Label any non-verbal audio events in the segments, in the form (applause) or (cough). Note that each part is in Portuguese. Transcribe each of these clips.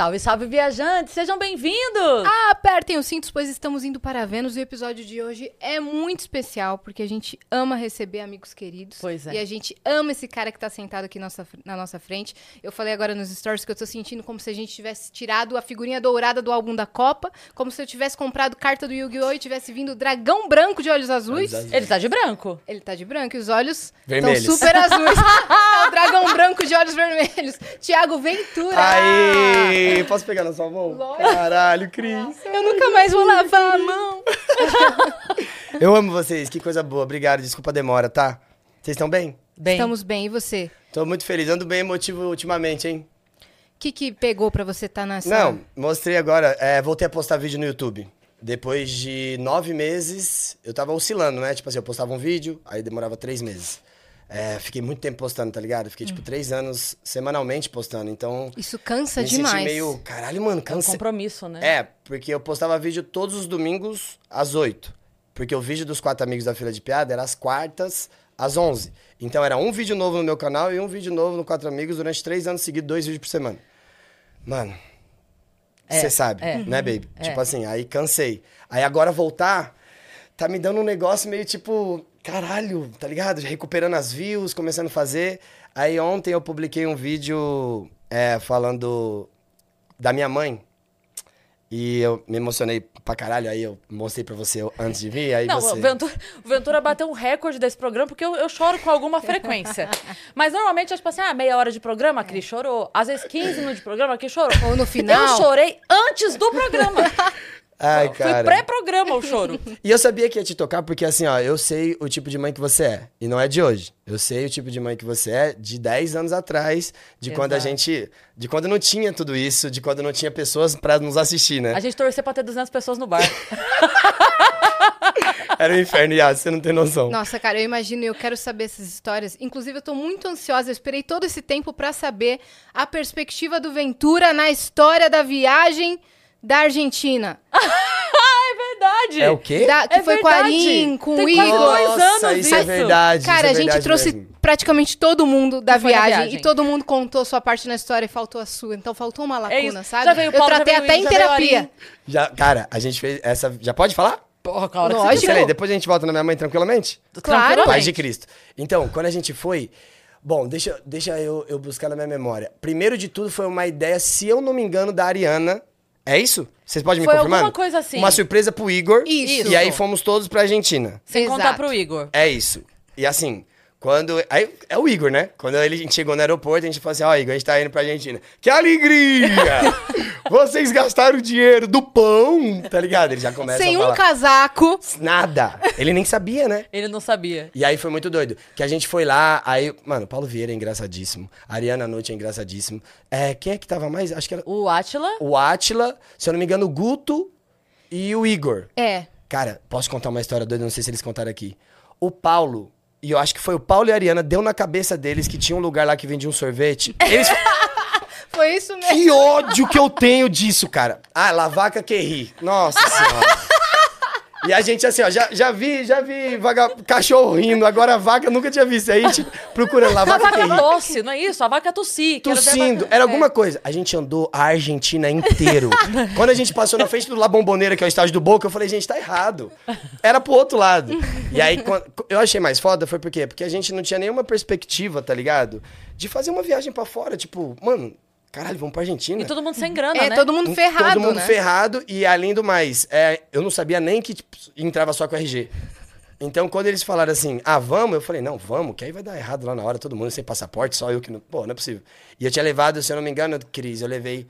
Salve, salve, viajantes! Sejam bem-vindos! Apertem os cintos, pois estamos indo para Vênus. E o episódio de hoje é muito especial, porque a gente ama receber amigos queridos. Pois é. E a gente ama esse cara que tá sentado aqui nossa, na nossa frente. Eu falei agora nos stories que eu tô sentindo como se a gente tivesse tirado a figurinha dourada do álbum da Copa, como se eu tivesse comprado carta do Yu-Gi-Oh! e tivesse vindo dragão branco de olhos azuis. Olhos azuis. Ele tá de branco. Ele tá de branco e os olhos Vermelhos. estão super azuis. é (laughs) o dragão branco de olhos vermelhos. Tiago Ventura! Posso pegar na sua mão? Lógico. Caralho, Cris. Eu nunca mais vou lavar a mão. (laughs) Eu amo vocês, que coisa boa. Obrigado, desculpa a demora, tá? Vocês estão bem? Bem, Estamos bem, e você? Tô muito feliz, ando bem emotivo ultimamente, hein? O que, que pegou pra você estar nessa... Não, mostrei agora, é, voltei a postar vídeo no YouTube. Depois de nove meses, eu tava oscilando, né? Tipo assim, eu postava um vídeo, aí demorava três meses. É, fiquei muito tempo postando, tá ligado? Fiquei, tipo, três anos semanalmente postando, então... Isso cansa me demais. senti meio, caralho, mano, é um cansa. compromisso, né? É, porque eu postava vídeo todos os domingos às 8. Porque o vídeo dos quatro amigos da fila de piada era às quartas, às 11. Então era um vídeo novo no meu canal e um vídeo novo no Quatro Amigos durante três anos seguidos, dois vídeos por semana. Mano, É, você sabe, é. né, baby? É. Tipo assim, aí cansei. Aí agora voltar, tá me dando um negócio meio tipo, caralho, tá ligado? Recuperando as views, começando a fazer. Aí ontem eu publiquei um vídeo é, falando da minha mãe. E eu me emocionei pra caralho, aí eu mostrei pra você antes de vir, aí Não, você... o Ventura, o Ventura bateu um recorde desse programa porque eu, eu choro com alguma (laughs) frequência. Mas normalmente é tipo assim, ah, meia hora de programa, a Cris chorou. Às vezes 15 minutos de programa, a Cris chorou. Ou no final. Eu chorei antes do programa. (laughs) Ai, Foi cara. pré-programa o choro. (laughs) E eu sabia que ia te tocar porque, assim, ó, eu sei o tipo de mãe que você é. E não é de hoje. Eu sei o tipo de mãe que você é de 10 anos atrás, de quando a Exato. gente. De quando não tinha tudo isso, de quando não tinha pessoas pra nos assistir, né? A gente torcia pra ter 200 pessoas no bar. (laughs) Era um inferno, Yas, você não tem noção. Nossa, cara, eu imagino e eu quero saber essas histórias. Inclusive, eu tô muito ansiosa. Eu esperei todo esse tempo pra saber a perspectiva do Ventura na história da viagem da Argentina. (laughs) É verdade. É o quê? Da- que É foi com a verdade. Arin, com Tem o Igor. dois Nossa, anos isso é verdade. Cara, isso é a gente verdade trouxe mesmo. praticamente todo mundo da viagem, viagem. e todo mundo contou sua parte na história e faltou a sua. Então faltou uma lacuna, É sabe? Já veio o eu Paulo, já tratei veio o até Igor, em já veio a terapia. Já, cara, a gente fez essa. Já pode falar? Porra, cara, Lógico. Excelente. Depois a gente volta na minha mãe tranquilamente? Claro. Paz de Cristo. Então, quando a gente foi. Bom, deixa, deixa eu, eu buscar na minha memória. Primeiro de tudo, foi uma ideia, se eu não me engano, da Ariana. É isso? Vocês podem me Foi confirmar? alguma coisa assim. Uma surpresa pro Igor. Isso. E aí fomos todos pra Argentina. Sem Exato. contar pro Igor. É isso. E assim, quando. Aí é o Igor, né? Quando ele, a gente chegou no aeroporto, a gente falou assim: ó, Igor, a gente tá indo pra Argentina. Que alegria! (laughs) Vocês gastaram o dinheiro do pão, tá ligado? Ele já começa Sem a um falar. casaco. Nada. Ele nem sabia, né? Ele não sabia. E aí foi muito doido. Que a gente foi lá, aí, mano, Paulo Vieira é engraçadíssimo. A Ariana Nucci é engraçadíssimo. É, quem é que tava mais? Acho que era O Átila. o Átila, se eu não me engano, o Guto e o Igor. É. Cara, posso contar uma história doida? Não sei se eles contaram aqui. O Paulo, e eu acho que foi o Paulo e a Ariana, deu na cabeça deles que tinha um lugar lá que vendia um sorvete. Eles. (laughs) Foi isso mesmo. que ódio que eu tenho disso, cara. Ah, lavaca que ri. Nossa senhora. E a gente assim, ó, já, já vi, já vi vaga, cachorro rindo, agora vaca nunca tinha visto. Aí a gente procurando A lavaca que vaca ri. tosse, não é isso? A vaca tossi. a Tossindo, era alguma coisa. A gente andou a Argentina inteiro. (laughs) Quando a gente passou na frente do La Bombonera, que é o estádio do Boca, eu falei, gente, tá errado. Era pro outro lado. E aí, quando- eu achei mais foda, foi por quê? Porque a gente não tinha nenhuma perspectiva, tá ligado? De fazer uma viagem pra fora, tipo, mano, caralho, vamos pra Argentina. E todo mundo sem grana, É, né? todo mundo ferrado, Todo mundo né? ferrado e além do mais, é, eu não sabia nem que tipo, entrava só com RG. Então, quando eles falaram assim, ah, vamos, eu falei, não, vamos, que aí vai dar errado lá na hora, todo mundo sem passaporte, só eu que não. Pô, não é possível. E eu tinha levado, se eu não me engano, Cris, eu levei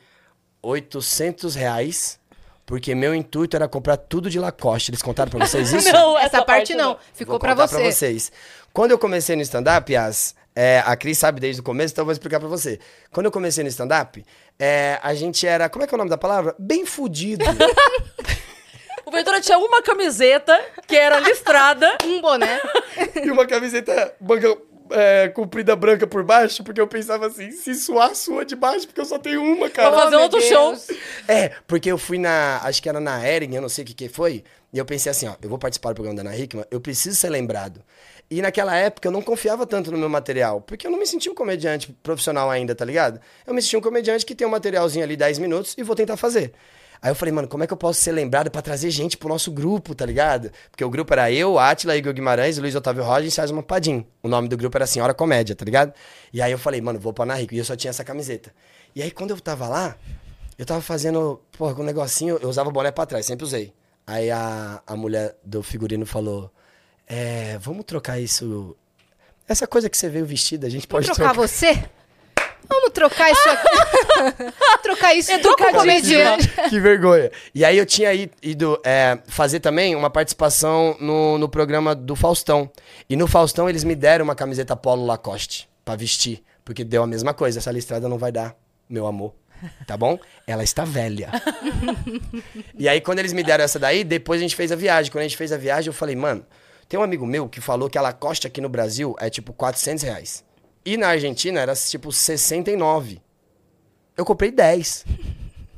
800 reais, porque meu intuito era comprar tudo de Lacoste. Eles contaram pra vocês (laughs) isso? Não, Essa, parte não. Ficou Vou pra você. pra vocês. Quando eu comecei no stand-up, as, é, a Cris sabe desde o começo, então eu vou explicar pra você. Quando eu comecei no stand-up, é, a gente era. Como é que é o nome da palavra? Bem fudido. (laughs) O Ventura tinha uma camiseta que era listrada. Um boné. (laughs) e uma camiseta manga, é, comprida branca por baixo, porque eu pensava assim, se suar, sua de baixo, porque eu só tenho uma, cara. Vou fazer meu outro show. É, porque eu fui na. Acho que era na Ering, eu não sei o que, que foi. E eu pensei assim, ó, eu vou participar do programa da Ana Hickman, eu preciso ser lembrado. E naquela época eu não confiava tanto no meu material, porque eu não me sentia um comediante profissional ainda, tá ligado? Eu me sentia um comediante que tem um materialzinho ali 10 minutos e vou tentar fazer. Aí eu falei, mano, como é que eu posso ser lembrado pra trazer gente pro nosso grupo, tá ligado? Porque o grupo era eu, Átila, Igor Guimarães, Luiz Otávio Roger e Sérgio Padim. O nome do grupo era Senhora Comédia, tá ligado? E aí eu falei, mano, vou pra Ana Hickman. E eu só tinha essa camiseta. E aí quando eu tava lá, eu tava fazendo, porra, com um negocinho, eu usava boné pra trás, sempre usei. Aí a, a mulher do figurino falou: É, vamos trocar isso. Essa coisa que você veio vestida, a gente Vamos pode trocar você? Vamos trocar isso aqui. (laughs) trocar isso troca um comediante. que vergonha. E aí eu tinha ido é, fazer também uma participação no, no programa do Faustão. E no Faustão eles me deram uma camiseta polo Lacoste pra vestir. Porque deu a mesma coisa. Essa listrada não vai dar, meu amor. Tá bom? Ela está velha. (laughs) e aí, quando eles me deram essa daí, depois a gente fez a viagem. Quando a gente fez a viagem, eu falei, mano, tem um amigo meu que falou que a Lacoste aqui no Brasil é tipo 400 reais. E na Argentina era tipo 69. Eu comprei 10.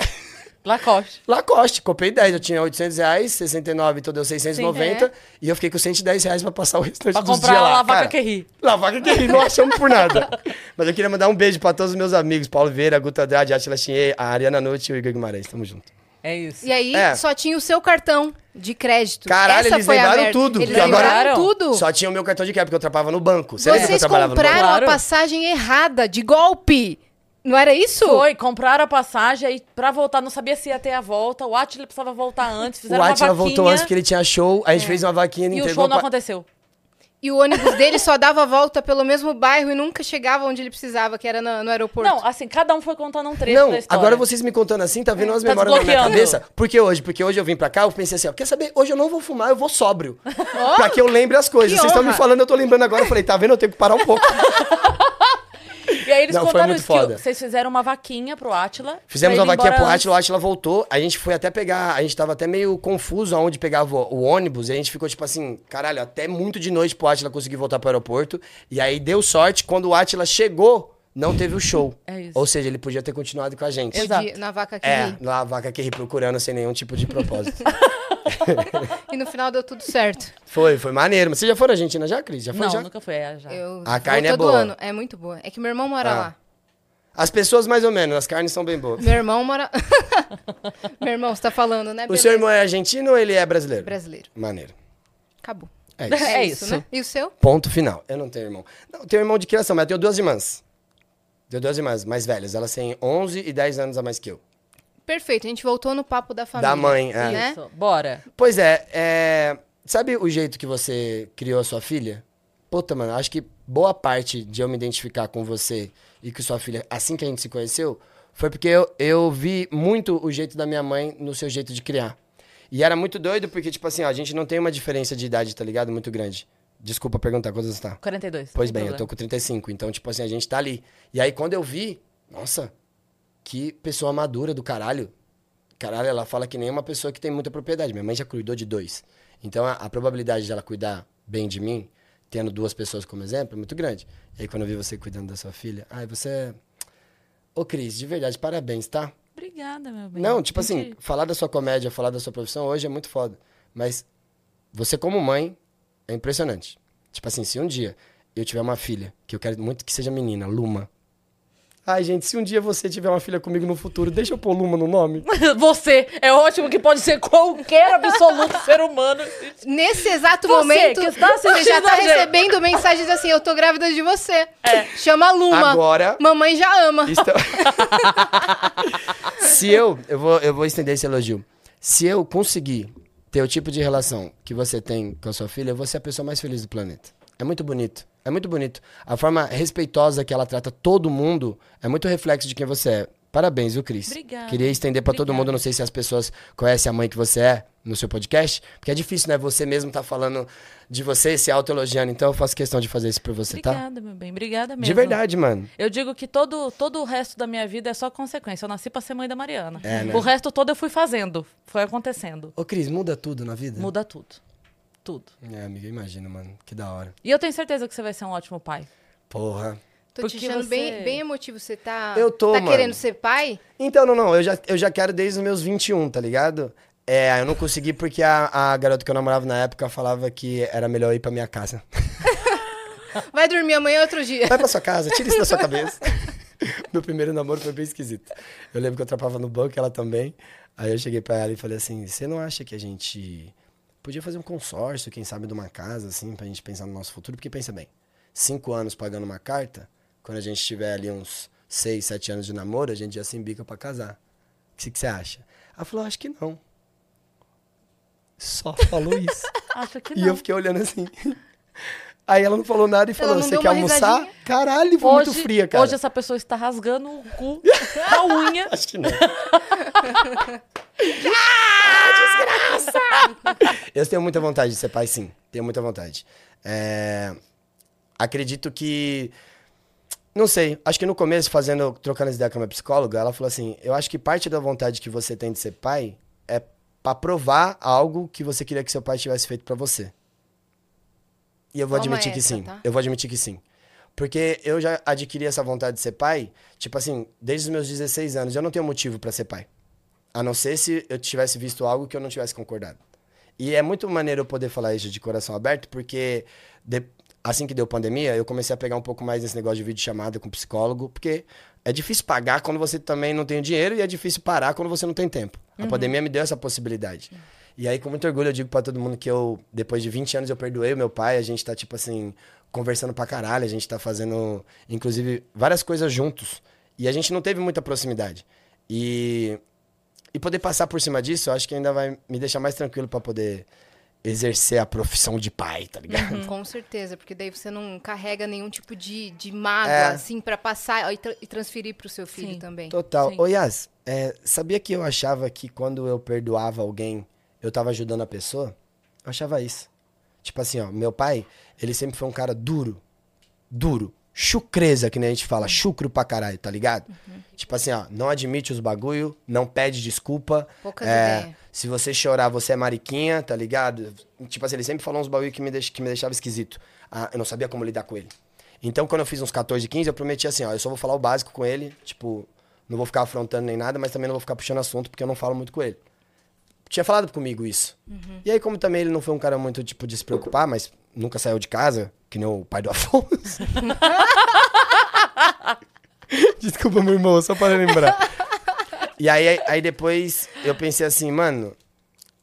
(laughs) Lacoste. Lacoste, comprei 10. Eu tinha 800 reais, 69, então deu 690. Sim, E eu fiquei com 110 reais pra passar o restante Pra dos comprar dias a lá. lavaca cara. que ri. Lavaca que ri, não (laughs) achamos por nada. Mas eu queria mandar um beijo pra todos os meus amigos. Paulo Vieira, Guta Andrade, Atila Chinhei, a Ariana Nutti e o Igor Guimarães. Tamo junto. É isso. E aí, É. só tinha o seu cartão de crédito. Caralho, Essa eles foi a lembraram merda. tudo, Eles porque agora- lembraram tudo. Só tinha o meu cartão de crédito, porque eu trabalhava no banco. Você lembra que eu Vocês trabalhava no compraram banco? Claro. a passagem errada, de golpe. Não era isso? Foi, compraram a passagem aí pra voltar, não sabia se ia ter a volta. O Atila precisava voltar antes, O fizeram uma Atila vaquinha voltou antes porque ele tinha show, a gente fez uma vaquinha e e o entregou show não pra... aconteceu. E o ônibus dele só dava volta pelo mesmo bairro e nunca chegava onde ele precisava, que era no, no aeroporto. Não, assim, cada um foi contando um trecho Não, da história. agora vocês me contando assim, tá vendo as Tá memórias na minha cabeça? Por que hoje? Porque hoje eu vim pra cá, eu pensei assim, ó, quer saber? Hoje eu não vou fumar, eu vou sóbrio. (laughs) pra que eu lembre as coisas. Vocês estão me falando, eu tô lembrando agora. Eu falei, tá vendo? Eu tenho que parar um pouco. (laughs) E aí eles Não, contaram isso, que foda. vocês fizeram uma vaquinha pro Atila. Fizemos pra uma vaquinha pro Atila, o Atila voltou. A gente foi até pegar, a gente tava até meio confuso aonde pegava o, ônibus. E a gente ficou tipo assim, caralho, até muito de noite pro Atila conseguir voltar pro aeroporto. E aí deu sorte, quando o Atila chegou, não teve o show. (laughs) É isso. Ou seja, ele podia ter continuado com a gente. Exato. Na vaca que É, ri. lá a vaca que ri procurando sem nenhum tipo de propósito. (laughs) (laughs) E no final deu tudo certo. foi, foi maneiro. Mas você já foi na Argentina já, Cris? Já foi Não, já? nunca foi, é, já. Eu A carne é boa. ano. É muito boa. É que meu irmão mora Ah. lá. As pessoas mais ou menos, as carnes são bem boas. Meu irmão mora. (laughs) meu irmão, você tá falando, né? O Beleza. seu irmão é argentino ou ele é brasileiro? Brasileiro. Maneiro. Acabou. É (laughs) isso. É isso. né? E o seu? Ponto final. Eu não tenho irmão. Não, eu tenho irmão de criação, mas eu tenho duas irmãs. Tenho duas irmãs mais velhas. Elas têm 11 e 10 anos a mais que eu. Perfeito. A gente voltou no papo da família. Da mãe, é. Né? Isso, bora. Pois é, é, sabe o jeito que você criou a sua filha? Puta, mano, acho que boa parte de eu me identificar com você e com sua filha, assim que a gente se conheceu, foi porque eu, eu vi muito o jeito da minha mãe no seu jeito de criar. E era muito doido porque, tipo assim, ó, a gente não tem uma diferença de idade, tá ligado? Muito grande. Desculpa perguntar, quantos você tá? 42. Pois bem, eu problema. tô com 35, então, tipo assim, a gente tá ali. E aí, quando eu vi, nossa, que pessoa madura do caralho. Caralho, ela fala que nem uma pessoa que tem muita propriedade. Minha mãe já cuidou de dois. Então, a, a probabilidade de ela cuidar bem de mim, tendo duas pessoas como exemplo, é muito grande. E aí, quando eu vi você cuidando da sua filha, ai, você é... Ô, Cris, de verdade, parabéns, tá? Obrigada, meu bem. Não, tipo assim, Gente, falar da sua comédia, falar da sua profissão hoje é muito foda. Mas você como mãe é impressionante. Tipo assim, se um dia eu tiver uma filha, que eu quero muito que seja menina, Luma. Ai, gente, se um dia você tiver uma filha comigo no futuro, deixa eu pôr Luma no nome. (laughs) Você é ótimo que pode ser qualquer absoluto ser humano. Nesse exato Você momento, que está você já tá recebendo mensagens assim, eu tô grávida de você. Chama a Luma. Agora- Mamãe já ama. Então- (laughs) Se eu, eu vou, eu vou estender esse elogio. Se eu conseguir ter o tipo de relação que você tem com a sua filha, eu vou ser a pessoa mais feliz do planeta. É muito bonito. É muito bonito. A forma respeitosa que ela trata todo mundo é muito reflexo de quem você é. Parabéns, viu, Cris? Obrigada. Queria estender pra todo Obrigada. mundo. Não sei se as pessoas conhecem a mãe que você é no seu podcast, porque é difícil, né? Você mesmo tá falando de você, se autoelogiando. Então eu faço questão de fazer isso por você, tá? Obrigada, meu bem. Obrigada mesmo. De verdade, mano. Eu digo que todo, todo o resto da minha vida é só consequência. Eu nasci pra ser mãe da Mariana. É, né? O resto todo eu fui fazendo. Foi acontecendo. Ô, Cris, muda tudo na vida? Muda tudo. Tudo. É, amiga, imagina, mano. Que da hora. E eu tenho certeza que você vai ser um ótimo pai. Porra. Tô Porque te achando você- bem, bem emotivo. Você tá, Eu tô, tá mano. querendo ser pai? Então, não, não, eu já, eu já quero desde os meus 21, tá ligado? É, eu não consegui porque a, a garota que eu namorava na época falava que era melhor eu ir pra minha casa. (laughs) Vai dormir amanhã outro dia. Vai pra sua casa, tira isso da sua cabeça. (laughs) Meu primeiro namoro foi bem esquisito. Eu lembro que eu trabalhava no banco, ela também. Aí eu cheguei pra ela e falei assim: você não acha que a gente podia fazer um consórcio, quem sabe, de uma casa, assim, pra gente pensar no nosso futuro? Porque pensa bem, cinco anos pagando uma carta, quando a gente tiver ali uns seis, sete anos de namoro, a gente já se embica pra casar. O que você acha? Ela falou: acho que não. Só falou isso. (laughs) Acho que E não. eu fiquei olhando assim. Aí ela não falou nada e falou: Você quer almoçar? risadinha? Caralho, foi Hoje, muito fria, cara. hoje essa pessoa está rasgando o cu com a unha. Acho que não. ah, desgraça! Eu tenho muita vontade de ser pai, sim. Tenho muita vontade. É, Acredito que. Não sei, acho que no começo, fazendo, trocando essa ideia com a minha psicóloga, ela falou assim: eu acho que parte da vontade que você tem de ser pai é pra provar algo que você queria que seu pai tivesse feito pra você. E eu vou Toma admitir que essa, sim. tá? Eu vou admitir que sim. Porque eu já adquiri essa vontade de ser pai, tipo assim, desde os meus 16 anos. Eu não tenho motivo pra ser pai. A não ser se eu tivesse visto algo que eu não tivesse concordado. E é muito maneiro eu poder falar isso de coração aberto, porque de- assim que deu pandemia, eu comecei a pegar um pouco mais nesse negócio de videochamada com psicólogo, porque é difícil pagar quando você também não tem dinheiro e é difícil parar quando você não tem tempo. A pandemia me deu essa possibilidade. E aí, com muito orgulho, eu digo pra todo mundo que eu, depois de 20 anos, eu perdoei o meu pai. A gente tá, tipo assim, conversando pra caralho. A gente tá fazendo, inclusive, várias coisas juntos. E a gente não teve muita proximidade. E, e poder passar por cima disso, eu acho que ainda vai me deixar mais tranquilo pra poder exercer a profissão de pai, tá ligado? Com certeza, porque daí você não carrega nenhum tipo de, de mágoa, É. assim, pra passar e, tra- e transferir pro seu filho Sim. também. Total. Sim. Ô, Yas, é, sabia que eu achava que quando eu perdoava alguém, eu tava ajudando a pessoa? Eu achava isso. Tipo assim, ó, meu pai, ele sempre foi um cara duro. Duro. Chucreza, que nem a gente fala. Chucro pra caralho, tá ligado? Tipo assim, ó, não admite os bagulho, não pede desculpa. Poucas é, ideias. Se você chorar, você é mariquinha, tá ligado? Tipo assim, ele sempre falou uns bagulho que me, deix, que me deixava esquisito. Ah, eu não sabia como lidar com ele. Então, quando eu fiz uns 14, 15, eu prometi assim, ó, eu só vou falar o básico com ele, tipo, não vou ficar afrontando nem nada, mas também não vou ficar puxando assunto, porque eu não falo muito com ele. Tinha falado comigo isso. E aí, como também ele não foi um cara muito, tipo, de se preocupar, mas nunca saiu de casa, que nem o pai do Afonso. (laughs) Desculpa, meu irmão, só para lembrar. E aí, aí depois eu pensei assim, mano,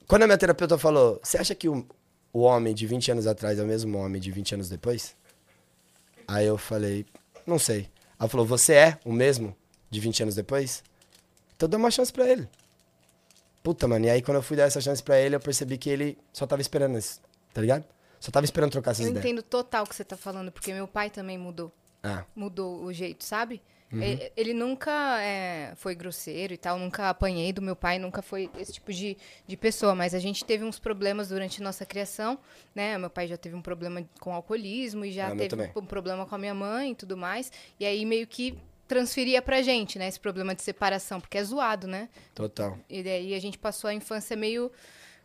quando a minha terapeuta falou, você acha que o, o homem de 20 anos atrás é o mesmo homem de 20 anos depois? Aí eu falei, não sei. Ela falou, você é o mesmo de 20 anos depois? Então dá uma chance pra ele. Puta, mano, e aí quando eu fui dar essa chance pra ele, eu percebi que ele só tava esperando isso, tá ligado? Só tava esperando trocar essas Eu ideias. entendo total o que você tá falando, porque meu pai também mudou. Ah, Mudou o jeito, sabe? Uhum. Ele, ele nunca é, foi grosseiro e tal, nunca apanhei do meu pai, nunca foi esse tipo de, de pessoa. Mas a gente teve uns problemas durante nossa criação, né? Meu pai já teve um problema com alcoolismo e já Ah, teve um problema com a minha mãe e tudo mais. E aí meio que transferia pra gente, né? Esse problema de separação, porque é zoado, né? total. E daí a gente passou a infância meio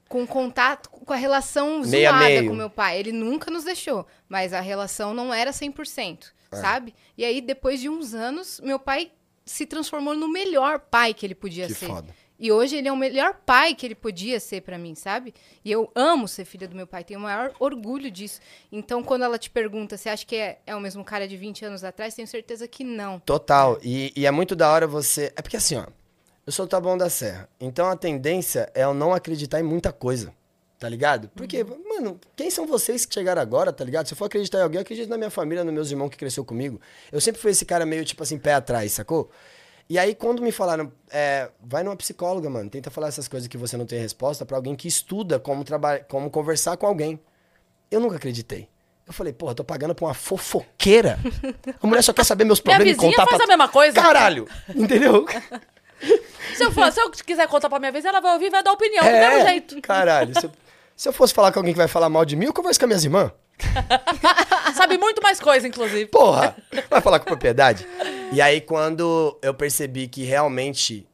com contato com a relação zoada meio. com meu pai. Ele nunca nos deixou, mas a relação não era 100%, É. sabe? E aí depois de uns anos, meu pai se transformou no melhor pai que ele podia Que ser. foda. E hoje ele é o melhor pai que ele podia ser pra mim, sabe? E eu amo ser filha do meu pai, tenho o maior orgulho disso. Então, quando ela te pergunta se acha que é, é o mesmo cara de 20 anos atrás, tenho certeza que não. Total. E, e é muito da hora você. É porque assim, ó. Eu sou o Taboão da Serra. Então a tendência é eu não acreditar em muita coisa. Tá ligado? Porque, mano, quem são vocês que chegaram agora, tá ligado? Se eu for acreditar em alguém, eu acredito na minha família, nos meus irmãos que cresceu comigo. Eu sempre fui esse cara meio, tipo assim, pé atrás, sacou? E aí, quando me falaram, é, vai numa psicóloga, mano, tenta falar essas coisas que você não tem resposta pra alguém que estuda como, trabalhar, como conversar com alguém. Eu nunca acreditei. Eu falei, porra, tô pagando pra uma fofoqueira. A mulher só quer saber meus Minha problemas e vizinha contar faz pra... a mesma coisa. Caralho! Entendeu? (laughs) Se eu, for, se eu quiser contar pra minha vez, ela vai ouvir e vai dar opinião, do É, mesmo jeito. Caralho. Se eu, se eu fosse falar com alguém que vai falar mal de mim, eu converso com as minhas irmãs. (laughs) Sabe muito mais coisa, inclusive. Porra! Vai falar com propriedade. E aí, quando eu percebi que realmente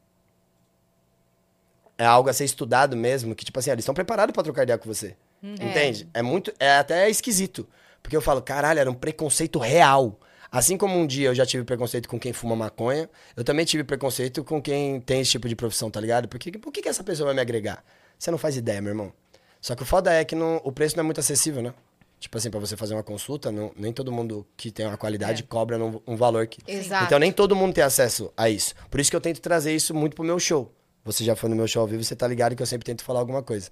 é algo a ser estudado mesmo, que tipo assim, eles estão preparados pra trocar ideia com você. Entende? É muito. É até esquisito. Porque eu falo, caralho, era um preconceito real. Assim como um dia eu já tive preconceito com quem fuma maconha, eu também tive preconceito com quem tem esse tipo de profissão, tá ligado? Porque por que, que essa pessoa vai me agregar? Você não faz ideia, meu irmão. Só que o foda é que não, o preço não é muito acessível, né? Tipo assim, pra você fazer uma consulta, não- nem todo mundo que tem uma qualidade É. cobra num- um valor que. Exato. Então nem todo mundo tem acesso a isso. Por isso que eu tento trazer isso muito pro meu show. Você já foi no meu show ao vivo, você tá ligado que eu sempre tento falar alguma coisa.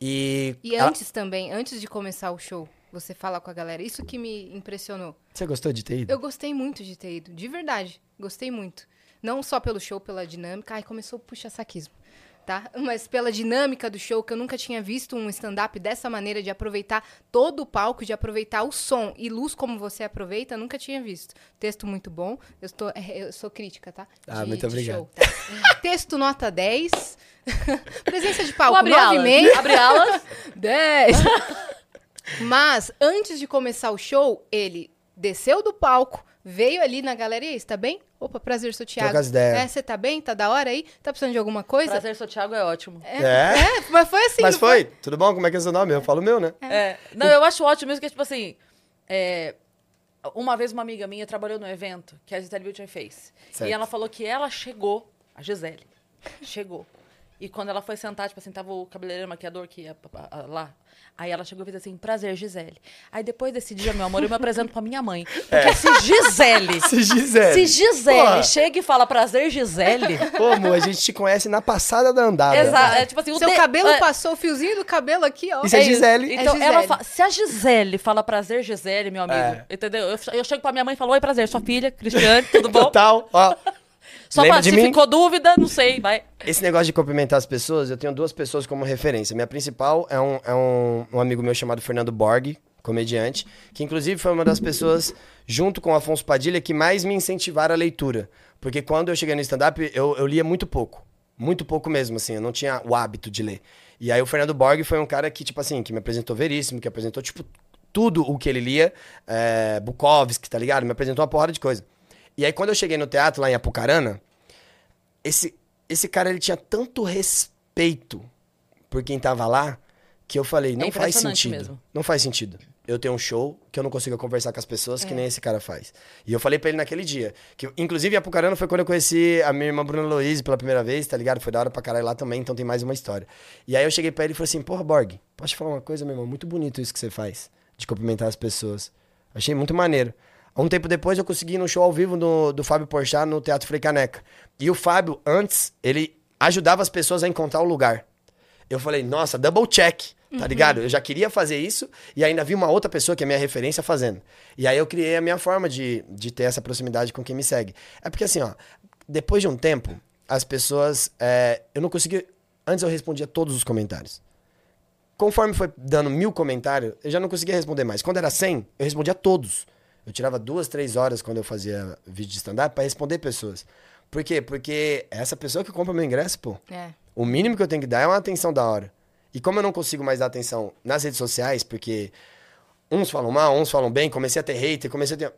E. E antes também, antes de começar o show, você fala com a galera. Isso que me impressionou. Você gostou de ter ido? Eu gostei muito de ter ido, de verdade. Gostei muito. Não só pelo show, pela dinâmica. Ai, começou o puxa-saquismo. Tá? Mas pela dinâmica do show, que eu nunca tinha visto um stand-up dessa maneira, de aproveitar todo o palco, de aproveitar o som e luz como você aproveita, nunca tinha visto. Texto muito bom. Eu, estou, é, eu sou crítica, tá? Ah, muito obrigado. show, tá? (laughs) Texto nota 10. (laughs) Presença de palco, Vou abrir alas. 9,5. Abre alas. (laughs) 10. Mas, antes de começar o show, ele desceu do palco, veio ali na galeria, está bem? Opa, prazer, sou o Thiago. Troca as ideias. É, você tá bem? Tá da hora aí? Tá precisando de alguma coisa? Prazer, sou Thiago, é ótimo. É, É? é, mas foi assim. Mas não foi? Tudo bom? Como é que é seu nome? Eu falo o meu, né? É. Não, eu acho ótimo isso, que tipo assim. é, Uma vez uma amiga minha trabalhou no evento que a Gisele Bündchen fez. Certo. E ela falou que ela chegou, a Gisele, chegou. E quando ela foi sentar, tipo assim, tava o cabeleireiro maquiador que ia lá. Aí ela chegou e fez assim, prazer, Gisele. Aí depois desse dia, meu amor, eu me apresento pra minha mãe. Porque se Gisele, (laughs) Se Gisele. se Gisele Porra. chega e fala prazer, Gisele... Pô, amor, a gente te conhece na passada da andada. Exato, é tipo assim, o Seu de- cabelo é- passou o fiozinho do cabelo aqui, ó. Isso é Gisele. Então, É ela Gisele. fa- se a Gisele fala prazer, Gisele, meu amigo, É. entendeu? Eu, eu chego pra minha mãe e falo, oi, prazer, sua filha, Cristiane, tudo bom? Total, ó. Só Lembra pra, de se mim? ficou dúvida, não sei, vai. Esse negócio de cumprimentar as pessoas, eu tenho duas pessoas como referência. Minha principal é um, é um, um amigo meu chamado Fernando Borg, comediante, que inclusive foi uma das pessoas, junto com o Afonso Padilha, que mais me incentivaram a leitura. Porque quando eu cheguei no stand-up, eu, eu lia muito pouco. Muito pouco mesmo, assim, eu não tinha o hábito de ler. E aí o Fernando Borg foi um cara que, tipo assim, que me apresentou Veríssimo, que apresentou, tipo, tudo o que ele lia. É, Bukowski, tá ligado? Me apresentou uma porrada de coisa. E aí quando eu cheguei no teatro lá em Apucarana, esse, esse cara ele tinha tanto respeito por quem tava lá que eu falei, não faz impressionante sentido. mesmo. Não faz sentido. Eu tenho um show que eu não consigo conversar com as pessoas que nem esse cara faz. E eu falei pra ele naquele dia. Que, inclusive, Apucarana foi quando eu conheci a minha irmã Bruna Louise pela primeira vez, tá ligado? Foi da hora pra caralho lá também, então tem mais uma história. E aí eu cheguei pra ele e falei assim, porra, Borg, posso te falar uma coisa, meu irmão? Muito bonito isso que você faz, de cumprimentar as pessoas. Achei muito maneiro. Um tempo depois eu consegui ir no show ao vivo do, do Fábio Porchat no Teatro Frei Caneca. E o Fábio, antes, ele ajudava as pessoas a encontrar o lugar. Eu falei, nossa, double check, tá ligado? Eu já queria fazer isso e ainda vi uma outra pessoa que é minha referência fazendo. E aí eu criei a minha forma de, de ter essa proximidade com quem me segue. É porque assim, ó, depois de um tempo, as pessoas. é, eu não consegui. Antes eu respondia todos os comentários. Conforme foi dando mil comentários, eu já não conseguia responder mais. Quando era 100, eu respondia todos. Eu tirava duas, três horas quando eu fazia vídeo de stand-up pra responder pessoas. Por quê? Porque é essa pessoa que compra meu ingresso, pô. É. O mínimo que eu tenho que dar é uma atenção da hora. E como eu não consigo mais dar atenção nas redes sociais, porque uns falam mal, uns falam bem, comecei a ter hater, comecei a ter.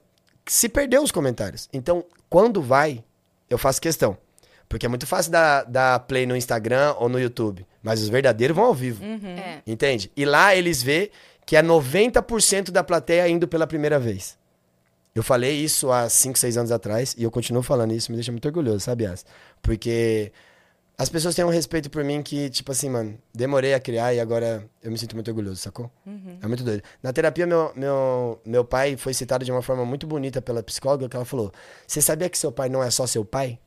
Se perdeu os comentários. Então, quando vai, eu faço questão. Porque é muito fácil dar, dar play no Instagram ou no YouTube. Mas os verdadeiros vão ao vivo. É. Entende? E lá eles vê que é 90% da plateia indo pela primeira vez. Eu falei isso há 5, 6 anos atrás e eu continuo falando isso, me deixa muito orgulhoso, sabe, As? Porque as pessoas têm um respeito por mim que, tipo assim, mano, demorei a criar e agora eu me sinto muito orgulhoso, sacou? É muito doido. Na terapia, meu, meu, meu pai foi citado de uma forma muito bonita pela psicóloga, que ela falou: Você sabia que seu pai não é só seu pai?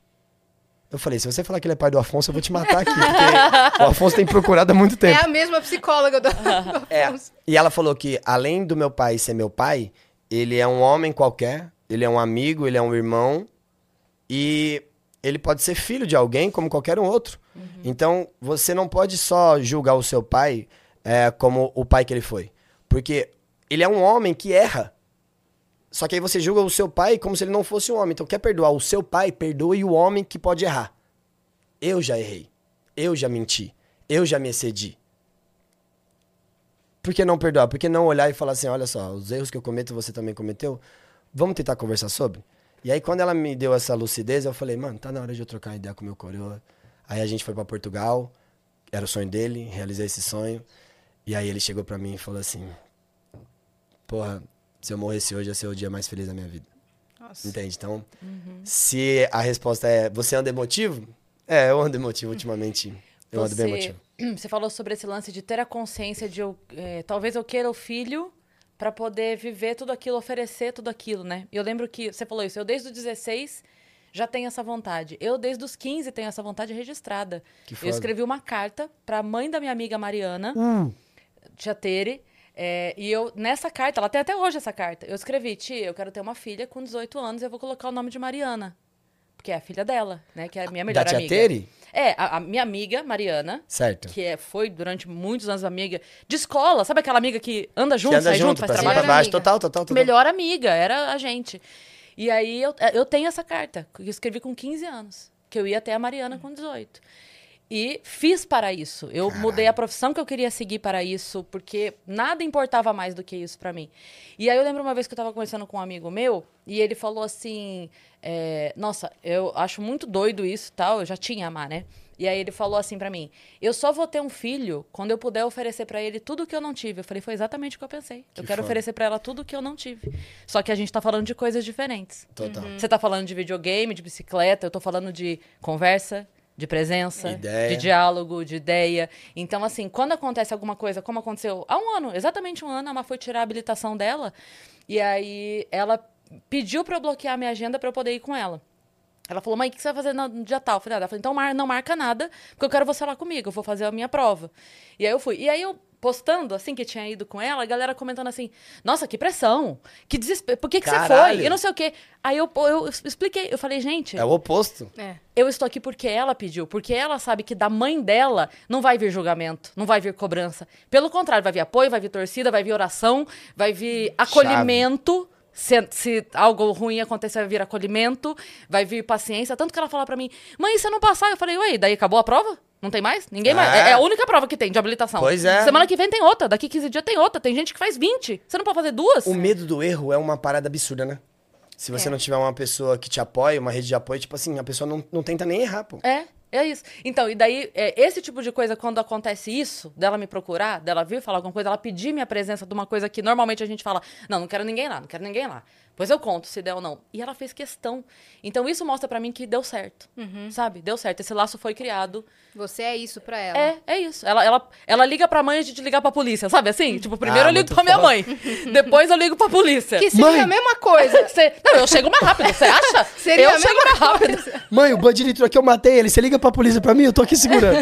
Eu falei, se você falar que ele é pai do Afonso, eu vou te matar aqui, porque (laughs) o Afonso tem procurado há muito É tempo. a mesma psicóloga do, do (laughs) É. Afonso. E ela falou que, além do meu pai ser meu pai, ele é um homem qualquer, ele é um amigo, ele é um irmão, e ele pode ser filho de alguém como qualquer um outro. Então, você não pode só julgar o seu pai é, como o pai que ele foi. Porque ele é um homem que erra. Só que aí você julga o seu pai como se ele não fosse um homem. Então, quer perdoar o seu pai, perdoe o homem que pode errar. Eu já errei. Eu já menti. Eu já me excedi. Por que não perdoar? Por que não olhar e falar assim, olha só, os erros que eu cometo você também cometeu? Vamos tentar conversar sobre? E aí quando ela me deu essa lucidez, eu falei, mano, tá na hora de eu trocar ideia com o meu coroa. Aí a gente foi pra Portugal, era o sonho dele, realizei esse sonho. E aí ele chegou pra mim e falou assim, porra, se eu morresse hoje ia ser o dia mais feliz da minha vida. Nossa. Entende? Então, Uhum. se a resposta é você anda emotivo? É, eu ando emotivo ultimamente. Eu ando bem emotivo. (clears throat) Você falou sobre esse lance de ter a consciência de eu, é, talvez eu queira o filho pra poder viver tudo aquilo, oferecer tudo aquilo, né? E eu lembro que você falou isso, eu desde os 16 já tenho essa vontade. Eu desde os 15 tenho essa vontade registrada. Que eu escrevi uma carta pra mãe da minha amiga Mariana, Hum. tia Tere, é, e eu, nessa carta, ela tem até hoje essa carta, eu escrevi, tia, eu quero ter uma filha com 18 anos e eu vou colocar o nome de Mariana. Porque é a filha dela, né? Que é a minha melhor Da tia amiga. Tere? É, a, a minha amiga, Mariana, Certo. que é, foi durante muitos anos amiga de escola. Sabe aquela amiga que anda junto, que anda sai junto, junto, faz trabalho? pra baixo. Total, total, total. Melhor amiga, era a gente. E aí eu, eu tenho essa carta, que eu escrevi com 15 anos, que eu ia até a Mariana com 18. E fiz para isso. Eu mudei a profissão que eu queria seguir para isso, porque nada importava mais do que isso para mim. E aí eu lembro uma vez que eu estava conversando com um amigo meu, e ele falou assim: é, Nossa, eu acho muito doido isso e tal. Eu já tinha amar, né? E aí ele falou assim pra mim: Eu só vou ter um filho quando eu puder oferecer pra ele tudo que eu não tive. Eu falei: Foi exatamente o que eu pensei. eu Que quero foda. oferecer pra ela tudo que eu não tive. Só que a gente tá falando de coisas diferentes. Total. Você tá falando de videogame, de bicicleta, eu tô falando de conversa, de presença, Ideia. de diálogo, de ideia. Então, assim, quando acontece alguma coisa, como aconteceu há um ano, exatamente um ano, a Má foi tirar a habilitação dela. E aí ela pediu pra eu bloquear a minha agenda pra eu poder ir com ela. Ela falou, mãe, o que você vai fazer no dia tal? Eu falei, nada. Ela falou, então mar- não marca nada, porque eu quero você lá comigo, eu vou fazer a minha prova. E aí eu fui. E aí eu postando, assim, que tinha ido com ela, a galera comentando assim, nossa, que pressão, que desespero, por que, que você foi? E não sei o quê. Aí eu, eu expliquei, eu falei, gente, É o oposto. É. eu estou aqui porque ela pediu, porque ela sabe que da mãe dela não vai vir julgamento, não vai vir cobrança. Pelo contrário, vai vir apoio, vai vir torcida, vai vir oração, vai vir acolhimento. Se, se algo ruim acontecer, vai vir acolhimento, vai vir paciência. Tanto que ela fala pra mim, mãe, e se eu não passar? Eu falei, ué, daí acabou a prova? Não tem mais? Ninguém mais. É. É, é a única prova que tem de habilitação. Pois é. Semana que vem tem outra, daqui 15 dias tem outra. Tem gente que faz 20. Você não pode fazer duas? O medo do erro é uma parada absurda, né? Se você É. não tiver uma pessoa que te apoie, uma rede de apoio, tipo assim, a pessoa não, não tenta nem errar, pô. É, é isso. Então, e daí, é, esse tipo de coisa, quando acontece isso, dela me procurar, dela vir falar alguma coisa, ela pedir minha presença de uma coisa que normalmente a gente fala, não, não quero ninguém lá, não quero ninguém lá. Pois eu conto se der ou não. E ela fez questão. Então, isso mostra pra mim que deu certo. Sabe? Deu certo. Esse laço foi criado. Você é isso pra ela. É, é isso. Ela, ela, ela liga pra mãe antes de ligar pra polícia, sabe assim? Tipo, primeiro Ah, eu ligo pra minha mãe. depois eu ligo pra polícia. Que seria Mãe! a mesma coisa. (laughs) Você- não, eu chego mais rápido, você acha? (laughs) Seria eu a chego mesma mais rápido. coisa. Mãe, o bandido entrou aqui, eu matei ele. Você liga pra polícia pra mim? Eu tô aqui segurando.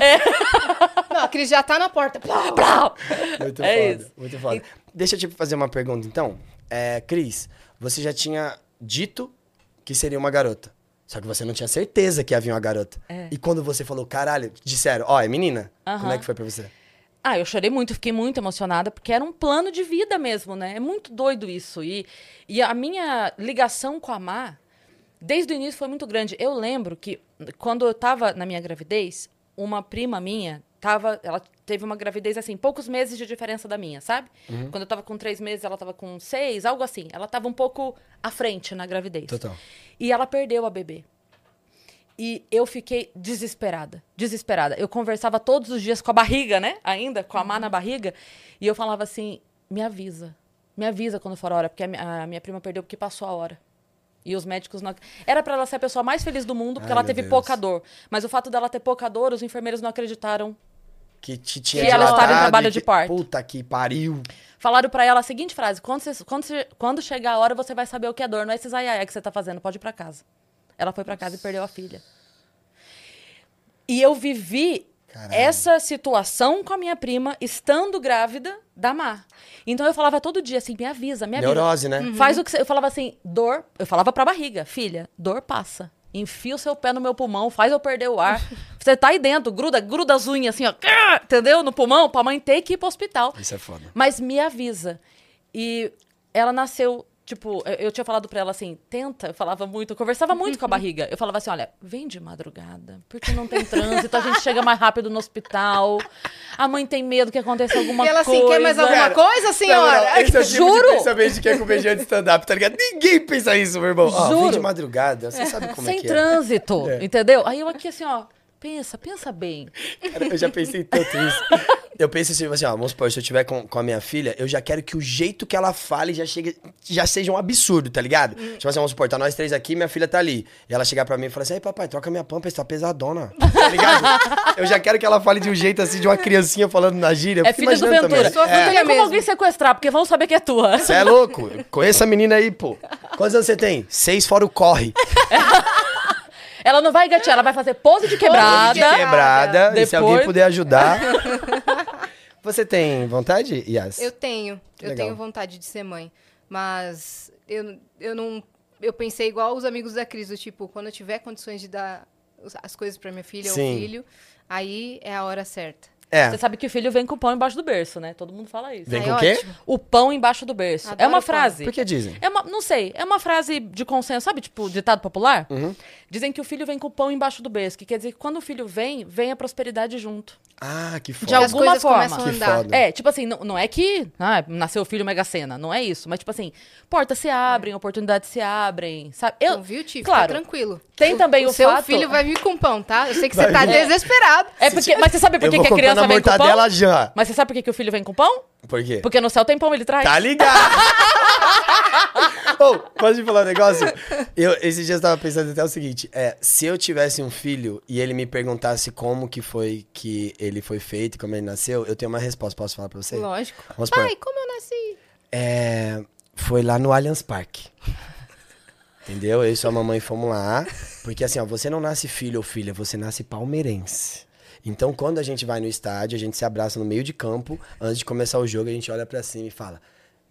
Não, a Cris já tá na porta. Brau. Muito É foda, isso. muito foda. Deixa eu te fazer uma pergunta, então. É, Cris, você já tinha dito que seria uma garota. Só que você não tinha certeza que havia uma garota. É. E quando você falou, caralho, disseram, ó, é menina? Como Aham. é que foi pra você? Ah, eu chorei muito, fiquei muito emocionada, porque era um plano de vida mesmo, né? É muito doido isso. E, e a minha ligação com a Má, desde o início, foi muito grande. Eu lembro que, quando eu tava na minha gravidez, uma prima minha tava. Ela teve uma gravidez assim, poucos meses de diferença da minha, sabe? Quando eu tava com três meses, ela tava com seis, algo assim. Ela tava um pouco à frente na gravidez. Total. E ela perdeu a bebê. E eu fiquei desesperada, desesperada. Eu conversava todos os dias com a barriga, né? Ainda, com a má na barriga. E eu falava assim: me avisa. Me avisa quando for a hora, porque a minha, prima perdeu porque passou a hora. E os médicos não. Era pra ela ser a pessoa mais feliz do mundo, porque Ai, ela teve Deus. pouca dor. Mas o fato dela ter pouca dor, os enfermeiros não acreditaram. Que te tinha Que ela dilatado estava em trabalho de parto. Puta que pariu. Falaram pra ela a seguinte frase: quando, você- quando, você- quando chegar a hora, você vai saber o que é dor. Não é esses ai, ai, que você tá fazendo, pode ir pra casa. Ela foi pra casa e perdeu a filha. E eu vivi essa situação com a minha prima, estando grávida da Má. Então eu falava todo dia assim: me avisa, me avisa. Neurose, né? Faz o que você... Eu falava assim, dor... Eu falava pra barriga, filha, dor passa. Enfia o seu pé no meu pulmão, faz eu perder o ar. (laughs) Você tá aí dentro, gruda, gruda as unhas assim, ó. (laughs) Entendeu? No pulmão, pra mãe ter que ir pro hospital. Isso é foda. Mas me avisa. E ela nasceu, tipo, eu, eu tinha falado pra ela assim, tenta, eu falava muito, eu conversava muito com a barriga. Eu falava assim, olha, vem de madrugada, porque não tem trânsito, a gente chega mais rápido no hospital. A mãe tem medo que aconteça alguma E ela coisa. assim, quer mais alguma Cara, coisa, senhora? Não, não, esse é o tipo Juro. de pensamento de quem é comediante de stand-up, tá ligado? Ninguém pensa isso, meu irmão. Ó, vem Juro. de madrugada, você sabe como Sem é que trânsito, É. entendeu? Aí eu aqui assim, ó, pensa, pensa bem. é. Cara, eu já pensei tanto isso. Eu penso assim, assim, ó, vamos supor, se eu tiver com, com a minha filha, eu já quero que o jeito que ela fale já chegue, já seja um absurdo, tá ligado? Hum. Tipo assim, vamos supor, tá nós três aqui, minha filha tá ali. E ela chegar pra mim e falar assim, ei, papai, troca minha pampa, tá pesadona. (laughs) Tá ligado? eu já quero que ela fale de um jeito assim, de uma criança falando na gíria. É filha do Ventura. também. Sua Não tem como mesmo. alguém sequestrar, porque vão saber que é tua. Você é louco? Conheço a menina aí, pô. Quantos anos você tem? Seis fora o corre. (laughs) Ela não vai gatear, ela vai fazer pose de quebrada. de Quebrada. E se alguém Depois- puder ajudar. (laughs) Você tem vontade, Yas? Eu tenho. Eu Legal. tenho vontade de ser mãe. Mas eu, eu não. Eu pensei igual os amigos da Cris, do tipo, quando eu tiver condições de dar as coisas pra minha filha Sim. ou filho, aí é a hora certa. É. Você sabe que o filho vem com o pão embaixo do berço, né? Todo mundo fala isso. Vem Aí com é o quê? ótimo. O pão embaixo do berço. Adoro é uma frase. Por que dizem? É uma, não sei, é uma frase de consenso, sabe? Tipo, ditado popular? Uhum. Dizem que o filho vem com o pão embaixo do berço, que quer dizer que quando o filho vem, vem a prosperidade junto. Ah, que foda. De alguma forma. começam a Que andar. foda. É, tipo assim, não, não é que ah, nasceu o filho mega cena, não é isso. Mas, tipo assim, portas se abrem, oportunidades se abrem, sabe? Eu, Então, viu, Tiff? claro, Fica tranquilo. Tem também o seu fato- filho vai vir com pão, tá? Eu sei que você tá vir. desesperado. É porque, mas você sabe por que, que a criança vem com pão? já. Mas você sabe por que, que o filho vem com pão? Por quê? Porque no céu tem pão, ele traz. Tá ligado? (laughs) Posso te falar um negócio? Eu, esses dias eu tava pensando até o seguinte: é, se eu tivesse um filho e ele me perguntasse como que foi que ele foi feito, como ele nasceu, eu tenho uma resposta. Posso falar pra você? Lógico. Vamos. Pai, como eu nasci? É, foi lá no Allianz Parque. Entendeu? Eu e sua mamãe fomos lá. Porque assim, ó, você não nasce filho ou filha, você nasce palmeirense. Então, quando a gente vai no estádio, a gente se abraça no meio de campo. Antes de começar o jogo, a gente olha pra cima e fala: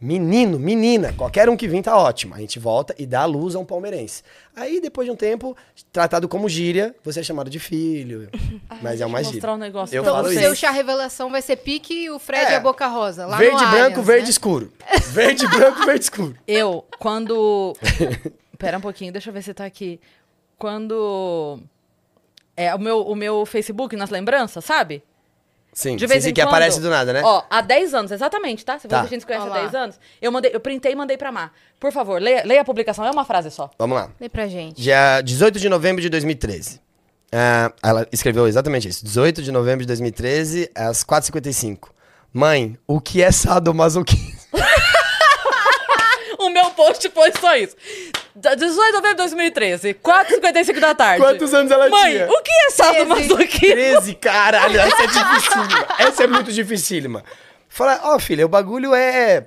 Menino, menina, qualquer um que vir tá ótimo. A gente volta e dá a luz a um palmeirense. Aí, depois de um tempo, tratado como gíria, você é chamado de filho. (laughs) Mas é uma eu gíria. mostrar um negócio Eu pra Então, falo o seu chá revelação vai ser pique e o Fred É. e a Boca Rosa. Lá verde no branco, Allianz, verde né? escuro. (laughs) Verde branco, verde escuro. Eu, quando. (laughs) Pera um pouquinho, deixa eu ver se tá aqui. Quando. É, o meu, o meu Facebook nas lembranças, sabe? Sim, De vez sim, em que quando. aparece do nada, né? Ó, há 10 anos, exatamente, tá? Se Tá. você gente se conhece Ó há lá. 10 anos, eu mandei, eu printei e mandei pra Mar. Por favor, leia, leia a publicação, é uma frase só. Vamos lá. Lê pra gente. Dia 18 de novembro de 2013. Ah, ela escreveu exatamente isso. 18 de novembro de 2013, às 4h55. Mãe, o que é sadomasoquismo? (laughs) O meu post foi só isso. Da- 18 de novembro de 2013, 4h55 da tarde. Quantos anos ela Mãe, tinha? o que é sadomasoquismo? 13, caralho. Essa é dificílima. Essa é muito dificílima. Fala, ó, filha, o bagulho é.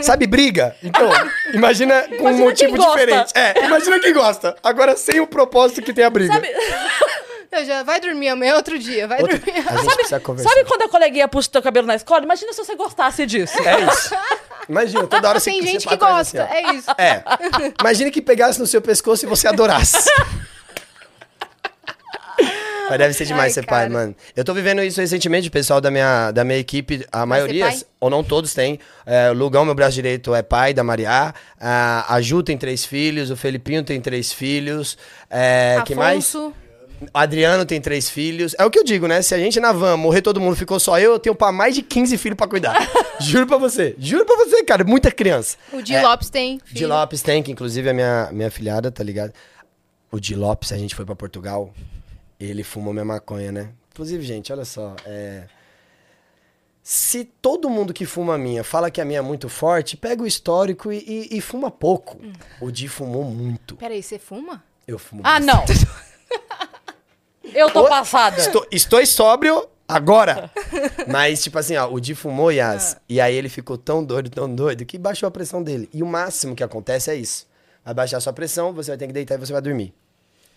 Sabe, briga? Então, imagina com um Imagina motivo quem gosta. diferente. É, imagina quem gosta. Agora sem o propósito que tem a briga. Sabe, (laughs) Eu já vai dormir amanhã é outro dia, vai Outro- dormir. A gente precisa conversar. sabe quando a coleguinha puxa o teu cabelo na escola? Imagina se você gostasse disso. É isso. Imagina, toda hora você Tem você gente que gosta, assim, é isso. É. Imagine que pegasse no seu pescoço e você adorasse. Mas deve ser demais Ai, ser pai, cara. mano. Eu tô vivendo isso recentemente, o pessoal da minha, da minha equipe, a maioria, pai? ou não todos têm. É, o Lugão, meu braço direito, é pai da Maria. A, a Ju tem três filhos, o Felipinho tem três filhos. É, que mais? Adriano tem três filhos. É o que eu digo, né? Se a gente na van morrer todo mundo, ficou só eu, eu tenho pra mais de 15 filhos pra cuidar. (laughs) Juro pra você. Juro pra você, cara. Muita criança. o Di É, Lopes tem. Di filho. Lopes tem, que inclusive é minha, minha filhada, tá ligado? O Di Lopes, a gente foi pra Portugal, ele fumou minha maconha, né? Inclusive, gente, olha só, é... Se todo mundo que fuma a minha fala que a minha é muito forte, pega o histórico e, e- e fuma pouco. O Di fumou muito. Peraí, você fuma? Eu fumo Ah, bastante. não. (laughs) Eu tô passada. Estou, estou sóbrio agora. Mas, tipo assim, ó, o Di fumou, Yas, e aí ele ficou tão doido, tão doido, que baixou a pressão dele. E o máximo que acontece é isso. Vai baixar a sua pressão, você vai ter que deitar e você vai dormir.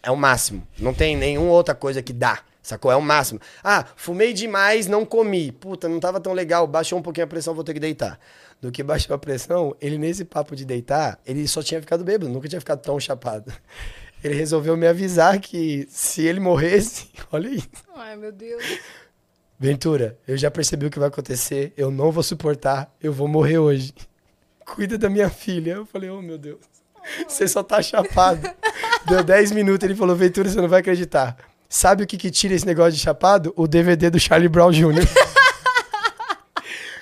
É o máximo. Não tem nenhuma outra coisa que dá. Sacou? É o máximo. Ah, fumei demais, não comi. Puta, não tava tão legal. Baixou um pouquinho a pressão, vou ter que deitar. Do que baixou a pressão, ele nesse papo de deitar, ele só tinha ficado bêbado, nunca tinha ficado tão chapado. Ele resolveu me avisar que se ele morresse, (laughs) olha aí. Ai, meu Deus. Ventura, eu já percebi o que vai acontecer, eu não vou suportar, eu vou morrer hoje. (laughs) Cuida da minha filha. Eu falei, oh meu Deus, você só tá chapado. (laughs) Deu 10 minutos, ele falou, Ventura, você não vai acreditar. Sabe o que, que tira esse negócio de chapado? O DVD do Charlie Brown Jr.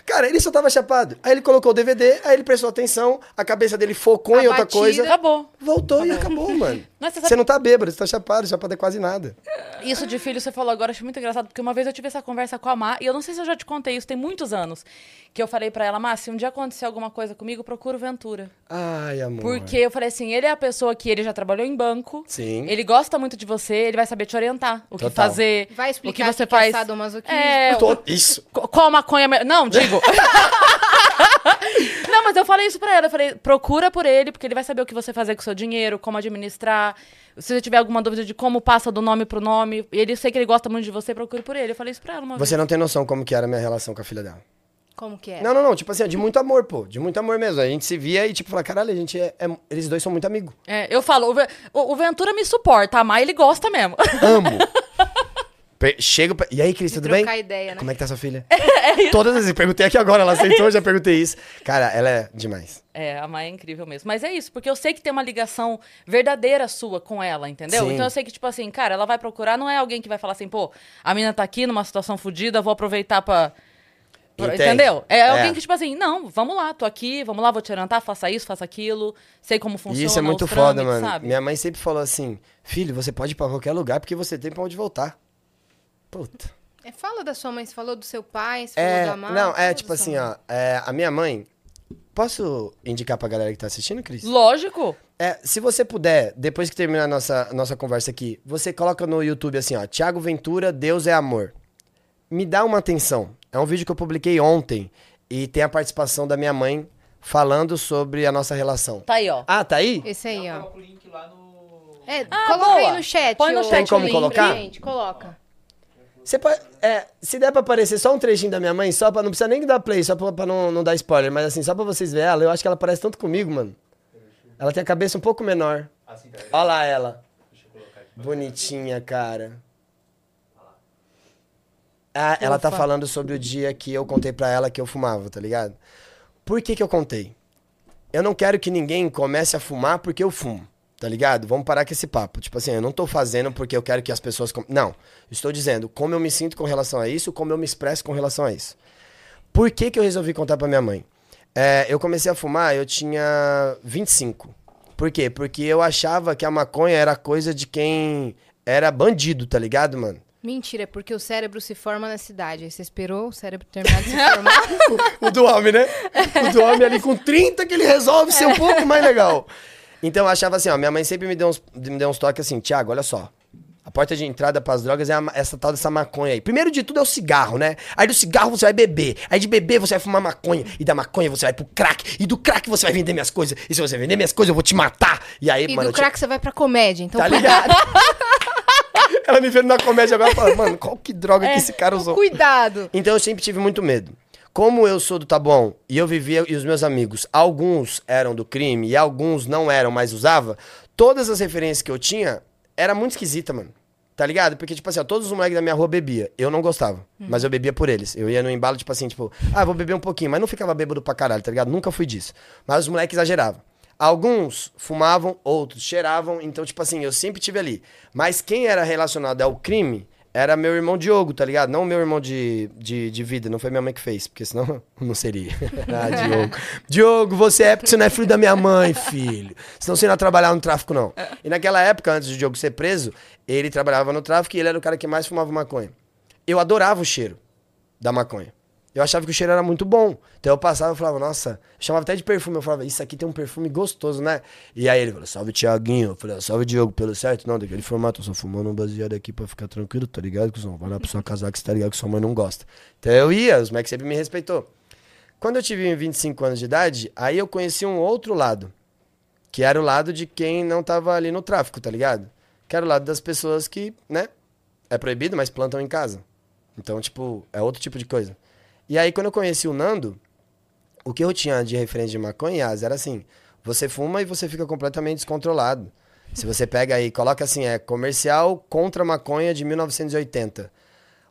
Cara, ele só tava chapado. Aí ele colocou o DVD, aí ele prestou atenção, a cabeça dele focou A em outra batida. coisa. Acabou. Voltou e acabou, mano. Mas você Você sabe, não tá bêbado, você tá chapado, chapado é quase nada. isso de filho você falou agora, acho muito engraçado, porque uma vez eu tive essa conversa com a Má, e eu não sei se eu já te contei isso, tem muitos anos, que eu falei pra ela, Má, se um dia acontecer alguma coisa comigo, procura o Ventura. Ai, amor. Porque eu falei assim, ele é a pessoa que ele já trabalhou em banco, Sim. ele gosta muito de você, ele vai saber te orientar, o que Total. fazer, Vai o explicar que você o que é faz. sadomasoquismo. É, Tô- Isso. Qu- Qual maconha. me- Não, digo. (laughs) não, mas eu falei isso pra ela. Eu falei, procura por ele, porque ele vai saber o que você fazer com o seu dinheiro, como administrar. Se você tiver alguma dúvida de como passa do nome pro nome, e ele sei que ele gosta muito de você, procure por ele. Eu falei isso pra ela uma Você vez. não tem noção como que era a minha relação com a filha dela. Como que é? Não, não, não. Tipo assim, de muito amor, pô. De muito amor mesmo. A gente se via e, tipo, fala, caralho, a gente é, é- Eles dois são muito amigos. É, eu falo, o, Ve- o- o Ventura me suporta, a Mai ele gosta mesmo. Amo. (laughs) Chego pra... E aí, Cris, tudo bem? ideia, né? Como é que tá sua filha? (laughs) Todas as vezes. Perguntei aqui agora, ela aceitou, já perguntei isso. Cara, ela é demais. É, a Mai é incrível mesmo. Mas é isso, porque eu sei que tem uma ligação verdadeira sua com ela, entendeu? Sim. Então eu sei que, tipo assim, cara, ela vai procurar, não é alguém que vai falar assim, pô, a mina tá aqui numa situação fodida, vou aproveitar pra. pra- Entende? Entendeu? É, É. alguém que, tipo assim, não, vamos lá, tô aqui, vamos lá, vou te orientar, faça isso, faça aquilo, sei como funciona. Isso é muito foda, trâmites, mano. Sabe? Minha mãe sempre falou assim: filho, você pode ir pra qualquer lugar porque você tem pra onde voltar. Puta. É, fala da sua mãe, você falou do seu pai, você falou É, da Mar. não, é tipo assim, mãe. ó. é, a minha mãe. Posso indicar pra galera que tá assistindo, Cris? Lógico. É, se você puder, depois que terminar a nossa, nossa conversa aqui, você coloca no YouTube assim, ó, Tiago Ventura, Deus é amor. Me dá uma atenção. É um vídeo que eu publiquei ontem e tem a participação da minha mãe falando sobre a nossa relação. Tá aí, ó. Ah, tá aí? Esse aí, ó. Coloca o link lá no. É, Ah, coloca boa. aí no chat. Põe no chat Tem como link, colocar? Gente, coloca. Você pode, é, se der pra aparecer só um trechinho da minha mãe, só pra, não precisa nem dar play, só pra, pra não, não dar spoiler, mas assim, só pra vocês verem ela, eu acho que ela parece tanto comigo, mano. Ela tem a cabeça um pouco menor. Assim, peraí. Olha lá ela. Bonitinha, cara. Ah, ela tá falando sobre o dia que eu contei pra ela que eu fumava, tá ligado? Por que que eu contei? Eu não quero que ninguém comece a fumar porque eu fumo, tá ligado? Vamos parar com esse papo. Tipo assim, eu não tô fazendo porque eu quero que as pessoas... com- Não, estou dizendo como eu me sinto com relação a isso, como eu me expresso com relação a isso. Por que que eu resolvi contar pra minha mãe? É, eu comecei a fumar, eu tinha 25. Por quê? Porque eu achava que a maconha era coisa de quem era bandido, tá ligado, mano? Mentira, é porque o cérebro se forma na cidade. Aí você esperou o cérebro terminar de se formar. (laughs) o do homem, né? O do homem ali com 30 que ele resolve ser um pouco mais legal. Então eu achava assim, ó, minha mãe sempre me deu uns, me deu uns toques assim, Tiago, olha só. A porta de entrada pras drogas é a essa tal dessa maconha aí. Primeiro de tudo é o cigarro, né? Aí do cigarro você vai beber. Aí de beber você vai fumar maconha. E da maconha você vai pro crack. E do crack você vai vender minhas coisas. E se você vender minhas coisas, eu vou te matar. E aí, E mano, do eu tinha- crack você vai pra comédia, então Tá cuidado. (laughs) ela me vendo na comédia agora e fala, mano, qual que droga que esse cara usou? Cuidado. Então eu sempre tive muito medo. Como eu sou do Taboão e eu vivia e os meus amigos, alguns eram do crime e alguns não eram, mas usava, todas as referências que eu tinha era muito esquisita, mano. Tá ligado? Porque, tipo assim, ó, todos os moleques da minha rua bebia. Eu não gostava, mas eu bebia por eles. Eu ia no embalo, tipo assim, tipo, ah, vou beber um pouquinho, mas não ficava bêbado pra caralho, tá ligado? Nunca fui disso. Mas os moleques exageravam. Alguns fumavam, outros cheiravam, então, tipo assim, eu sempre tive ali. Mas quem era relacionado ao crime era meu irmão Diogo, tá ligado? Não meu irmão de, de, de vida, não foi minha mãe que fez, porque senão (laughs) não seria. (laughs) ah, Diogo. (laughs) Diogo, você é porque você não é filho da minha mãe, filho. Senão você não ia trabalhar no tráfico, não. E naquela época, antes do Diogo ser preso, ele trabalhava no tráfico e ele era o cara que mais fumava maconha. Eu adorava o cheiro da maconha. Eu achava que o cheiro era muito bom. Então eu passava e falava, nossa, chamava até de perfume. Eu falava, isso aqui tem um perfume gostoso, né? E aí ele falou, salve Tiaguinho. Eu falei, salve Diogo, pelo certo? Não, daquele formato, eu só fumando um baseado aqui pra ficar tranquilo, tá ligado? Que vai lá pra sua casar que você tá ligado que sua mãe não gosta. Então eu ia, os moleques sempre me respeitou. Quando eu tive 25 anos de idade, aí eu conheci um outro lado. Que era o lado de quem não tava ali no tráfico, tá ligado? Que era o lado das pessoas que, né? É proibido, mas plantam em casa. Então, tipo, é outro tipo de coisa. E aí, quando eu conheci o Nando, o que eu tinha de referência de maconha era assim: você fuma e você fica completamente descontrolado. Se você pega aí, coloca assim, é comercial contra maconha de 1980.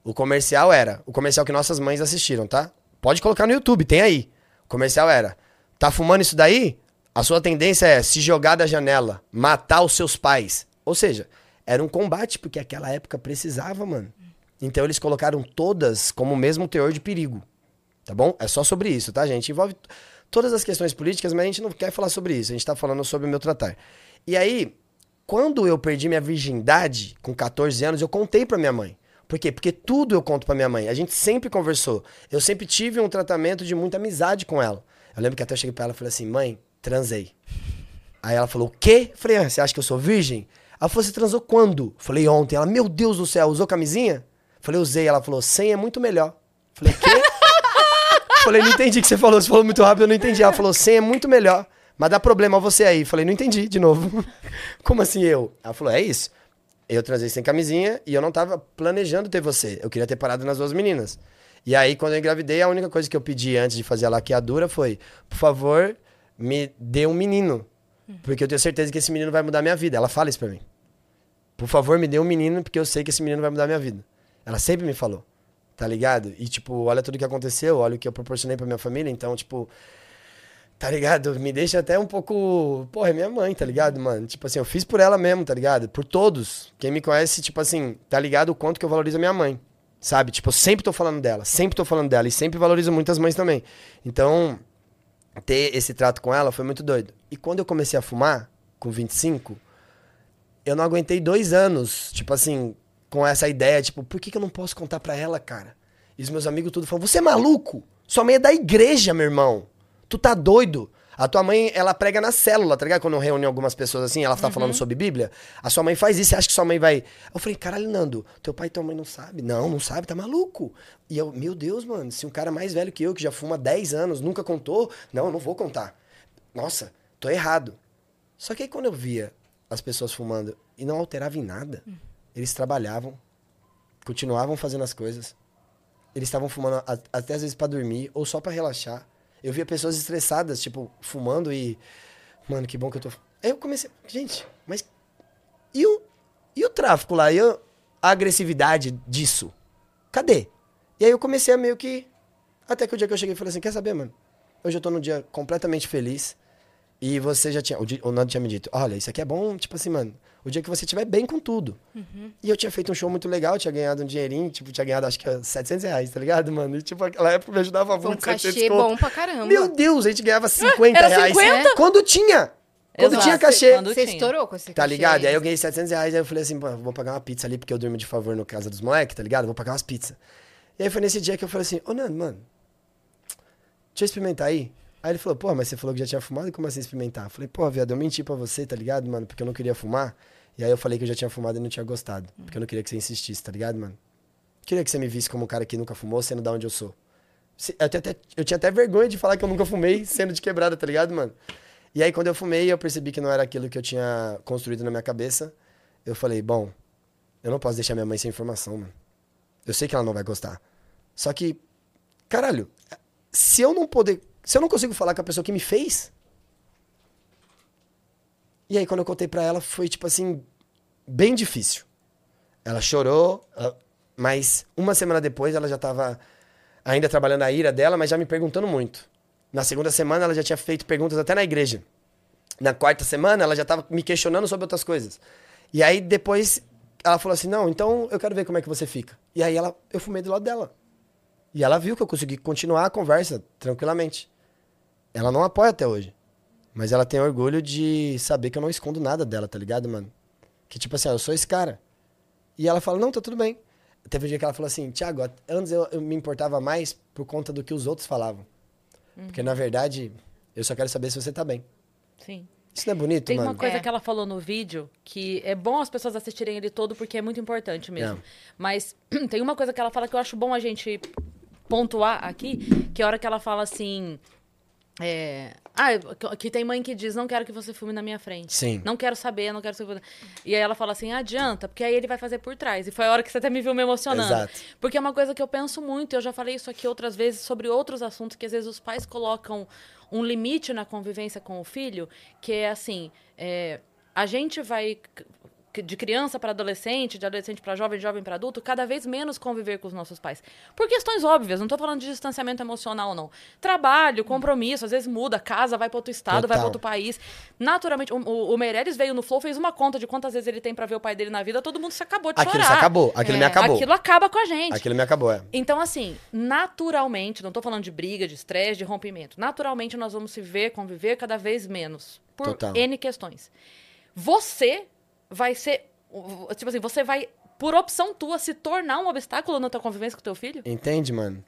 O comercial era, o comercial que nossas mães assistiram, tá? Pode colocar no YouTube, tem aí. O comercial era: tá fumando isso daí? A sua tendência é se jogar da janela, matar os seus pais. Ou seja, era um combate, porque aquela época precisava, mano. Então eles colocaram todas como o mesmo teor de perigo. Tá bom? É só sobre isso, tá, gente? Envolve todas as questões políticas, mas a gente não quer falar sobre isso. A gente tá falando sobre o meu tratar. E aí, quando eu perdi minha virgindade, com 14 anos, eu contei pra minha mãe. Por quê? Porque tudo eu conto pra minha mãe. A gente sempre conversou. Eu sempre tive um tratamento de muita amizade com ela. Eu lembro que até eu cheguei pra ela e falei assim, mãe, transei. Aí ela falou, o quê? Eu falei, ah, você acha que eu sou virgem? Ela falou, você transou quando? Eu falei, ontem. Ela, meu Deus do céu, usou camisinha? Falei, usei. Ela falou, sem é muito melhor. Falei, quê? (laughs) Falei, não entendi o que você falou. Você falou muito rápido, eu não entendi. Ela falou, sem é muito melhor. Mas dá problema você aí. Falei, não entendi, de novo. (laughs) Como assim eu? Ela falou, é isso. Eu transei sem camisinha e eu não tava planejando ter você. Eu queria ter parado nas duas meninas. E aí, quando eu engravidei, a única coisa que eu pedi antes de fazer a laqueadura foi, por favor, me dê um menino. Porque eu tenho certeza que esse menino vai mudar minha vida. Ela fala isso pra mim. Por favor, me dê um menino, porque eu sei que esse menino vai mudar minha vida. Ela sempre me falou. Tá ligado? E, tipo, olha tudo que aconteceu, olha o que eu proporcionei pra minha família. Então, tipo, tá ligado? Me deixa até um pouco. Porra, é minha mãe, tá ligado, mano? Tipo assim, eu fiz por ela mesmo, tá ligado? Por todos. Quem me conhece, tipo assim, tá ligado o quanto que eu valorizo a minha mãe. Sabe? Tipo, eu sempre tô falando dela, sempre tô falando dela. E sempre valorizo muitas mães também. Então, ter esse trato com ela foi muito doido. E quando eu comecei a fumar, com 25, eu não aguentei dois anos, tipo assim, com essa ideia, tipo, por que, que eu não posso contar pra ela, cara? E os meus amigos tudo falam, você é maluco? Sua mãe é da igreja, meu irmão. Tu tá doido? A tua mãe, ela prega na célula, tá ligado? Quando reúne algumas pessoas assim, ela tá falando sobre Bíblia. A sua mãe faz isso, você acha que sua mãe vai. Eu falei, caralho, Nando, teu pai e tua mãe não sabe? Não, não sabe, tá maluco. E eu, meu Deus, mano, se um cara mais velho que eu, que já fuma 10 anos, nunca contou, não, eu não vou contar. Nossa, tô errado. Só que aí quando eu via as pessoas fumando e não alterava em nada, eles trabalhavam, continuavam fazendo as coisas. Eles estavam fumando a- até às vezes pra dormir ou só pra relaxar. Eu via pessoas estressadas, tipo, fumando e. Mano, que bom que eu tô. Aí eu comecei. Gente, mas. E o, e o tráfico lá? E a agressividade disso? Cadê? E aí eu comecei a meio que. Até que o dia que eu cheguei e falei assim: quer saber, mano? Hoje eu tô num dia completamente feliz. E você já tinha. O, o Nando tinha me dito: olha, isso aqui é bom, tipo assim, mano. O dia que você estiver bem com tudo. E eu tinha feito um show muito legal, tinha ganhado um dinheirinho, tipo, tinha ganhado acho que 700 reais, tá ligado, mano? E tipo, aquela época me ajudava Foi um muito, 700 cachê conto. bom pra caramba. Meu Deus, a gente ganhava 50 Era reais. 50? Quando tinha. Quando Exato, tinha cachê. quando Você tinha. estourou com esse Tá cachê ligado? E aí aí. eu ganhei 700 reais, aí eu falei assim, pô, vou pagar uma pizza ali, porque eu durmo de favor no casa dos moleques, tá ligado? Vou pagar umas pizzas. E aí foi nesse dia que eu falei assim, ô Nando, mano, deixa eu experimentar aí. Aí ele falou, pô, mas você falou que já tinha fumado, como assim experimentar? Eu falei, pô, viado, eu menti pra você, tá ligado, mano? Porque eu não queria fumar. E aí eu falei que eu já tinha fumado e não tinha gostado. Porque eu não queria que você insistisse, tá ligado, mano? Queria que você me visse como um cara que nunca fumou, sendo da onde eu sou. Eu tinha, até, eu tinha até vergonha de falar que eu nunca fumei (laughs) sendo de quebrada, tá ligado, mano? E aí, quando eu fumei, eu percebi que não era aquilo que eu tinha construído na minha cabeça. Eu falei, bom, eu não posso deixar minha mãe sem informação, mano. Eu sei que ela não vai gostar. Só que, caralho, se eu não poder. Se eu não consigo falar com a pessoa que me fez. E aí, quando eu contei pra ela, foi tipo assim, bem difícil. Ela chorou, mas uma semana depois ela já tava ainda trabalhando a ira dela, mas já me perguntando muito. Na segunda semana ela já tinha feito perguntas até na igreja. Na quarta semana ela já tava me questionando sobre outras coisas. E aí depois ela falou assim: "Não, então eu quero ver como é que você fica". E aí ela eu fumei do lado dela. E ela viu que eu consegui continuar a conversa tranquilamente. Ela não apoia até hoje. Mas ela tem orgulho de saber que eu não escondo nada dela, tá ligado, mano? Que tipo assim, ó, eu sou esse cara. E ela fala, não, tá tudo bem. Teve um dia que ela falou assim, Thiago, antes eu, eu me importava mais por conta do que os outros falavam. Porque, na verdade, eu só quero saber se você tá bem. Sim. Isso não é bonito, Tem mano? uma coisa É. que ela falou no vídeo que é bom as pessoas assistirem ele todo porque é muito importante mesmo. É. Mas (clears throat) tem uma coisa que ela fala que eu acho bom a gente pontuar aqui, que é a hora que ela fala assim. É, ah, que- tem mãe que diz, não quero que você fume na minha frente. Sim. Não quero saber, não quero saber. E aí ela fala assim, adianta, porque aí ele vai fazer por trás. E foi a hora que você até me viu me emocionando. Exato. Porque é uma coisa que eu penso muito, eu já falei isso aqui outras vezes sobre outros assuntos que às vezes os pais colocam um limite na convivência com o filho, que é assim, é, a gente vai de criança para adolescente, de adolescente para jovem, de jovem para adulto, cada vez menos conviver com os nossos pais. Por questões óbvias, não estou falando de distanciamento emocional, não. Trabalho, compromisso, às vezes muda, casa, vai para outro estado, vai Total. para outro país. Naturalmente, o, o, Meirelles veio no Flow, fez uma conta de quantas vezes ele tem para ver o pai dele na vida, todo mundo se acabou de Aquilo chorar. se acabou, aquilo me É, acabou. Aquilo acaba com a gente. Aquilo me acabou, é. Então, assim, naturalmente, não tô falando de briga, de estresse, de rompimento. Naturalmente, nós vamos se ver, conviver cada vez menos. Por Total. N questões. Você vai ser. Tipo assim, você vai, por opção tua, se tornar um obstáculo na tua convivência com teu filho? Entende, mano?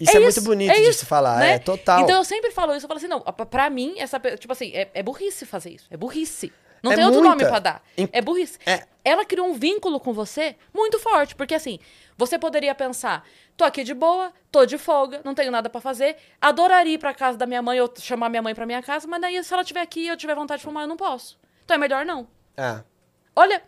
Isso é, muito bonito de se falar, né? é total. Então eu sempre falo isso, eu falo assim, não, pra- mim, essa, tipo assim, é, é burrice fazer isso, é burrice. Não É tem outro nome pra dar. É burrice. É. Ela criou um vínculo com você muito forte, porque assim, você poderia pensar, tô aqui de boa, tô de folga, não tenho nada pra fazer, adoraria ir pra casa da minha mãe ou chamar minha mãe pra minha casa, mas daí se ela estiver aqui e eu tiver vontade de fumar, eu não posso. Então é melhor não. É. Olha,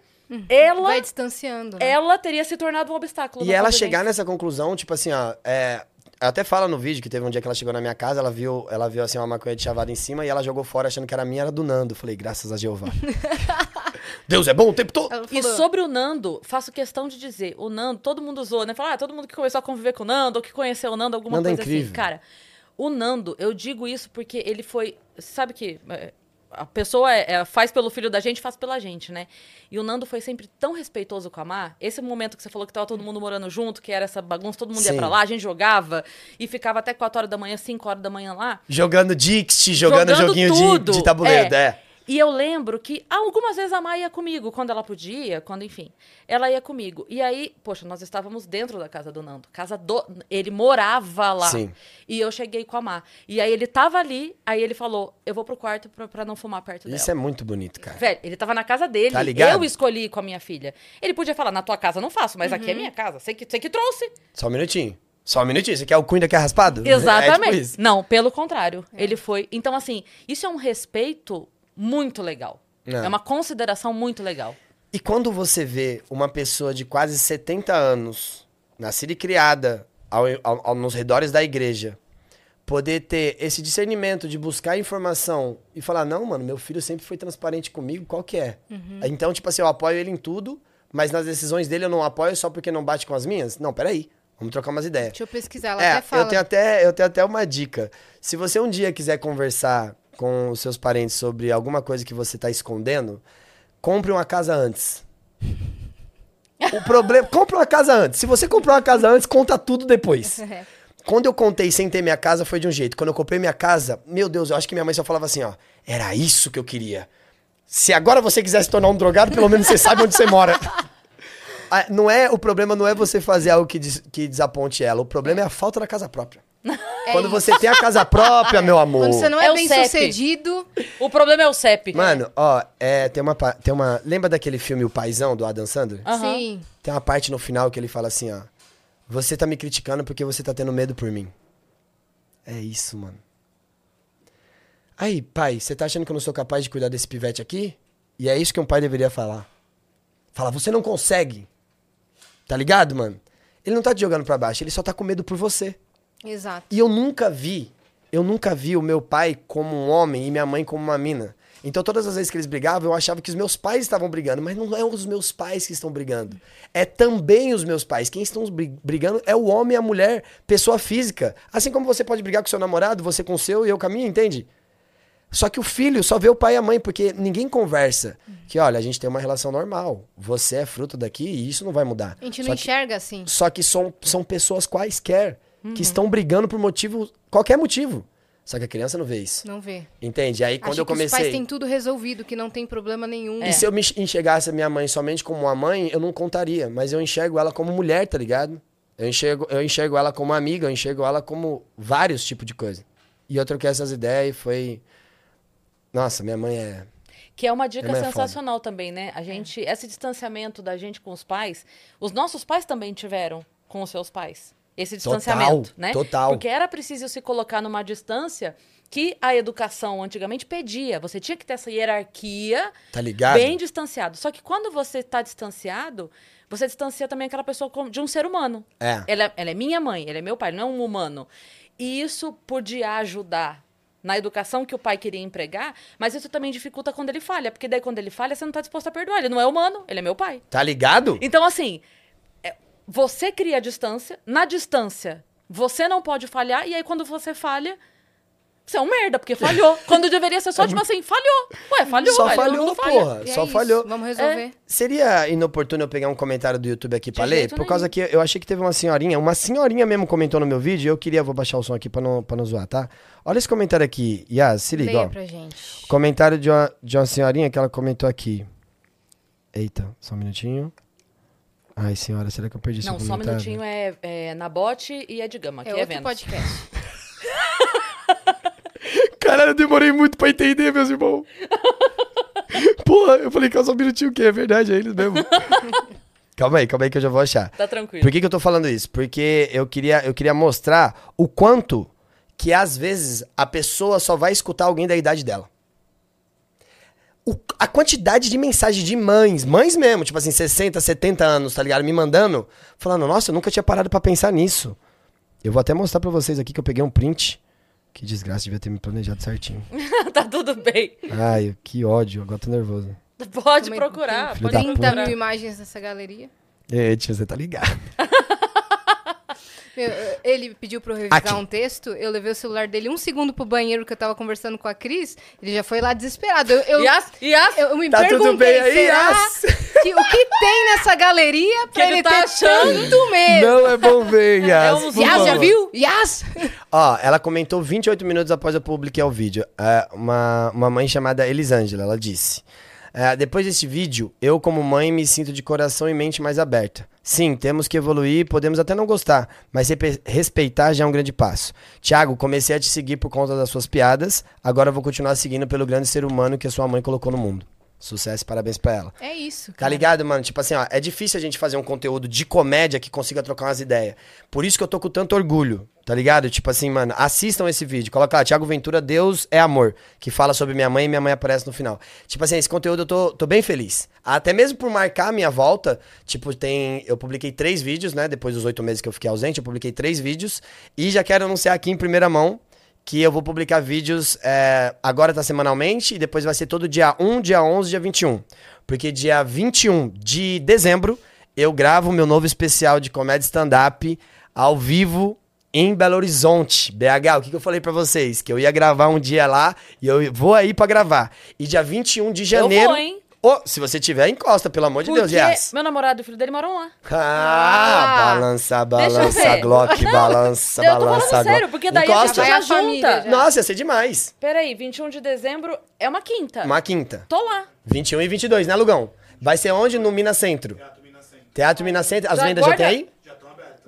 ela, Vai distanciando. né? ela teria se tornado um obstáculo. E ela chegar nessa conclusão, tipo assim, ó, é, até fala no vídeo que teve um dia que ela chegou na minha casa, ela viu, ela viu assim uma maconha de chavada em cima e ela jogou fora achando que era minha, era do Nando. Falei, graças a Jeová. (laughs) Deus é bom o tempo todo. Ela E falou, sobre o Nando, faço questão de dizer, o Nando, todo mundo usou, né? Fala, ah, todo mundo que começou a conviver com o Nando, ou que conheceu o Nando, alguma Nando é coisa assim. incrível. Cara, o Nando, eu digo isso porque ele foi. Sabe que é, a pessoa é- é, faz pelo filho da gente, faz pela gente, né? E o Nando foi sempre tão respeitoso com a Mar. Esse momento que você falou que tava todo mundo morando junto, que era essa bagunça, todo mundo ia Sim. pra lá, a gente jogava e ficava até 4 horas da manhã, 5 horas da manhã lá. Jogando Dixit, jogando, joguinho de, de tabuleiro, é. E eu lembro que algumas vezes a Mai ia comigo, quando ela podia, quando, enfim, ela ia comigo. E aí, poxa, nós estávamos dentro da casa do Nando. Casa do. Ele morava lá. Sim. E eu cheguei com a Mar. E aí ele tava ali, aí ele falou: eu vou pro quarto pra, pra não fumar perto dela. Isso é muito bonito, cara. Velho, ele tava na casa dele. Tá ligado? Eu escolhi com a minha filha. Ele podia falar, na tua casa eu não faço, mas aqui é minha casa. Você que, você que trouxe. Só um minutinho. Só um minutinho. Você quer o Cunha que é raspado? Exatamente. (laughs) É tipo isso. Não, pelo contrário. Ele foi. Então, assim, isso é um respeito muito legal. É. É, uma consideração muito legal. E quando você vê uma pessoa de quase 70 anos, nascida e criada ao, ao- ao- nos redores da igreja, poder ter esse discernimento de buscar informação e falar, não, mano, meu filho sempre foi transparente comigo, qual que é? Então, tipo assim, eu apoio ele em tudo, mas nas decisões dele eu não apoio só porque não bate com as minhas? Não, peraí, vamos trocar umas ideias. Deixa eu pesquisar. Ela É, até fala. eu tenho até, eu tenho até uma dica. Se você um dia quiser conversar com os seus parentes sobre alguma coisa que você está escondendo, compre uma casa antes. O problema, compre uma casa antes. Se você comprar uma casa antes, conta tudo depois. (laughs) É. Quando eu contei sem ter minha casa, foi de um jeito. Quando eu comprei minha casa, meu Deus, eu acho que minha mãe só falava assim, ó, era isso que eu queria. Se agora você quiser se tornar um drogado, pelo menos você (laughs) sabe onde você mora. Ah, Não é, o problema não é você fazer algo que, des- que desaponte ela. O problema é a falta da casa própria. Quando você tem a casa própria, meu (laughs) amor. Quando você não é, É o bem CEP. sucedido. O problema é o CEP. Mano, ó, é, tem, uma, tem uma. Lembra daquele filme O Paizão, do Adam Sandler? Aham. Sim. Tem uma parte no final que ele fala assim, ó. Você tá me criticando porque você tá tendo medo por mim. É isso, mano. Aí, pai, você tá achando que eu não sou capaz de cuidar desse pivete aqui? E é isso que um pai deveria falar. Fala, você não consegue. Tá ligado, mano? Ele não tá te jogando pra baixo, ele só tá com medo por você. Exato. E eu nunca vi, eu nunca vi o meu pai como um homem e minha mãe como uma mina. Então todas as vezes que eles brigavam, eu achava que os meus pais estavam brigando, mas não é os meus pais que estão brigando. É também os meus pais. Quem estão bri- brigando é o homem e a mulher, pessoa física. Assim como você pode brigar com seu namorado, você com o seu e eu com a minha, entende? Só que o filho só vê o pai e a mãe, porque ninguém conversa. Que, olha, a gente tem uma relação normal. Você é fruto daqui e isso não vai mudar. A gente Só não que- enxerga assim. só que são, são pessoas quaisquer que estão brigando por motivo, qualquer motivo. Só que a criança não vê isso. Não vê. Entende? Aí quando Acha eu que os pais comecei. têm tudo resolvido, que não tem problema nenhum. E se eu me enxergasse a minha mãe somente como uma mãe, eu não contaria. Mas eu enxergo ela como mulher, tá ligado? Eu enxergo, eu enxergo ela como amiga, eu enxergo ela como vários tipos de coisa. E eu troquei essas ideias e foi. Nossa, minha mãe é. Que é uma dica é sensacional também, né? A gente, esse distanciamento da gente com os pais, os nossos pais também tiveram com os seus pais. Esse Total, distanciamento, né? total. Porque era preciso se colocar numa distância que a educação antigamente pedia. Você tinha que ter essa hierarquia Tá ligado? bem distanciado. Só que quando você está distanciado, você distancia também aquela pessoa de um ser humano. É. Ela, ela é minha mãe, ele é meu pai, não é um humano. E isso podia ajudar na educação que o pai queria empregar, mas isso também dificulta quando ele falha, porque daí quando ele falha, você não está disposto a perdoar. Ele não é humano, ele é meu pai. Tá ligado? Então, assim, é, você cria a distância, na distância, você não pode falhar, e aí quando você falha, você é um merda, porque falhou. (laughs) quando deveria ser só, tipo assim, falhou. Ué, falhou, Só velho, falhou, porra. É Só isso, falhou. Vamos resolver. Seria inoportuno eu pegar um comentário do YouTube aqui pra De ler? Por causa que eu achei que teve uma senhorinha, uma senhorinha mesmo comentou no meu vídeo, e eu queria, vou baixar o som aqui pra não, pra não zoar, tá? Olha esse comentário aqui, Yas, se liga, Leia ó. pra gente. Comentário de uma, de uma senhorinha que ela comentou aqui. Eita, só um minutinho. Ai, senhora, será que eu perdi seu Não, só um comentário? minutinho é, é na bote e é de gama, que É é, outro Vênus. podcast. (laughs) Caralho, eu demorei muito pra entender, meus irmãos. (laughs) Porra, eu falei, calma só um minutinho, o quê? É verdade, é eles mesmo. (laughs) calma aí, calma aí que eu já vou achar. Tá tranquilo. Por que, que eu tô falando isso? Porque eu queria, eu queria mostrar o quanto que às vezes a pessoa só vai escutar alguém da idade dela. O- a quantidade de mensagem de mães, mães mesmo, tipo assim, 60, 70 anos, tá ligado? Me mandando, falando, nossa, eu nunca tinha parado pra pensar nisso. Eu vou até mostrar pra vocês aqui que eu peguei um print. Que desgraça, devia ter me planejado certinho. (laughs) tá tudo bem. Ai, que ódio, agora tô nervoso. Pode procurar, pode da 30 procurar. mil imagens nessa galeria. Ei, tia, você tá ligado. (laughs) Meu, ele pediu pra eu revisar Aqui. um texto, eu levei o celular dele um segundo pro banheiro que eu tava conversando com a Cris, ele já foi lá desesperado. Eu, eu, Yas, Yas, eu me Tá tudo perguntei, bem aí, será Yas? que, o que tem nessa galeria pra ele ele, tá ter achando? tanto medo? Não é bom ver, Yas. É um Yas, já viu? Yas! (laughs) Ó, ela comentou 28 minutos após eu publicar o vídeo. É, uma, uma mãe chamada Elisângela, ela disse. é, depois desse vídeo, eu como mãe me sinto de coração e mente mais aberta. Sim, temos que evoluir, podemos até não gostar, mas respeitar já é um grande passo. Tiago, comecei a te seguir por conta das suas piadas, agora vou continuar seguindo pelo grande ser humano que a sua mãe colocou no mundo. Sucesso e parabéns pra ela. É isso, Tá cara. ligado, mano? Tipo assim, ó, é difícil a gente fazer um conteúdo de comédia que consiga trocar umas ideias. Por isso que eu tô com tanto orgulho, tá ligado? Tipo assim, mano, assistam esse vídeo. Coloca lá, Thiago Ventura, Deus é amor, que fala sobre minha mãe e minha mãe aparece no final. Tipo assim, esse conteúdo eu tô, tô bem feliz. Até mesmo por marcar a minha volta, tipo, tem. Eu publiquei três vídeos, né? Depois dos oito meses que eu fiquei ausente, eu publiquei três vídeos. E já quero anunciar aqui em primeira mão que eu vou publicar vídeos, é, agora tá semanalmente, e depois vai ser todo dia 1, dia 11, dia 21. Porque dia 21 de dezembro eu gravo meu novo especial de comédia stand-up ao vivo em Belo Horizonte, BH. O que, que eu falei pra vocês? Que eu ia gravar um dia lá e eu vou aí pra gravar. E dia 21 de janeiro... Eu vou, hein? Ô, se você tiver, encosta, pelo amor de Deus, Porque Yas. meu namorado e o filho dele moram lá. Ah, balança, eu balança, ver. Glock, Não, balança, eu tô balança, falando sério, porque daí a Encosta. gente Vai já a família, junta. já. Nossa, ia ser demais. Peraí, 21 de dezembro é uma quinta. Uma quinta. Tô lá. 21 e 22, né, Lugão? Vai ser onde? No Minas Centro. Teatro Minas Centro. As Já vendas já guarda- tem aí?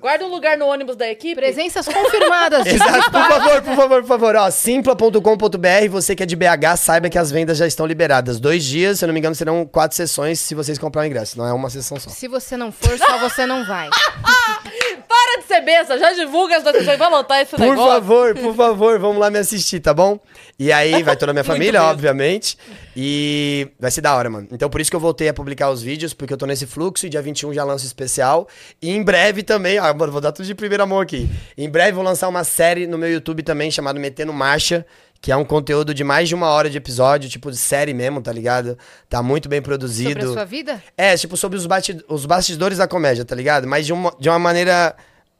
Guarda um lugar no ônibus da equipe. Presenças confirmadas. (laughs) Exato, por favor, por favor, por favor. Ó, simpla.com.br, você que é de BH, saiba que as vendas já estão liberadas. Dois dias, se eu não me engano, serão quatro sessões se vocês comprarem o ingresso. Não é uma sessão só. Se você não for, só você não vai. (laughs) Para de ser besta, já divulga as notícias, vai lotar esse Por negócio. favor, por favor, vamos lá me assistir, tá bom? E aí vai toda a minha (laughs) família, mesmo. obviamente. E vai ser da hora, mano. Então por isso que eu voltei a publicar os vídeos, porque eu tô nesse fluxo e dia 21 já lanço especial. E em breve também, ó, mano, vou dar tudo de primeira mão aqui. Em breve vou lançar uma série no meu YouTube também chamado Metendo Marcha. Que é um conteúdo de mais de uma hora de episódio, tipo de série mesmo, tá ligado? Tá muito bem produzido. Sobre a sua vida? É, tipo, sobre os, os bastidores da comédia, tá ligado? Mas de uma, de uma maneira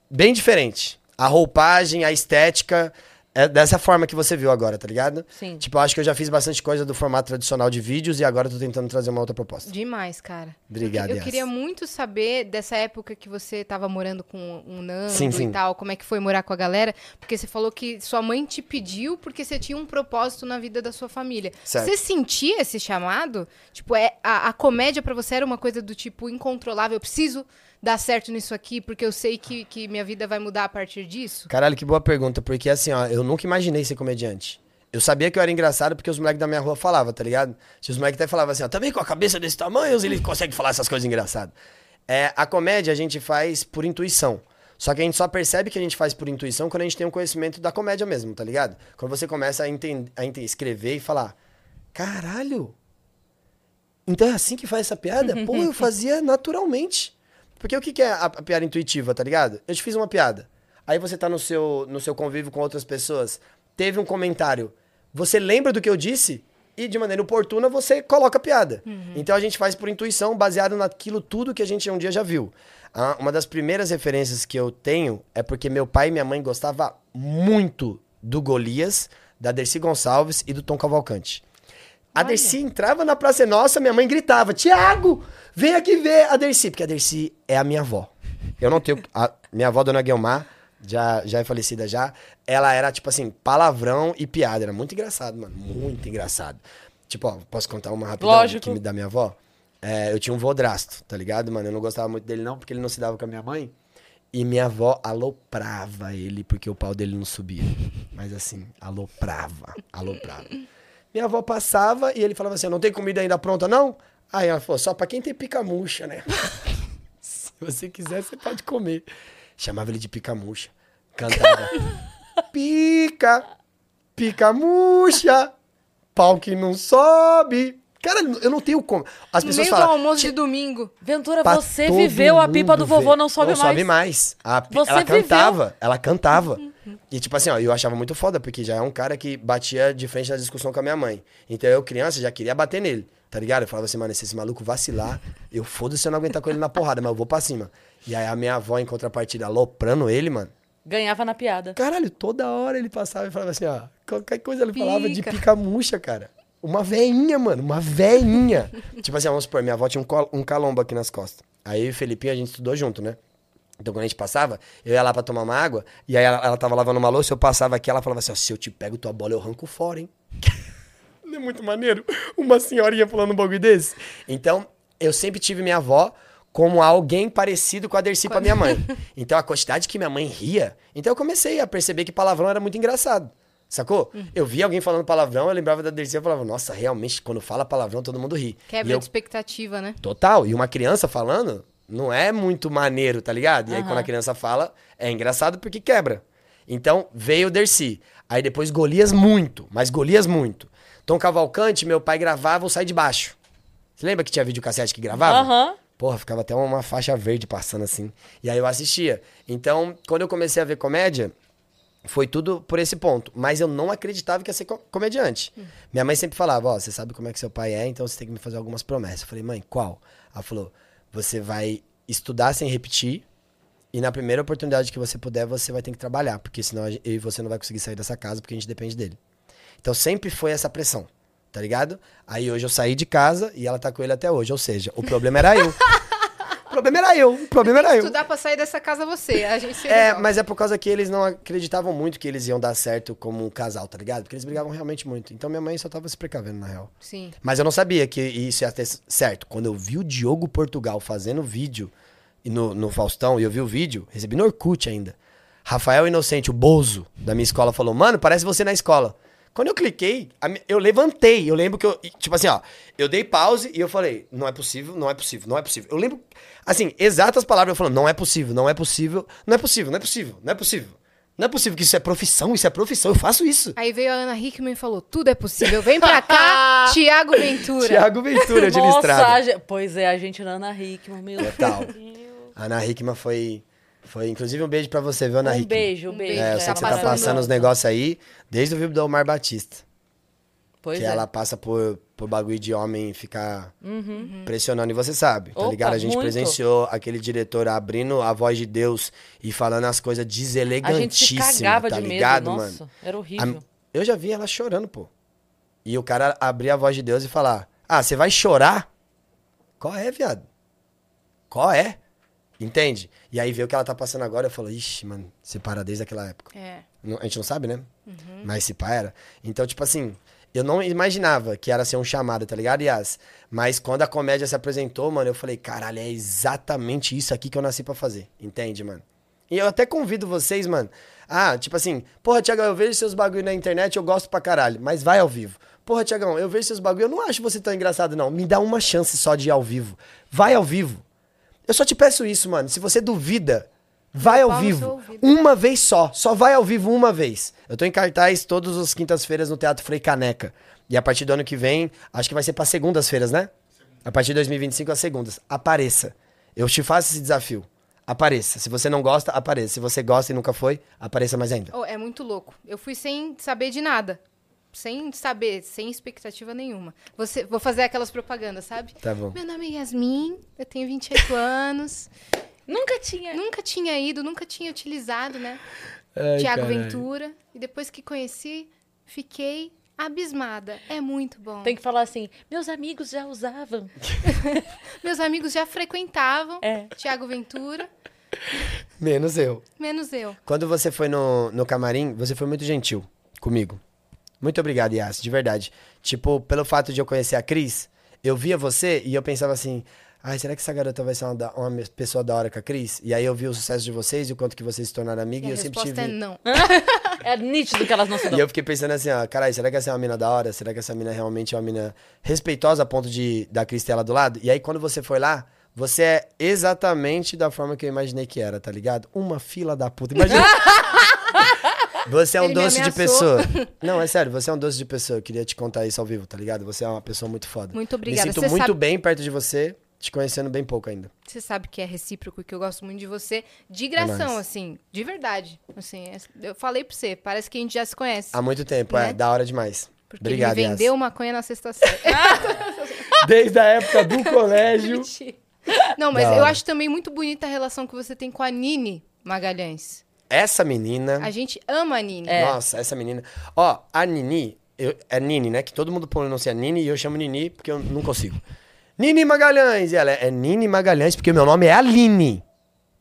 bem diferente. A roupagem, a estética, é dessa forma que você viu agora, tá ligado? Sim. Tipo, eu acho que eu já fiz bastante coisa do formato tradicional de vídeos e agora eu tô tentando trazer uma outra proposta. Demais, cara. Obrigado, Eu Yas. queria muito saber dessa época que você tava morando com o Nando Sim, sim. e tal, como é que foi morar com a galera, porque você falou que sua mãe te pediu porque você tinha um propósito na vida da sua família. Certo. Você sentia esse chamado? Tipo, é a, a comédia pra você era uma coisa do tipo incontrolável, eu preciso dar certo nisso aqui porque eu sei que, que minha vida vai mudar a partir disso? Caralho, que boa pergunta, porque assim, ó, eu nunca imaginei ser comediante. Eu sabia que eu era engraçado porque os moleques da minha rua falavam, tá ligado? Se os moleques até falavam assim, ó, também com a cabeça desse tamanho, ele consegue falar essas coisas engraçadas. É, a comédia a gente faz por intuição. Só que a gente só percebe que a gente faz por intuição quando a gente tem um conhecimento da comédia mesmo, tá ligado? Quando você começa a, enten- a escrever e falar, caralho, então é assim que faz essa piada? Pô, eu (laughs) fazia naturalmente. Porque o que que é a, a piada intuitiva, tá ligado? Eu te fiz uma piada. Aí você tá no seu, no seu convívio com outras pessoas, teve um comentário. Você lembra do que eu disse? E de maneira oportuna você coloca a piada. Então a gente faz por intuição, baseado naquilo tudo que a gente um dia já viu. Ah, uma das primeiras referências que eu tenho é porque meu pai e minha mãe gostavam muito do Golias, da Dercy Gonçalves e do Tom Cavalcante. A. Dercy entrava na Praça Nossa, minha mãe gritava: Tiago, vem aqui ver a Dercy, porque a Dercy é a minha avó. Eu não tenho. A minha avó, dona Guilmar, já, já é falecida já. Ela era, tipo assim, palavrão e piada. Era muito engraçado, mano. Muito engraçado. Tipo, ó, posso contar uma rapidão Lógico. que me da minha avó? é, eu tinha um vodrasto, tá ligado, mano? Eu não gostava muito dele não, porque ele não se dava com a minha mãe. E minha avó aloprava ele, porque o pau dele não subia. Mas assim, aloprava, aloprava. Minha avó passava e ele falava assim, não tem comida ainda pronta não? Aí ela falou, só pra quem tem pica murcha, né? (laughs) Se você quiser, você pode comer. Chamava ele de (laughs) pica murcha. Cantava. pica, pica murcha, pau que não sobe. Cara, eu não tenho como. As pessoas meio do falam. almoço "Ti- de domingo. Ventura, pra você viveu a pipa do vovô, ver. não sobe não mais. sobe mais. A pi- Você ela cantava, ela cantava. E tipo assim, ó, eu achava muito foda, porque já é um cara que batia de frente na discussão com a minha mãe. Então eu, criança, já queria bater nele, tá ligado? Eu falava assim, mano, se esse maluco vacilar, eu foda-se eu não aguentar com ele na porrada, mas eu vou pra cima. E aí a minha avó, em contrapartida, aloprando ele, mano. Ganhava na piada. Caralho, toda hora ele passava e falava assim, ó, qualquer coisa ele falava de Pica. pica murcha, cara. Uma veinha, mano, uma veinha. tipo assim, vamos supor, minha avó tinha um, um calombo aqui nas costas. Aí eu e o Felipinho, a gente estudou junto, né? Então quando a gente passava, eu ia lá pra tomar uma água, e aí ela, ela tava lavando uma louça, eu passava aqui, ela falava assim, ó, se eu te pego tua bola, eu arranco fora, hein? (laughs) Não é muito maneiro? Uma senhorinha falando um bagulho desse? Então, eu sempre tive minha avó como alguém parecido com a Dercy pra minha mãe. (laughs) Então, a quantidade que minha mãe ria... Então, eu comecei a perceber que palavrão era muito engraçado. Sacou? Uhum. Eu via alguém falando palavrão, eu lembrava da Dercy, eu falava, nossa, realmente, quando fala palavrão, todo mundo ri. Quebra E eu- de expectativa, né? Total. E uma criança falando não é muito maneiro, tá ligado? E aí, quando a criança fala, é engraçado porque quebra. Então, veio o Dercy. Aí depois Golias muito, mas Golias muito. Tom Cavalcante, meu pai gravava o Sai de Baixo. Você lembra que tinha videocassete que gravava? Aham. Porra, ficava até uma faixa verde passando assim. E aí eu assistia. Então, quando eu comecei a ver comédia, foi tudo por esse ponto. Mas eu não acreditava que ia ser co- comediante. Minha mãe sempre falava, ó, você sabe como é que seu pai é, então você tem que me fazer algumas promessas. Eu falei, mãe, qual? Ela falou, você vai estudar sem repetir. E na primeira oportunidade que você puder, você vai ter que trabalhar. Porque senão eu e você não vai conseguir sair dessa casa, porque a gente depende dele. Então sempre foi essa pressão, tá ligado? Aí hoje eu saí de casa e ela tá com ele até hoje. Ou seja, o problema era eu. (laughs) o problema era eu. O problema era eu. Estudar pra sair dessa casa você. A gente É, resolve. mas é por causa que eles não acreditavam muito que eles iam dar certo como um casal, tá ligado? Porque eles brigavam realmente muito. Então minha mãe só tava se precavendo, na real. Sim. Mas eu não sabia que isso ia ter certo. Quando eu vi o Diogo Portugal fazendo vídeo e no, no Faustão, e eu vi o vídeo, recebi no Orkut ainda. Rafael Inocente, o Bozo, da minha escola, falou: Mano, parece você na escola. Quando eu cliquei, eu levantei. Eu lembro que eu. Tipo assim, ó. Eu dei pause e eu falei: Não é possível, não é possível, não é possível. Eu lembro, assim, exatas palavras eu falando: Não é possível, não é possível, não é possível, não é possível, não é possível. Não é possível que isso é profissão, isso é profissão, eu faço isso. Aí veio a Ana Hickman e falou: tudo é possível. Vem pra cá, (laughs) Tiago Ventura. Tiago Ventura de (laughs) Nossa, listrada. gente- pois é, a gente na Ana Hickman, meu Total. Deus. A Ana Hickman foi, foi. Inclusive, um beijo pra você, viu, Ana Um Hickman? beijo, um Um beijo. beijo, É, eu sei que você tá passando passando os negócios aí, desde o vídeo do Omar Batista. Pois que é. ela passa por, por bagulho de homem ficar pressionando. E você sabe, tá Opa, ligado? A gente muito. presenciou aquele diretor abrindo a voz de Deus e falando as coisas A gente se deselegantíssimas, cagava tá de ligado, medo, mano? nossa, era horrível. A- eu já vi ela chorando, pô. E o cara abrir a voz de Deus e falar: Ah, você vai chorar? Qual é, viado? Qual é? Entende? E aí vê o que ela tá passando agora, eu falo, ixi, mano, separa desde aquela época. É. A gente não sabe, né? Mas se pá era. Então, tipo assim, eu não imaginava que era ser um chamado, tá ligado? Mas quando a comédia se apresentou, mano, eu falei, caralho, é exatamente isso aqui que eu nasci pra fazer. Entende, mano? E eu até convido vocês, mano. Ah, tipo assim, porra, Tiagão, eu vejo seus bagulho na internet, eu gosto pra caralho, mas vai ao vivo. Porra, Tiagão, eu vejo seus bagulho, eu não acho você tão engraçado, não. Me dá uma chance só de ir ao vivo. Vai ao vivo. Eu só te peço isso, mano. Se você duvida, vai ao vivo. Uma vez só. Só vai ao vivo uma vez. Eu tô em cartaz todas as quintas-feiras no Teatro Frei Caneca. E a partir do ano que vem, acho que vai ser pra segundas-feiras, né? A partir de 2025, as segundas. Apareça. Eu te faço esse desafio. Apareça. Se você não gosta, apareça. Se você gosta e nunca foi, apareça mais ainda. Oh, é muito louco. Eu fui sem saber de nada. Sem saber, sem expectativa nenhuma. Você, vou fazer aquelas propagandas, sabe? Tá bom. Meu nome é Yasmin, eu tenho 28 (laughs) anos. Nunca tinha. Nunca tinha ido, nunca tinha utilizado, né? Ai, Tiago caralho. Ventura. E depois que conheci, fiquei abismada. É muito bom. Tem que falar assim, meus amigos já usavam. (laughs) Meus amigos já frequentavam É. Tiago Ventura, Menos eu. menos eu. Quando você foi no, no camarim, você foi muito gentil comigo. Muito obrigado, Yas, de verdade. Tipo, pelo fato de eu conhecer a Cris, eu via você e eu pensava assim, ai, será que essa garota vai ser uma, da- uma pessoa da hora com a Cris? E aí eu vi o sucesso de vocês e o quanto que vocês se tornaram amigos E e, a eu sempre resposta tive... é não. (laughs) É nítido que elas não se E dão. eu fiquei pensando assim, ó, caralho, será que essa é uma mina da hora? Será que essa mina realmente é uma mina respeitosa a ponto de da Cristela do lado? E aí quando você foi lá, você é exatamente da forma que eu imaginei que era, tá ligado? Uma fila da puta. Imagina. (laughs) Você é um Ele doce de pessoa. Não, é sério, você é um doce de pessoa. Eu queria te contar isso ao vivo, tá ligado? Você é uma pessoa muito foda. Muito obrigada. Me sinto Você muito sabe- bem perto de você, te conhecendo bem pouco ainda. Você sabe que é recíproco, que eu gosto muito de você. De gração, nóis. assim. De verdade. Assim, é- eu falei pra você, parece que a gente já se conhece. Há muito tempo, Né? é, da hora demais. Porque Obrigado, ele me vendeu Yas. maconha na sexta série. (laughs) Desde a época do (laughs) colégio. Mentira. Não, mas Da eu hora. acho também muito bonita a relação que você tem com a Nini Magalhães. Essa menina. A gente ama a Nini. É. Nossa, essa menina. Ó, a Nini, eu- é Nini, né? Que todo mundo pronuncia Nini e eu chamo Nini porque eu não consigo. Nini Magalhães. E ela é Nini Magalhães porque meu nome é Aline.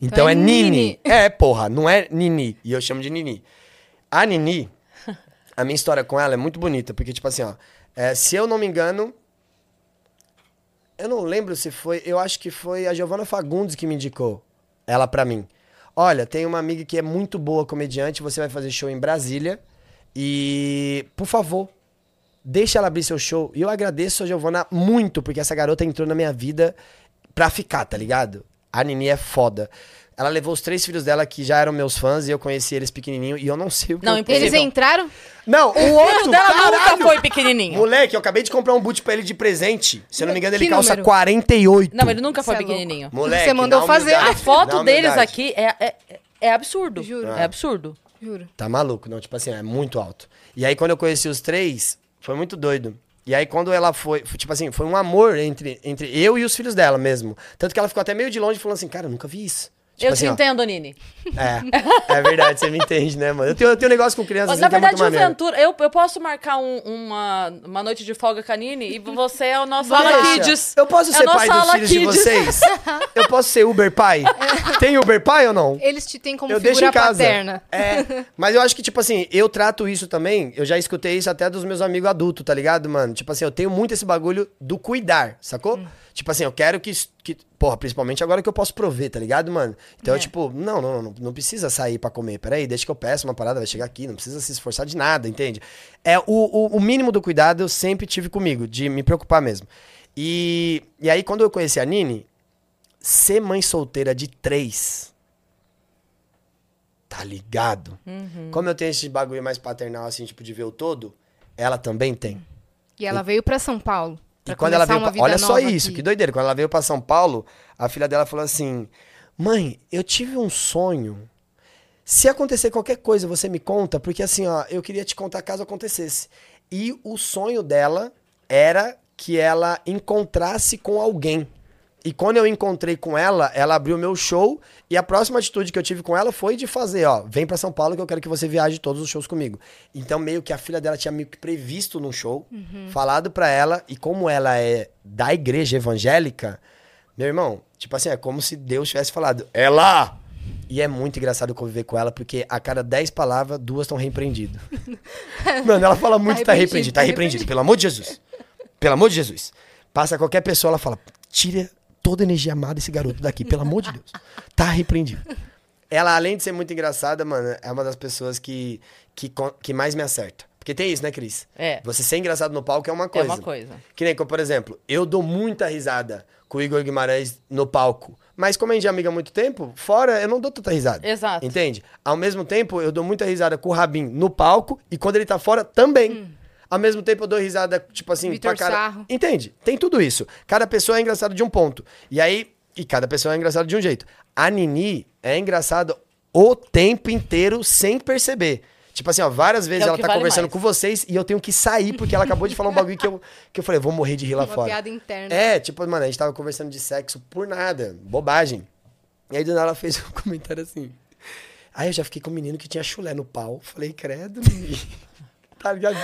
Então Então é é Nini. Nini. É, porra, não é Nini. E eu chamo de Nini. A Nini, (laughs) a minha história com ela é muito bonita, porque, tipo assim, ó, é, se eu não me engano. Eu não lembro se foi. Eu acho que foi a Giovanna Fagundes que me indicou ela pra mim. Olha, tem uma amiga que é muito boa comediante, você vai fazer show em Brasília. E, por favor, deixa ela abrir seu show. E eu agradeço a Giovana muito, porque essa garota entrou na minha vida pra ficar, tá ligado? A Nini é foda. Ela levou os três filhos dela que já eram meus fãs e eu conheci eles pequenininho e eu não sei o que Não, eu-. Eles entraram? Não, o O outro, dela caralho! nunca foi pequenininho. Moleque, eu acabei de comprar um boot pra ele de presente. Se eu não me engano, ele Que calça número? 48. Não, ele nunca foi Cê é pequenininho. Moleque, Você mandou fazer. A foto deles aqui é, é, é absurdo. Juro. É absurdo. Juro. Tá maluco, não, tipo assim, é muito alto. E aí quando eu conheci os três, foi muito doido. E aí quando ela foi, foi, tipo assim, foi um amor entre, entre eu e os filhos dela mesmo. Tanto que ela ficou até meio de longe falando assim, cara, eu nunca vi isso. Tipo eu assim, te ó, entendo, Nini. É, é verdade, você me entende, né, mano? Eu tenho, eu tenho um negócio com crianças Na assim, que é verdade, muito maneiro. Ventura, eu, eu posso marcar um- uma, uma noite de folga com a Nini e você é o nosso Vai. Ala Deixa. Kids. Eu posso É ser pai dos filhos de vocês? (laughs) Eu posso ser Uber pai? Tem Uber pai ou não? Eles te têm como eu deixo figura em casa. paterna. É, mas eu acho que, tipo assim, eu trato isso também, eu já escutei isso até dos meus amigos adultos, tá ligado, mano? Tipo assim, eu tenho muito esse bagulho do cuidar, sacou? Hum. Tipo assim, eu quero que, que. Porra, principalmente agora que eu posso prover, tá ligado, mano? Então, É. eu, tipo, não, não, não, não precisa sair pra comer. Peraí, deixa que eu peço uma parada, vai chegar aqui, não precisa se esforçar de nada, entende? É o, o, o mínimo do cuidado eu sempre tive comigo, de me preocupar mesmo. E, e aí, quando eu conheci a Nini, ser mãe solteira de três. Tá ligado? Uhum. Como eu tenho esse bagulho mais paternal, assim, tipo, de ver o todo, ela também tem. E ela veio pra São Paulo. E quando ela veio. Olha só isso, aqui. que doideira. Quando ela veio pra São Paulo, a filha dela falou assim: Mãe, eu tive um sonho. Se acontecer qualquer coisa, você me conta, porque assim, ó, eu queria te contar caso acontecesse. E o sonho dela era que ela encontrasse com alguém. E quando eu encontrei com ela, ela abriu meu show e a próxima atitude que eu tive com ela foi de fazer, ó, vem pra São Paulo que eu quero que você viaje todos os shows comigo. Então meio que a filha dela tinha meio que previsto num show, falado pra ela e como ela é da igreja evangélica, meu irmão, tipo assim, é como se Deus tivesse falado, é lá! E é muito engraçado conviver com ela, porque a cada 10 palavras, duas estão repreendidas. (laughs) Mano, ela fala muito, tá repreendido, repreendido, tá tá repreendido, pelo amor de Jesus. Pelo amor de Jesus. Passa qualquer pessoa, ela fala, tira toda a energia amada desse garoto daqui, pelo amor de Deus. Tá repreendido. Ela, além de ser muito engraçada, mano, é uma das pessoas que, que, que mais me acerta. Porque tem isso, né, Cris? É. Você ser engraçado no palco é uma É coisa. uma coisa. Que nem, por exemplo, eu dou muita risada com o Igor Guimarães no palco. Mas como a gente é amiga há muito tempo, fora eu não dou tanta risada. Exato. Entende? Ao mesmo tempo, eu dou muita risada com o Rabin no palco e quando ele tá fora também. Ao mesmo tempo, eu dou risada, tipo assim, Vitor pra cara. Sarro. Entende? Tem tudo isso. Cada pessoa é engraçada de um ponto. E aí, e cada pessoa é engraçada de um jeito. A Nini é engraçada o tempo inteiro sem perceber. Tipo assim, ó, várias vezes é ela tá vale conversando mais. com vocês e eu tenho que sair porque ela acabou de falar um bagulho que eu, que eu falei, vou morrer de rir lá Uma fora. piada interna. É, tipo, mano, a gente tava conversando de sexo por nada, bobagem. E aí do nada ela fez um (laughs) comentário assim. Aí eu já fiquei com um menino que tinha chulé no pau. Falei, credo, Nini. Tá ligado?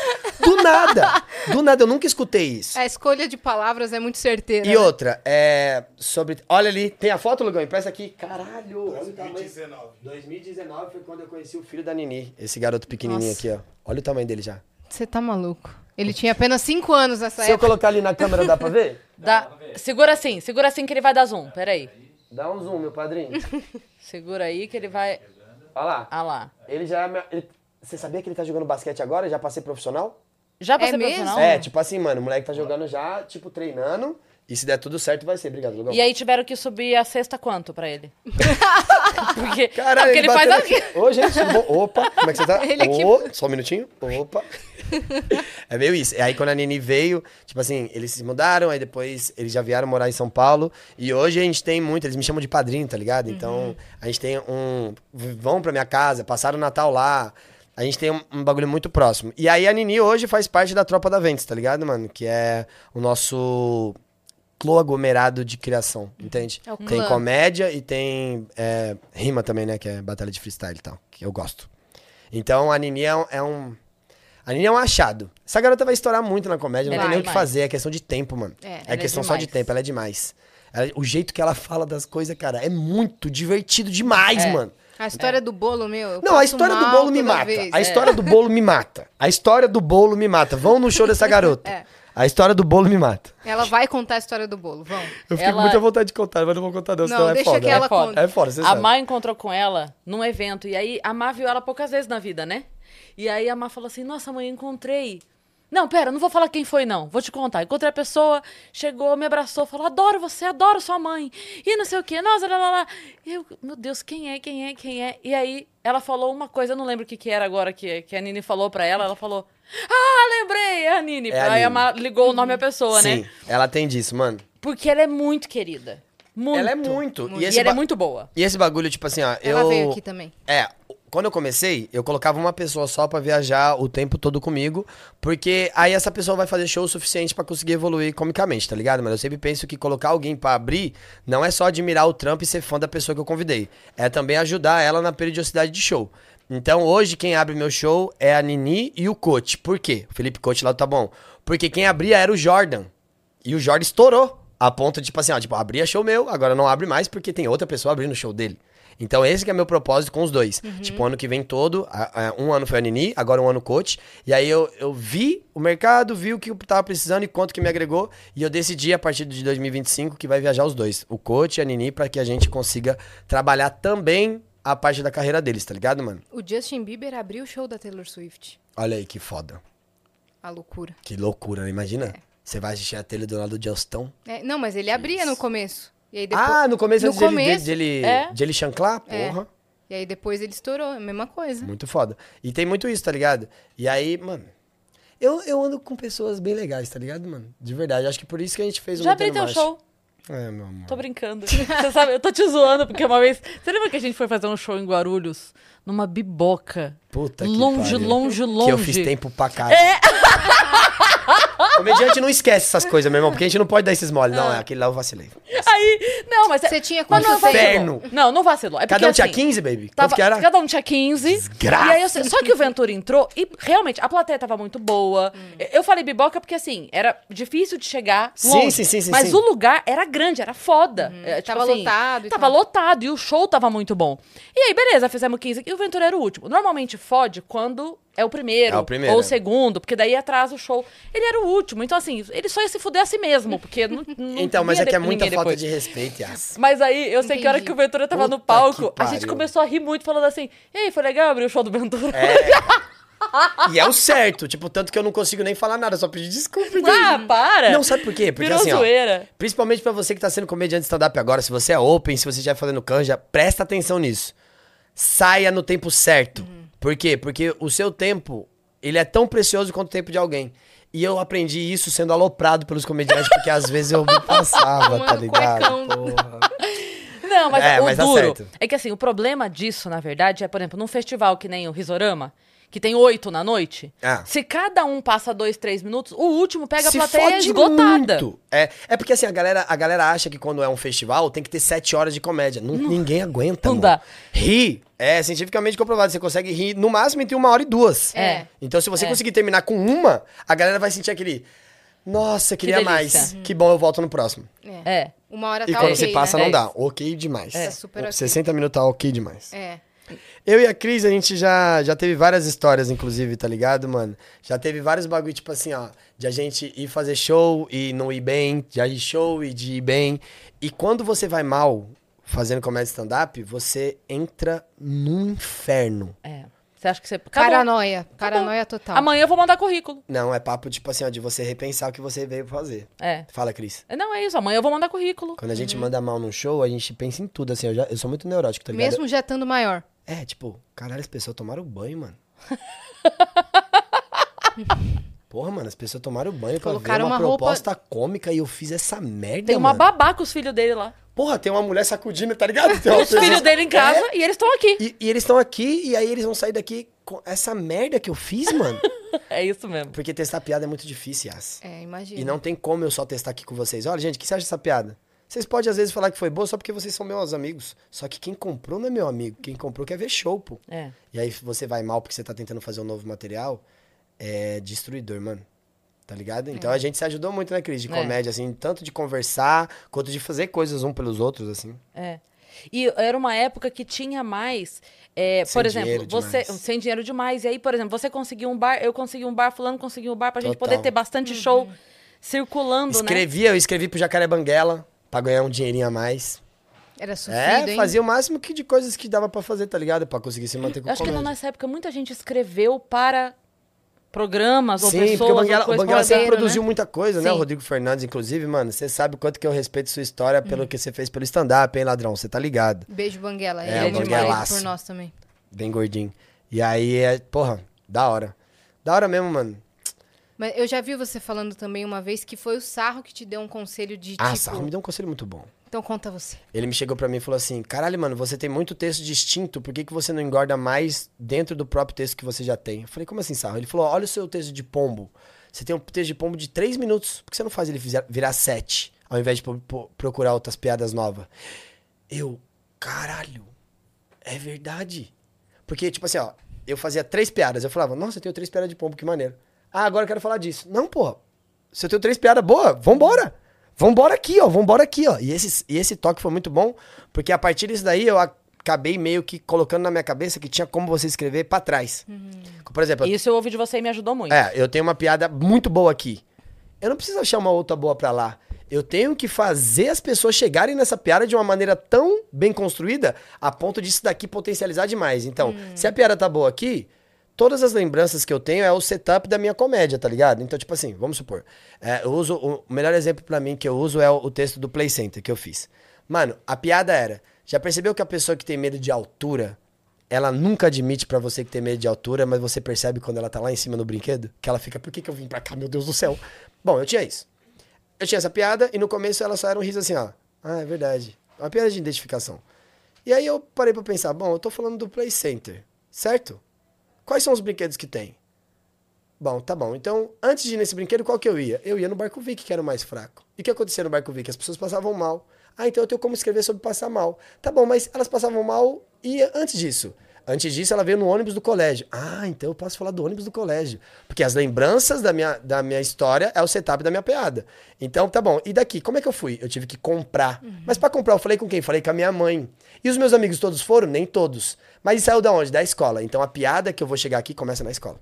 Do nada. Do nada, eu nunca escutei isso. A escolha de palavras é muito certeira. E né? outra, é. Sobre. Olha ali, tem a foto, Lugão? Empresta aqui. Caralho, olha o tamanho. 2019. 2019 foi quando eu conheci o filho da Nini. Esse garoto pequenininho Nossa. aqui, ó. Olha o tamanho dele já. Você tá maluco. Ele tinha apenas 5 anos nessa Se eu época. colocar ali na câmera, dá pra ver? (laughs) Dá- Segura assim, segura assim que ele vai dar zoom. Peraí. Dá um zoom, meu padrinho. (laughs) Segura aí que ele vai. Olha lá. Ah lá. Ele já. é meu- ele- Você sabia que ele tá jogando basquete agora? Já passei profissional? Já pra É profissional? É, tipo assim, mano, o moleque tá jogando já, tipo, treinando. E se der tudo certo, vai ser. Obrigado, Lugão. E aí tiveram que subir a cesta quanto pra ele? (laughs) porque, Caralho, não, porque ele faz bateu aqui. Ô, gente, tudo bom? Opa, como é que você tá? (laughs) Ele aqui- só um minutinho. Opa. (laughs) É meio isso. E aí, quando a Nini veio, tipo assim, eles se mudaram, aí depois eles já vieram morar em São Paulo. E hoje a gente tem muito, eles me chamam de padrinho, tá ligado? Então, a gente tem um. Vão pra minha casa, passaram o Natal lá. A gente tem um, um bagulho muito próximo. E aí, a Nini hoje faz parte da tropa da Ventes, tá ligado, mano? Que é o nosso clã aglomerado de criação, entende? É Tem comédia e tem é, rima também, né? Que é batalha de freestyle e tal, que eu gosto. Então a Nini é um. é um- a Nini é um achado. Essa garota vai estourar muito na comédia, não Vai, tem nem o que fazer, é questão de tempo, mano. É, É, é questão só de tempo, ela é demais. Ela- o jeito que ela fala das coisas, cara, é muito divertido demais, É. mano. A história do bolo, meu. eu Não, a história do bolo me mata. vez. A É. história do bolo me mata. A história do bolo me mata. Vão no show dessa (laughs) garota. É. A história do bolo me mata. Ela vai contar a história do bolo, vão. Eu fiquei Ela- com muita vontade de contar, mas não vou contar não, Não, senão é deixa foda. que ela é foda. É foda, você A sabe. Má encontrou com ela num evento. E aí a Má viu ela poucas vezes na vida, né? E aí a Má falou assim: Nossa, mãe, encontrei. Não, pera, não vou falar quem foi, não. Vou te contar. Encontrei a pessoa, chegou, me abraçou, falou: Adoro você, adoro sua mãe. E não sei o quê, nossa, lá, lá, lá. E eu, meu Deus, quem é, quem é, quem é? E aí ela falou uma coisa, eu não lembro o que, que era agora que, que a Nini falou pra ela. Ela falou: Ah, lembrei, é a Nini. É aí a Nini. Ligou o nome à pessoa, Sim, né? ela tem disso, mano. Porque ela é muito querida. Muito. Ela é muito. E, E esse, ela é muito boa. e esse bagulho, tipo assim, ó, Ela eu... veio aqui também. É, quando eu comecei, eu colocava uma pessoa só pra viajar o tempo todo comigo, porque aí essa pessoa vai fazer show o suficiente pra conseguir evoluir comicamente, tá ligado? Mas eu sempre penso que colocar alguém pra abrir não é só admirar o trampo e ser fã da pessoa que eu convidei, é também ajudar ela na periodicidade de show. Então hoje quem abre meu show é a Nini e o Coach. Por quê? O Felipe Coach lá do Tá Bom. Porque quem abria era o Jordan. E o Jordan estourou. A ponto de, tipo assim, ó, tipo, abria show meu, agora não abre mais porque tem outra pessoa abrindo o show dele. Então esse que é meu propósito com os dois. Tipo, ano que vem todo, a- a- um ano foi a Nini, agora um ano coach. E aí eu, eu vi o mercado, vi o que eu tava precisando e quanto que me agregou. E eu decidi a partir de 2025 que vai viajar os dois, o coach e a Nini, pra que a gente consiga trabalhar também a parte da carreira deles, tá ligado, mano? O Justin Bieber abriu o show da Taylor Swift. Olha aí que foda. A loucura. Que loucura, né? Imagina. Você vai assistir a tele do lado do Justin. É, não, mas ele abria no começo. E aí depois, Ah, no começo no antes de ele, começo, de, ele, é. de ele chanclar? É. Porra. E aí depois ele estourou, a mesma coisa. Muito foda. E tem muito isso, tá ligado? E aí, mano. Eu, eu ando com pessoas bem legais, tá ligado, mano? De verdade. Acho que por isso que a gente fez o Já abri teu show. É, meu amor. Tô brincando. Você sabe, eu tô te zoando, porque uma vez. Você lembra que a gente foi fazer um show em Guarulhos? Numa biboca. Puta que longe, pariu. longe, longe. Que eu fiz tempo pra caralho. É. (laughs) Comediante não esquece essas coisas, meu irmão, porque a gente não pode dar esses mole. Não, é aquele lá eu vacilei. Aí. Não, mas. Você tinha Mas quanto não? Inferno. Não, não vacilou. É porque, Cada um tinha assim, 15, baby? Tava, Quanto que era? Cada um tinha 15. Desgraça. E aí eu só que o Ventura entrou e realmente a plateia tava muito boa. Eu falei biboca porque assim, era difícil de chegar Sim, longe. sim, sim, sim, Mas sim. o lugar era grande, era foda. É, tipo Tava assim, lotado e Tava tal. lotado e o show tava muito bom. E aí, beleza, fizemos 15 e o Ventura era o último. Normalmente fode quando é o primeiro, É o primeiro, ou o é. segundo, porque daí atrasa o show. Ele era o último, então assim, ele só ia se fuder a si mesmo, porque não, (laughs) não Então, mas é que é muita falta depois. de respeito, Yas. Mas aí, eu sei que a hora que o Ventura tava no Puta palco, que a gente começou a rir muito, falando assim: Ei, foi legal abrir o show do Ventura. (laughs) E é o certo, tipo, tanto que eu não consigo nem falar nada, só pedir desculpa. entendeu? ah, para! Não, sabe por quê? Porque Virou assim, ó, zoeira. Principalmente pra você que tá sendo comediante de stand-up agora, se você é open, se você estiver fazendo canja, presta atenção nisso. Saia no tempo certo. Por quê? Porque o seu tempo, ele é tão precioso quanto o tempo de alguém. E eu aprendi isso sendo aloprado pelos comediantes, porque às vezes eu me (laughs) passava, tá ligado? Porra. Não, mas É, o mas tá duro certo. é que assim, o problema disso, na verdade, é, por exemplo, num festival que nem o Risorama, que tem oito na noite, Ah. se cada um passa dois, três minutos, o último pega Se a plateia fode esgotada. muito. É, é porque assim, a galera, a galera acha que quando é um festival tem que ter sete horas de comédia. Não, ninguém aguenta, não dá. Rir é cientificamente comprovado. Você consegue rir no máximo entre uma hora e duas. É. Então, se você É. conseguir terminar com uma, a galera vai sentir aquele. Nossa, queria mais. delícia. Que bom, eu volto no próximo. É. Uma hora E tá quando ok, você passa, né? não dá. Ok demais. É super ok. 60 minutos tá ok demais. É. Eu e a Cris, a gente já, já teve várias histórias, inclusive, tá ligado, mano? Já teve vários bagulho, tipo assim, ó, de a gente ir fazer show e não ir bem, de ir show e de ir bem. E quando você vai mal fazendo comédia stand-up, você entra num inferno. É. Você acha que você. Acabou. Paranoia. Paranoia total. Amanhã eu vou mandar currículo. Não, é papo, tipo assim, ó, de você repensar o que você veio fazer. É. Fala, Cris. Não, é isso. Amanhã eu vou mandar currículo. Quando a gente manda mal num show, a gente pensa em tudo, assim, eu, já, eu sou muito neurótico, tá ligado? Mesmo já estando maior. É, tipo, caralho, as pessoas tomaram banho, mano. (laughs) Porra, mano, as pessoas tomaram banho pra ver Colocaram uma, uma roupa- proposta cômica e eu fiz essa merda, Tem uma mano. babá com os filhos dele lá. Porra, tem uma mulher sacudindo, tá ligado? Tem uma Os filhos dele em casa É, e eles estão aqui. e, e eles estão aqui, e aí eles vão sair daqui com essa merda que eu fiz, mano. (laughs) É isso mesmo. Porque testar piada é muito difícil, Yas. É, imagina. E não tem como eu só testar aqui com vocês. Olha, gente, o que você acha dessa piada? Vocês podem, às vezes, falar que foi boa só porque vocês são meus amigos. Só que quem comprou não é meu amigo. Quem comprou quer ver show, pô. É. E aí você vai mal porque você tá tentando fazer um novo material, é destruidor, mano. Tá ligado? Então a gente se ajudou muito na crise de É. comédia, assim, tanto de conversar, quanto de fazer coisas um pelos outros, assim. É. E era uma época que tinha mais. é, Sem por exemplo, você. demais. Sem dinheiro demais. E aí, por exemplo, você conseguiu um bar, eu consegui um bar, fulano conseguiu um bar pra gente Total. poder ter bastante show circulando, né? Escrevia, eu escrevi pro Jacaré Banguela pra ganhar um dinheirinho a mais. Era sofrido, É, hein? fazia o máximo que de coisas que dava pra fazer, tá ligado? Pra conseguir se manter com Eu acho que comédia. nessa época muita gente escreveu para programas ou Sim, pessoas. porque o ou Banguela, o coisa Banguela sempre produziu né? muita coisa, né? O. Rodrigo Fernandes, inclusive, mano, você sabe o quanto que eu respeito sua história pelo Hum. que você fez pelo stand-up, hein, ladrão? Você tá ligado? Beijo, Banguela. É, Ele o é demais Banguelaço. por nós também. Bem gordinho. E aí, é, porra, da hora. Da hora mesmo, mano. Mas eu já vi você falando também uma vez que foi o Sarro que te deu um conselho de Ah, tipo... Sarro me deu um conselho muito bom. Então conta você. Ele me chegou pra mim e falou assim: caralho, mano, você tem muito texto distinto, por que, que você não engorda mais dentro do próprio texto que você já tem? Eu falei, como assim, Sarro? Ele falou: olha o seu texto de pombo. Você tem um texto de pombo de três minutos, por que você não faz ele virar- virar sete, ao invés de pro- pro- procurar outras piadas novas? Eu, caralho, é verdade. Porque, tipo assim, ó, eu fazia três piadas, eu falava, nossa, eu tenho três piadas de pombo, que maneiro. Ah, agora eu quero falar disso. Não, pô, se eu tenho três piadas boas, vambora. Vambora aqui, ó, vambora aqui, ó. E esse, e esse toque foi muito bom, porque a partir disso daí eu acabei meio que colocando na minha cabeça que tinha como você escrever pra trás. Por exemplo, Isso eu ouvi de você e me ajudou muito. é, eu tenho uma piada muito boa aqui. Eu não preciso achar uma outra boa pra lá. Eu tenho que fazer as pessoas chegarem nessa piada de uma maneira tão bem construída a ponto disso daqui potencializar demais. Então, se a piada tá boa aqui, todas as lembranças que eu tenho é o setup da minha comédia, tá ligado? Então, tipo assim, vamos supor. é, eu uso. O melhor exemplo pra mim que eu uso é o, o texto do Play Center que eu fiz. Mano, a piada era. Já percebeu que a pessoa que tem medo de altura ela nunca admite pra você que tem medo de altura, mas você percebe quando ela tá lá em cima no brinquedo, que ela fica, por que, que eu vim pra cá, meu Deus do céu? Bom, eu tinha isso. Eu tinha essa piada e no começo ela só era um riso assim, ó. Ah, é verdade. Uma piada de identificação. E aí eu parei pra pensar, bom, eu tô falando do Play Center, certo? Quais são os brinquedos que tem? Bom, tá bom. Então, antes de ir nesse brinquedo, qual que eu ia? Eu ia no Barco Vic, que era o mais fraco. E o que acontecia no Barco Vic? As pessoas passavam mal. Ah, então eu tenho como escrever sobre passar mal. Tá bom, mas elas passavam mal e antes disso? Antes disso, ela veio no ônibus do colégio. Ah, então eu posso falar do ônibus do colégio. Porque as lembranças da minha, da minha história é o setup da minha piada. Então, tá bom. E daqui, como é que eu fui? Eu tive que comprar. Mas pra comprar, eu falei com quem? Falei com a minha mãe. E os meus amigos todos foram? Nem todos. Mas saiu da onde? Da escola. Então a piada que eu vou chegar aqui começa na escola.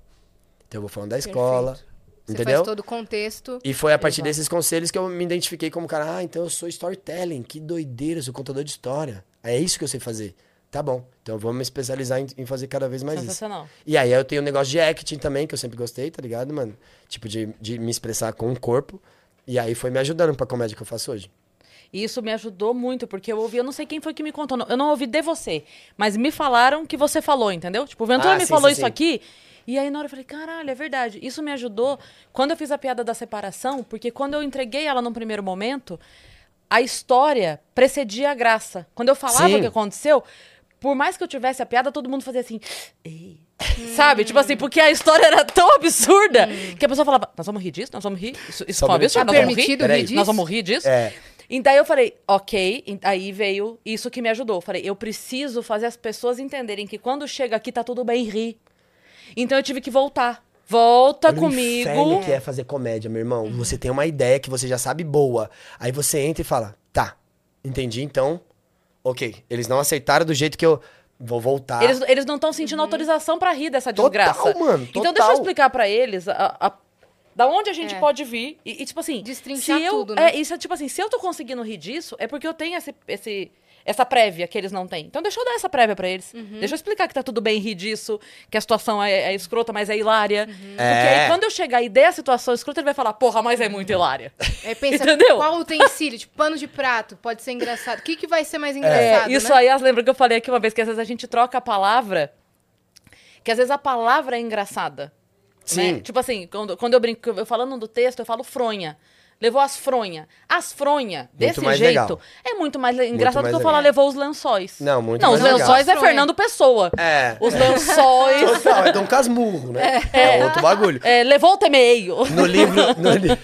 Então eu vou falando da escola. Você Entendeu? faz todo o contexto. E foi a partir Exato. desses conselhos que eu me identifiquei como cara, ah, então eu sou storytelling, que doideira, eu sou contador de história. É isso que eu sei fazer. Tá bom, então eu vou me especializar em, em fazer cada vez mais isso. Sensacional. E aí eu tenho um negócio de acting também, que eu sempre gostei, tá ligado, mano? Tipo, de, de me expressar com o corpo. E aí foi me ajudando pra comédia que eu faço hoje. E isso me ajudou muito, porque eu ouvi, eu não sei quem foi que me contou, eu não ouvi de você, mas me falaram que você falou, entendeu? Tipo, o Ventura Ah, me sim, falou sim, isso sim. aqui, e aí na hora eu falei, caralho, é verdade. Isso me ajudou quando eu fiz a piada da separação, porque quando eu entreguei ela num primeiro momento, a história precedia a graça. Quando eu falava o que aconteceu, por mais que eu tivesse a piada, todo mundo fazia assim. "Ei". Sabe? Tipo assim, porque a história era tão absurda que a pessoa falava: Nós vamos rir disso? Nós vamos rir? Isso, isso foi um absurdo? Tá Nós vamos rir? Peraí. rir disso? Nós vamos rir disso? É. E daí eu falei, ok, aí veio isso que me ajudou. Eu falei, eu preciso fazer as pessoas entenderem que quando chega aqui tá tudo bem rir. Então eu tive que voltar. Volta Olha o comigo. inferno que é fazer comédia, meu irmão. Você tem uma ideia que você já sabe boa. Aí você entra e fala, tá, entendi, então, ok. Eles não aceitaram do jeito que eu... vou voltar. Eles, eles não estão sentindo autorização pra rir dessa. Total, desgraça. mano, Então deixa eu total. explicar pra eles a- a- da onde a gente É. pode vir. E, e, tipo assim, Destrinchar se eu, tudo, né? É, isso é tipo assim, se eu tô conseguindo rir disso, é porque eu tenho esse, esse- essa prévia que eles não têm. Então deixa eu dar essa prévia pra eles. Uhum. Deixa eu explicar que tá tudo bem rir disso, que a situação é, é escrota, mas é hilária. Uhum. Porque É. aí quando eu chegar e der a situação escrota, ele vai falar, porra, mas é muito hilária. Aí pensa, Entendeu? qual utensílio? Tipo, pano de prato, pode ser engraçado. O que, que vai ser mais É, engraçado, isso né? aí, as lembra que eu falei aqui uma vez, que às vezes a gente troca a palavra, que às vezes a palavra é engraçada. Sim. né? Tipo assim, quando, quando eu brinco, eu falando do texto, eu falo fronha. Levou as fronha. As fronha, desse mais jeito, legal. é muito mais engraçado mais do que eu falar levou os lençóis. Não, muito Não, mais os legal. lençóis é. Fernando Pessoa. É. Os lençóis. (laughs) Total, é Dom Casmurro, né? É, outro bagulho. é, levou o temeio. No livro, (laughs) no, li-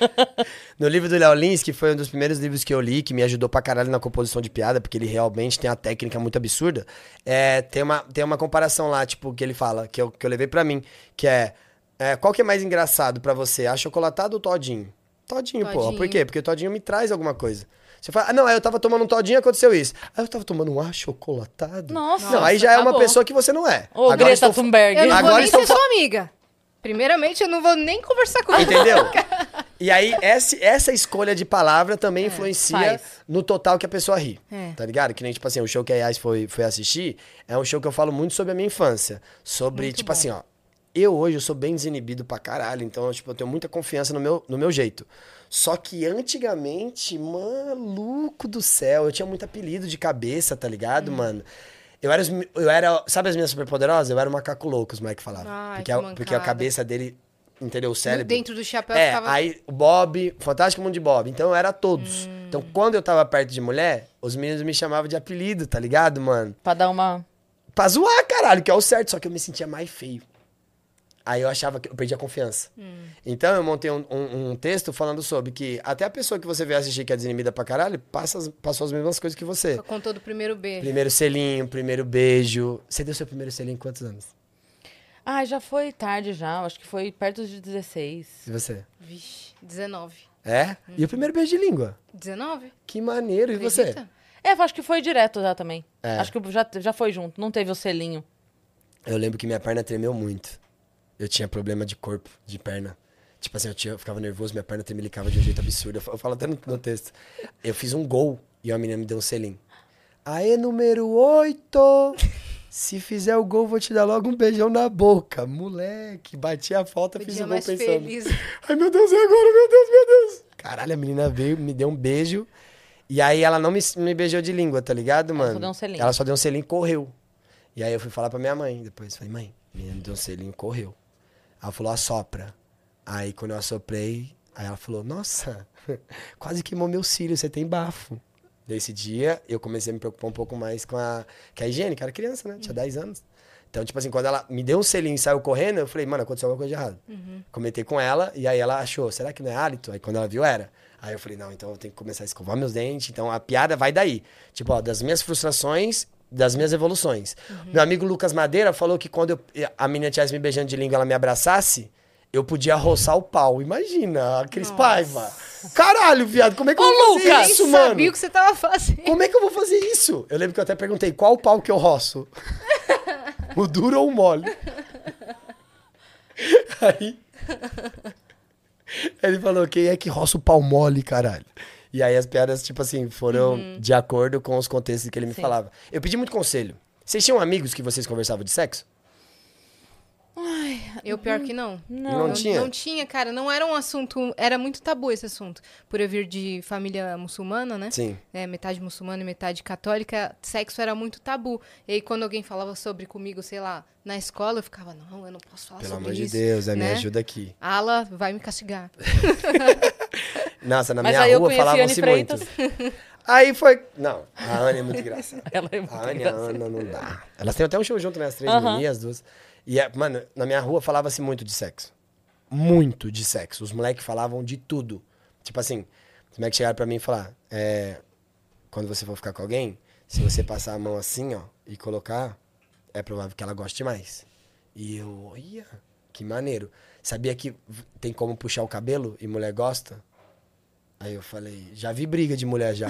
no livro do Léo Lins, que foi um dos primeiros livros que eu li, que me ajudou pra caralho na composição de piada, porque ele realmente tem uma técnica muito absurda, é, tem, uma, tem uma comparação lá, tipo, que ele fala, que eu, que eu levei pra mim, que é, é, qual que é mais engraçado pra você, achocolatado ou todinho? Todinho, porra. Todinho. Por quê? Porque o todinho me traz alguma coisa. Você fala, ah, não, aí eu tava tomando um todinho aconteceu isso. Ah, eu tava tomando um achocolatado? Nossa, Não, aí já é uma pessoa que você não é. Ô, Agora Greta estou- Thunberg. Eu não Agora vou nem estão ser sua amiga. Primeiramente, eu não vou nem conversar com você. Entendeu? (laughs) E aí, essa, essa escolha de palavra também influencia faz. no total que a pessoa ri. É. Tá ligado? Que nem, tipo assim, o show que a Yas foi, foi assistir é um show que eu falo muito sobre a minha infância. Sobre, Muito tipo bom. assim, ó. Eu hoje eu sou bem desinibido pra caralho, então, tipo, eu tenho muita confiança no meu, no meu jeito. Só que antigamente, maluco do céu, eu tinha muito apelido de cabeça, tá ligado, Hum. mano? Eu era, eu era, sabe as minhas superpoderosas? Eu era o macaco louco, os moleques falavam. Ai, porque, que a, porque a cabeça dele, entendeu? O cérebro. Dentro do chapéu É, ficava... aí o Bob, Fantástico Mundo de Bob. Então eu era todos. Hum. Então quando eu tava perto de mulher, os meninos me chamavam de apelido, tá ligado, mano? Pra dar uma... Pra zoar, caralho, que é o certo, só que eu me sentia mais feio. Aí eu achava que eu perdi a confiança. Hum. Então eu montei um, um- um texto falando sobre que até a pessoa que você vê assistir que é desinibida pra caralho, passa, as- passou as mesmas coisas que você. Só contou do primeiro beijo. Primeiro selinho, primeiro beijo. Você deu seu primeiro selinho em quantos anos? Ah, já foi tarde já. Acho que foi perto de 16. E você? Vixe, 19. É? E o primeiro beijo de língua? 19? Que maneiro. E você? Acredita? É, acho que foi direto já também. É. Acho que já, já foi junto. Não teve o selinho. Eu lembro que minha perna tremeu muito. Eu tinha problema de corpo, de perna. Tipo assim, eu, tinha, eu ficava nervoso, minha perna tremelicava de um jeito absurdo. Eu fa- eu falo até no, no texto. Eu fiz um gol e a menina me deu um selinho. Aê, número 8! Se fizer o gol, vou te dar logo um beijão na boca. Moleque, bati a falta, O fiz o gol pensando. feliz. (laughs) Ai, meu Deus, e agora? Meu Deus, meu Deus. Caralho, a menina veio, me deu um beijo. E aí ela não me, me beijou de língua, tá ligado, mano? só deu um selinho. Ela só deu um selinho e correu. E aí eu fui falar pra minha mãe depois. Falei, mãe, a menina me deu um selinho e correu. Ela falou, assopra. Aí quando eu assoprei, aí ela falou, nossa, (laughs) quase queimou meu cílio, você tem bafo. Desse dia, eu comecei a me preocupar um pouco mais com a, com a higiene, que eu era criança, né? Tinha 10 anos. Então, tipo assim, quando ela me deu um selinho e saiu correndo, eu falei, mano, aconteceu alguma coisa de errado. Comentei com ela, e aí ela achou, será que não é hálito? Aí quando ela viu, era. Aí eu falei, não, então eu tenho que começar a escovar meus dentes. Então a piada vai daí. Tipo, ó, das minhas frustrações, das minhas evoluções. Meu amigo Lucas Madeira falou que quando eu- a menina tivesse me beijando de língua ela me abraçasse, eu podia roçar o pau. Imagina, a Cris Paiva. Caralho, viado, como é que eu Ô, vou fazer Lucas! isso, Nem mano? sabia o que você tava fazendo. Como é que eu vou fazer isso? Eu lembro que eu até perguntei qual pau que eu roço. (laughs) o duro ou o mole? (laughs) Aí. Ele falou: quem é que roça o pau mole, caralho? E aí as piadas, tipo assim, foram de acordo com os contextos que ele me Sim. falava. Eu pedi muito conselho. Vocês tinham amigos que vocês conversavam de sexo? Eu pior que não. Não, Não tinha? Não tinha, cara. Não era um assunto. Era muito tabu esse assunto. Por eu vir de família muçulmana, né? Sim. É, metade muçulmana e metade católica, sexo era muito tabu. E aí, quando alguém falava sobre comigo, sei lá, na escola, eu ficava, não, eu não posso falar Pelo sobre amor de isso. Deus, é, me né? ajuda aqui. Allah vai me castigar. (laughs) Nossa, na Mas minha rua falavam-se muito. Freitas. (laughs) Aí foi. Não, a Anne é muito (laughs) engraçada. Ela é muito A Anne e a. Ana não dá. Elas têm até um show junto, né? As três Aham. meninas, as duas. E, é, mano, na minha rua falava-se muito de sexo. Muito de sexo. Os moleques falavam de tudo. Tipo assim, os moleques chegaram pra mim e falaram: é, quando você for ficar com alguém, se você passar a mão assim, ó, e colocar, é provável que ela goste mais. E eu, olha, que maneiro. Sabia que tem como puxar o cabelo e mulher gosta? Aí eu falei, já vi briga de mulher já.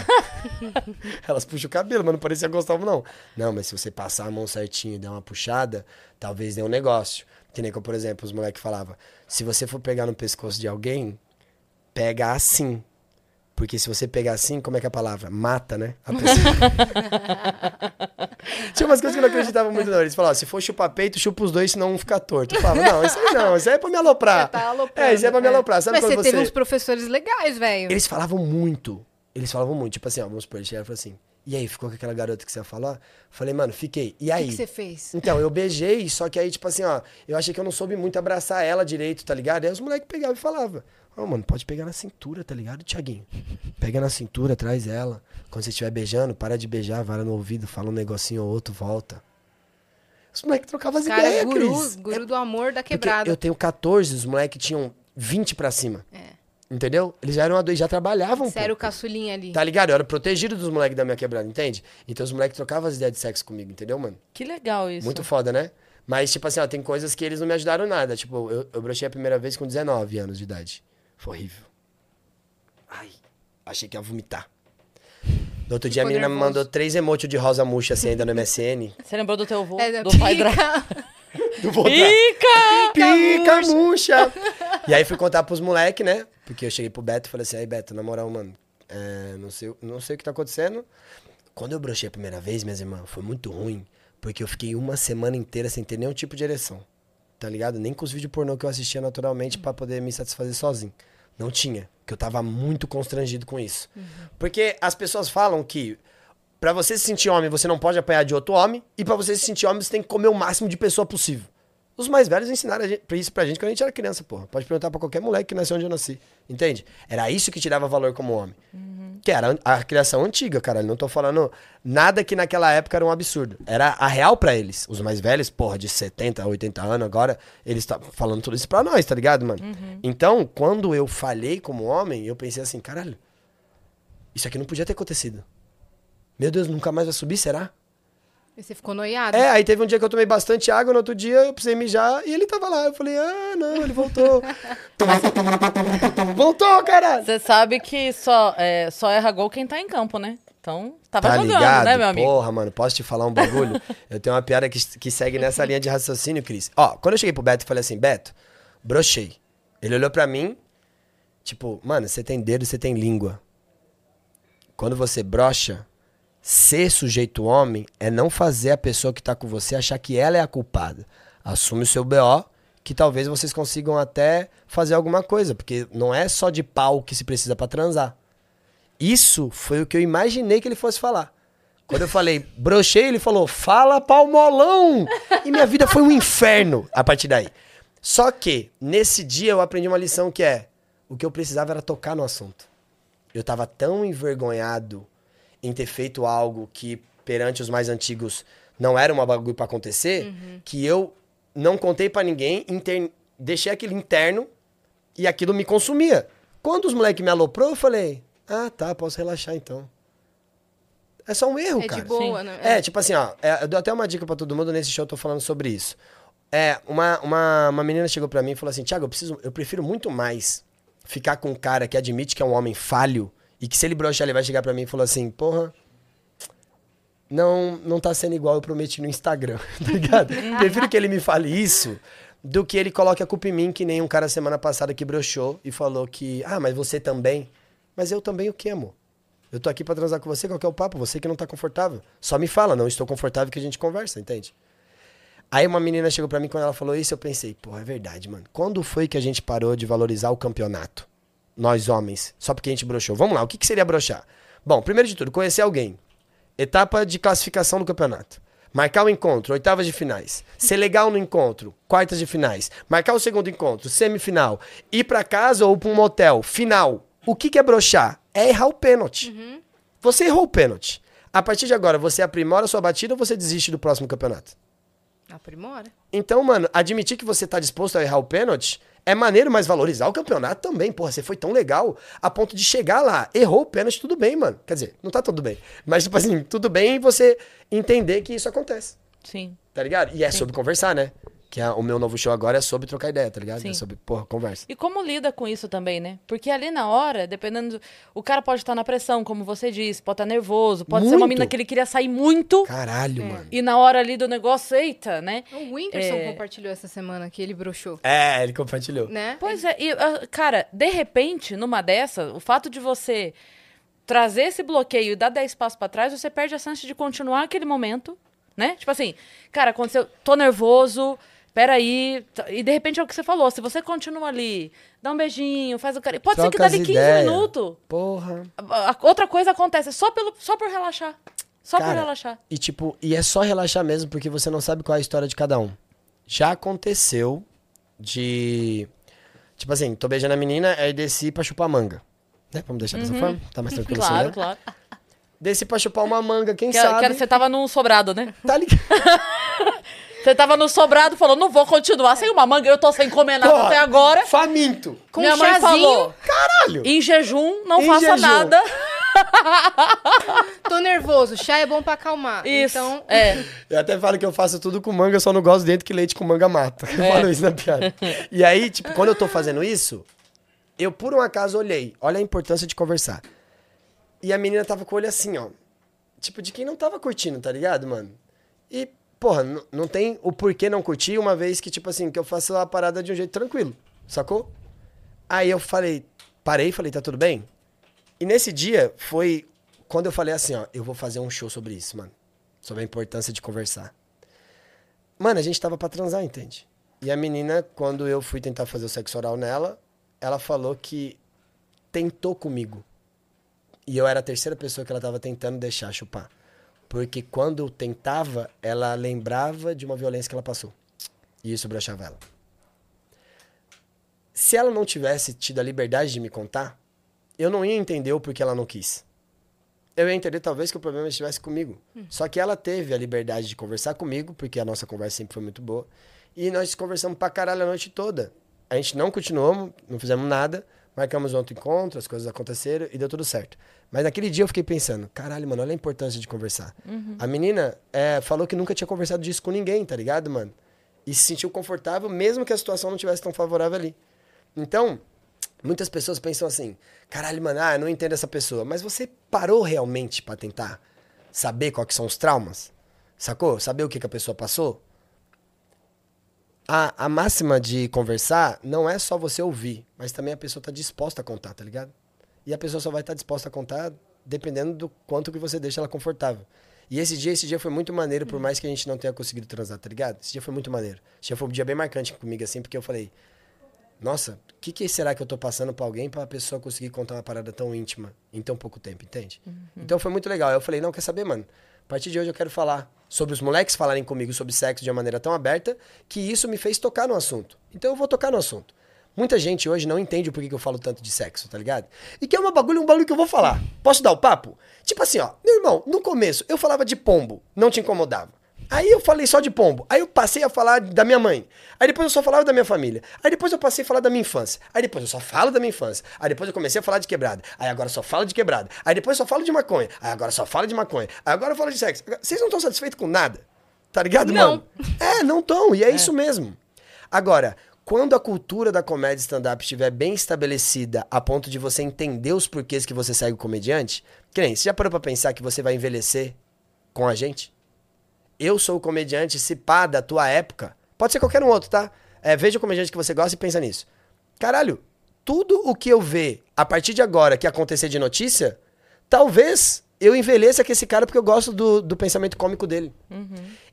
(laughs) Elas puxam o cabelo, mas não parecia gostar, não. Não, mas se você passar a mão certinho e der uma puxada, talvez dê um negócio. Que nem como, por exemplo, os moleques falavam, se você for pegar no pescoço de alguém, pega assim. Porque se você pegar assim, como é que é a palavra? Mata, né? A pessoa. (laughs) Tinha umas coisas que eu não acreditava muito, não. Eles falavam, se for chupar peito, chupa os dois, senão um fica torto. Eu falava, não, isso aí não, isso aí é pra me aloprar. Tá é, isso aí é pra me é. aloprar. Sabe Mas você você... teve uns professores legais, velho. Eles falavam muito. Eles falavam muito. Tipo assim, ó, vamos supor, eles e falaram assim, e aí, ficou com aquela garota que você ia falar? Falei, mano, fiquei. E O aí? que, que você fez? Então, eu beijei, só que aí, tipo assim, ó, eu achei que eu não soube muito abraçar ela direito, tá ligado? Aí os moleques pegavam e falavam, ó, mano, pode pegar na cintura, tá ligado, Tiaguinho? Pega na cintura, traz ela. Quando você estiver beijando, para de beijar, lá no ouvido, fala um negocinho ou outro, volta. Os moleques trocavam as Cara, ideias, guru, Cris. guru do amor da Porque quebrada. eu tenho 14, os moleques tinham 20 pra cima. É. Entendeu? Eles já eram adultos, já trabalhavam, Você pô. era o caçulinha ali. Tá ligado? Eu era protegido dos moleques da minha quebrada, entende? Então os moleques trocavam as ideias de sexo comigo, entendeu, mano? Que legal isso. Muito foda, né? Mas, tipo assim, ó, tem coisas que eles não me ajudaram nada. Tipo, eu, eu brochei a primeira vez com 19 anos de idade. Foi horrível. Ai, achei que ia vomitar. No outro dia a menina me mandou três emotes de rosa murcha assim ainda no MSN. Você lembrou do teu avô? É, do pai dra... pica. (laughs) Do vô dra- Pica! Pica murcha! e aí fui contar pros moleques, né? Porque eu cheguei pro Beto e falei assim, aí Beto, na moral, mano, é, não, sei, não sei o que tá acontecendo. Quando eu brochei a primeira vez, minhas irmãs, foi muito ruim, porque eu fiquei uma semana inteira sem ter nenhum tipo de ereção. Tá ligado? Nem com os vídeos pornô que eu assistia naturalmente pra poder me satisfazer sozinho. Não tinha. Porque eu tava muito constrangido com isso. Porque as pessoas falam que Pra você se sentir homem, você não pode apanhar de outro homem. E pra você se sentir homem, você tem que comer o máximo de pessoa possível. Os mais velhos ensinaram a gente, isso pra gente quando a gente era criança, porra. Pode perguntar pra qualquer moleque que nasceu onde eu nasci. Entende? Era isso que te dava valor como homem. Que era a criação antiga, cara. Não tô falando nada que naquela época era um absurdo. Era a real pra eles. Os mais velhos, porra, de 70, 80 anos agora, eles estão falando tudo isso pra nós, tá ligado, mano? Então, quando eu falhei como homem, eu pensei assim, caralho, isso aqui não podia ter acontecido. Meu Deus, nunca mais vai subir, será? E você ficou noiado. É, aí teve um dia que eu tomei bastante água, no outro dia eu precisei mijar e ele tava lá. Eu falei, ah, não, ele voltou. (laughs) voltou, caralho! Você sabe que só, é, só erra gol quem tá em campo, né? Então, tava Tá jogando, ligado? né, meu amigo? Porra, mano, posso te falar um bagulho? eu tenho uma piada que, que segue nessa linha de raciocínio, Cris. Ó, quando eu cheguei pro Beto e falei assim, Beto, brochei. Ele olhou pra mim, tipo, mano, você tem dedo, você tem língua. Quando você brocha, ser sujeito homem é não fazer a pessoa que tá com você achar que ela é a culpada. Assume o seu BO, que talvez vocês consigam até fazer alguma coisa, porque não é só de pau que se precisa pra transar. Isso foi o que eu imaginei que ele fosse falar. Quando eu falei, brochei, ele falou, fala palmolão! E minha vida foi um inferno a partir daí. Só que, nesse dia, eu aprendi uma lição que é: o que eu precisava era tocar no assunto. Eu tava tão envergonhado em ter feito algo que, perante os mais antigos, não era uma bagulho pra acontecer, que eu não contei pra ninguém, inter- deixei aquilo interno e aquilo me consumia. Quando os moleques me aloprou, eu falei, ah, tá, posso relaxar então. É só um erro, É cara. de boa, né? É, tipo assim, ó, é, eu dou até uma dica pra todo mundo, nesse show eu tô falando sobre isso. É, uma, uma, uma menina chegou pra mim e falou assim, Thiago, eu, preciso, eu prefiro muito mais ficar com um cara que admite que é um homem falho e que se ele broxar, ele vai chegar pra mim e falar assim, porra, não, não tá sendo igual eu prometi no Instagram, (laughs) tá ligado? Prefiro que ele me fale isso do que ele coloque a culpa em mim, que nem um cara semana passada que broxou e falou que, ah, mas você também. Mas eu também o quê, amor? Eu tô aqui pra transar com você, qual que é o papo? Você que não tá confortável. Só me fala, não estou confortável que a gente conversa, entende? Aí uma menina chegou pra mim quando ela falou isso, eu pensei, pô, é verdade, mano. Quando foi que a gente parou de valorizar o campeonato? Nós homens, só porque a gente broxou. Vamos lá, o que, que seria broxar? Bom, primeiro de tudo, conhecer alguém. Etapa de classificação do campeonato. Marcar o encontro, oitavas de finais. Ser legal no encontro, quartas de finais. Marcar o segundo encontro, semifinal. Ir pra casa ou pra um motel, final. O que, que é broxar? É errar o pênalti. Você errou o pênalti. A partir de agora, você aprimora a sua batida ou você desiste do próximo campeonato? Aprimora. Então, mano, admitir que você tá disposto a errar o pênalti é maneiro, mas valorizar o campeonato também. Porra, você foi tão legal a ponto de chegar lá. Errou o pênalti, tudo bem, mano. Quer dizer, não tá tudo bem. Mas, tipo assim, tudo bem você entender que isso acontece. Sim. Tá ligado? E é sobre conversar, né? Que é, o meu novo show agora é sobre trocar ideia, tá ligado? Sim. É sobre, porra, conversa. E como lida com isso também, né? Porque ali na hora, dependendo. do- O cara pode estar na pressão, como você disse, pode estar nervoso, pode ser uma Muito. mina que ele queria sair muito. Caralho, É. mano. E na hora ali do negócio, eita, né? O Whindersson É. compartilhou essa semana que ele broxou, É, ele compartilhou. né? Pois é, e, ah, cara, de repente, numa dessa, o fato de você trazer esse bloqueio e dar 10 passos pra trás, você perde a chance de continuar aquele momento, né? Tipo assim, cara, aconteceu, tô nervoso, peraí. E de repente é o que você falou, se você continua ali, dá um beijinho, faz o carinho. Pode ser que Troca dali 15 ideias. minutos, Porra. outra coisa acontece, só, pelo, só por relaxar. Só por Cara, relaxar. E tipo, e é só relaxar mesmo, porque você não sabe qual é a história de cada um. Já aconteceu de. Tipo assim, tô beijando a menina, aí desci pra chupar manga. Né? Vamos deixar dessa forma? Tá mais tranquilo assim, Claro, né? claro. Desci pra chupar uma manga, quem Que, sabe? que você tava num sobrado, né? Tá ligado? (laughs) Você tava no sobrado falou, não vou continuar sem uma manga, eu tô sem comer nada Porra, até agora. Faminto. Com Minha um mãe chazinho, falou, Caralho. em jejum, não Em faça jejum. nada. (laughs) tô nervoso, chá é bom pra acalmar. Isso. Então, é. Eu até falo que eu faço tudo com manga, eu só não gosto dentro que leite com manga mata. Eu É. falo isso na piada. E aí, tipo, quando eu tô fazendo isso, eu por um acaso olhei. Olha a importância de conversar. E a menina tava com o olho assim, ó. Tipo, de quem não tava curtindo, tá ligado, mano? E, porra, não tem o porquê não curtir, uma vez que, tipo assim, que eu faço a parada de um jeito tranquilo, sacou? Aí eu falei, parei e falei, tá tudo bem? E nesse dia foi quando eu falei assim, ó, eu vou fazer um show sobre isso, mano. Sobre a importância de conversar. Mano, a gente tava pra transar, entende? E a menina, quando eu fui tentar fazer o sexo oral nela, ela falou que tentou comigo. E eu era a terceira pessoa que ela tava tentando deixar chupar. Porque quando eu tentava, ela lembrava de uma violência que ela passou. E isso broxava ela. Se ela não tivesse tido a liberdade de me contar, eu não ia entender o porquê ela não quis. Eu ia entender talvez que o problema estivesse comigo. Só que ela teve a liberdade de conversar comigo, porque a nossa conversa sempre foi muito boa. E nós conversamos pra caralho a noite toda. A gente não continuou, não fizemos nada, marcamos outro encontro, as coisas aconteceram e deu tudo certo. Mas naquele dia eu fiquei pensando, caralho, mano, olha a importância de conversar. A menina é, falou que nunca tinha conversado disso com ninguém, tá ligado, mano? E se sentiu confortável, mesmo que a situação não tivesse tão favorável ali. Então, muitas pessoas pensam assim: caralho, mano, ah, eu não entendo essa pessoa. Mas você parou realmente pra tentar saber quais são os traumas? Sacou? Saber o que, que a pessoa passou? A, a máxima de conversar não é só você ouvir, mas também a pessoa tá disposta a contar, tá ligado? E a pessoa só vai estar disposta a contar dependendo do quanto que você deixa ela confortável. E esse dia, esse dia foi muito maneiro, por mais que a gente não tenha conseguido transar, tá ligado? Esse dia foi muito maneiro. Esse dia foi um dia bem marcante comigo, assim, porque eu falei, nossa, o que, que será que eu tô passando pra alguém pra pessoa conseguir contar uma parada tão íntima em tão pouco tempo, entende? Então foi muito legal. Eu falei, não, quer saber, mano? A partir de hoje eu quero falar sobre os moleques falarem comigo sobre sexo de uma maneira tão aberta que isso me fez tocar no assunto. Então eu vou tocar no assunto. Muita gente hoje não entende porquê que eu falo tanto de sexo, tá ligado? E que é uma bagulho, um bagulho que eu vou falar. Posso dar o papo? Tipo assim, ó, meu irmão, no começo eu falava de pombo, não te incomodava. Aí eu falei só de pombo. Aí eu passei a falar da minha mãe. Aí depois eu só falava da minha família. Aí depois eu passei a falar da minha infância. Aí depois eu só falo da minha infância. Aí depois eu comecei a falar de quebrada. Aí agora eu só falo de quebrada. Aí depois eu só falo de maconha. Aí agora só falo de maconha. Aí agora eu falo de sexo. Vocês não estão satisfeitos com nada? Tá ligado, Não. mano? É, não estão. E é, isso mesmo. Agora, quando a cultura da comédia stand-up estiver bem estabelecida a ponto de você entender os porquês que você segue o comediante, que nem, você já parou pra pensar que você vai envelhecer com a gente? Eu sou o comediante, se pá, da tua época. Pode ser qualquer um outro, tá? É, veja o comediante que você gosta e pensa nisso. Caralho, tudo o que eu ver a partir de agora que acontecer de notícia, talvez eu envelheça com esse cara porque eu gosto do, do pensamento cômico dele.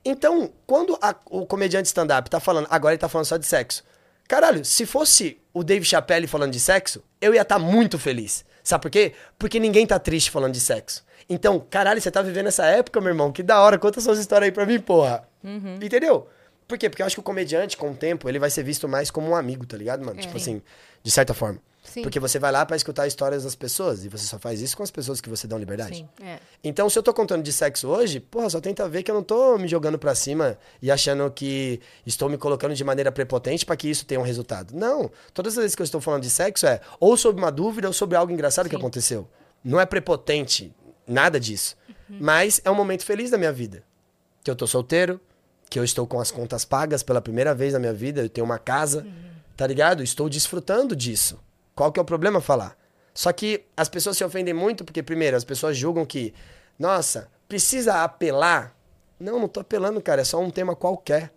Então, quando a- o comediante stand-up tá falando, agora ele tá falando só de sexo. Caralho, se fosse o Dave Chappelle falando de sexo, eu ia estar muito feliz. Sabe por quê? Porque ninguém tá triste falando de sexo. Então, caralho, você tá vivendo essa época, meu irmão? Que da hora. Conta suas histórias aí pra mim, porra. Entendeu? Por quê? Porque eu acho que o comediante, com o tempo, ele vai ser visto mais como um amigo, tá ligado, mano? É. Tipo Sim. assim, de certa forma. Sim. Porque você vai lá pra escutar histórias das pessoas e você só faz isso com as pessoas que você dá liberdade. Sim. É. Então, se eu tô contando de sexo hoje, porra, só tenta ver que eu não tô me jogando pra cima e achando que estou me colocando de maneira prepotente pra que isso tenha um resultado. Não. Todas as vezes que eu estou falando de sexo é ou sobre uma dúvida ou sobre algo engraçado que aconteceu. Não é prepotente, nada disso. Mas é um momento feliz da minha vida. Que eu tô solteiro, que eu estou com as contas pagas pela primeira vez na minha vida, eu tenho uma casa, tá ligado? Estou desfrutando disso. Qual que é o problema falar? Só que as pessoas se ofendem muito porque, primeiro, as pessoas julgam que, nossa, precisa apelar. Não, não tô apelando, cara, é só um tema qualquer.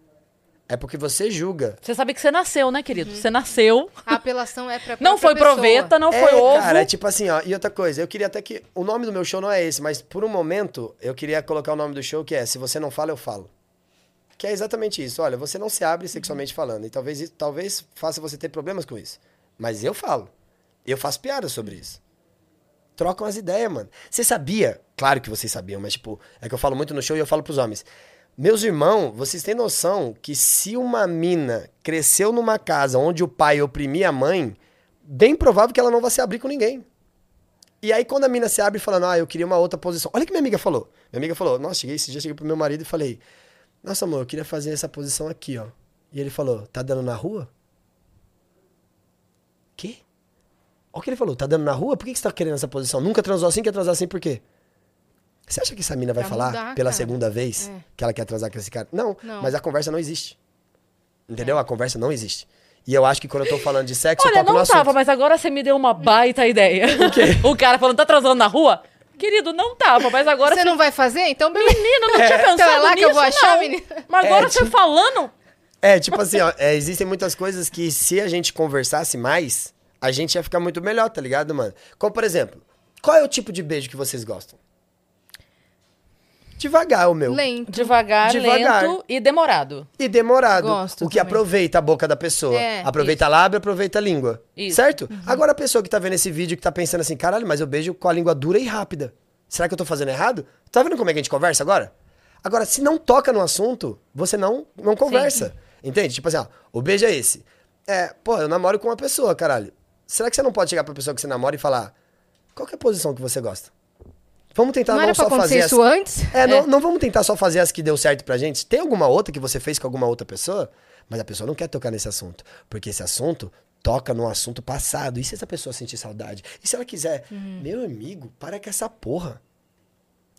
É porque você julga. Você sabe que você nasceu, né, querido? Você nasceu. A apelação é pra (laughs) Não foi pessoa. proveta, não é, foi ovo. cara, é tipo assim, ó. E outra coisa, eu queria até que. O nome do meu show não é esse, mas por um momento eu queria colocar o nome do show que é Se Você Não Fala, Eu Falo. Que é exatamente isso. Olha, você não se abre sexualmente falando. E talvez, talvez faça você ter problemas com isso. Mas eu falo. Eu faço piada sobre isso. Trocam as ideias, mano. Você sabia? Claro que vocês sabiam, mas tipo, é que eu falo muito no show e eu falo pros homens. Meus irmãos, vocês têm noção que se uma mina cresceu numa casa onde o pai oprimia a mãe, bem provável que ela não vai se abrir com ninguém. E aí, quando a mina se abre falando, ah, eu queria uma outra posição. Olha o que minha amiga falou. Minha amiga falou, nossa, cheguei, esse dia cheguei pro meu marido e falei, nossa, amor, eu queria fazer essa posição aqui, ó. E ele falou, tá dando na rua? Quê? Olha o que ele falou, tá dando na rua? Por que que você tá querendo essa posição? Nunca transou assim, quer transar assim por quê? Você acha que essa mina vai Pra falar mudar, pela cara. segunda vez É. que ela quer transar com esse cara? Não, Não. É. mas a conversa não existe. Entendeu? A conversa não existe. E eu acho que quando eu tô falando de sexo, eu Olha, toco no não assunto. tava, mas agora você me deu uma baita ideia. (laughs) O, cara falando, tá transando na rua? Querido, não tava, mas agora Você não vai fazer? Então, beleza. Menino, não tinha pensado Então é lá que nisso, eu vou achar, não. menina? Mas agora É, você tipo- falando... É, tipo assim, ó, é, existem muitas coisas que se a gente conversasse mais, a gente ia ficar muito melhor, tá ligado, mano? Como, por exemplo, qual é o tipo de beijo que vocês gostam? Devagar, o meu. Lento. Devagar, Devagar. lento e demorado. E demorado. Gosto o que também. aproveita a boca da pessoa. É, aproveita a lábia, aproveita a língua. Isso. Certo? Uhum. Agora a pessoa que tá vendo esse vídeo que tá pensando assim, caralho, mas eu beijo com a língua dura e rápida. Será que eu tô fazendo errado? Tá vendo como é que a gente conversa agora? Agora, se não toca no assunto, você não, não conversa. Entende? Tipo assim, ó, o beijo é esse. É, pô, eu namoro com uma pessoa, caralho. Será que você não pode chegar pra pessoa que você namora e falar qual que é a posição que você gosta? Vamos tentar Não não, era pra só acontecer fazer isso antes? é, não, não vamos tentar só fazer as que deu certo pra gente. Tem alguma outra que você fez com alguma outra pessoa? Mas a pessoa não quer tocar nesse assunto. Porque esse assunto toca no assunto passado. E se essa pessoa sentir saudade? E se ela quiser? Meu amigo, para com essa porra.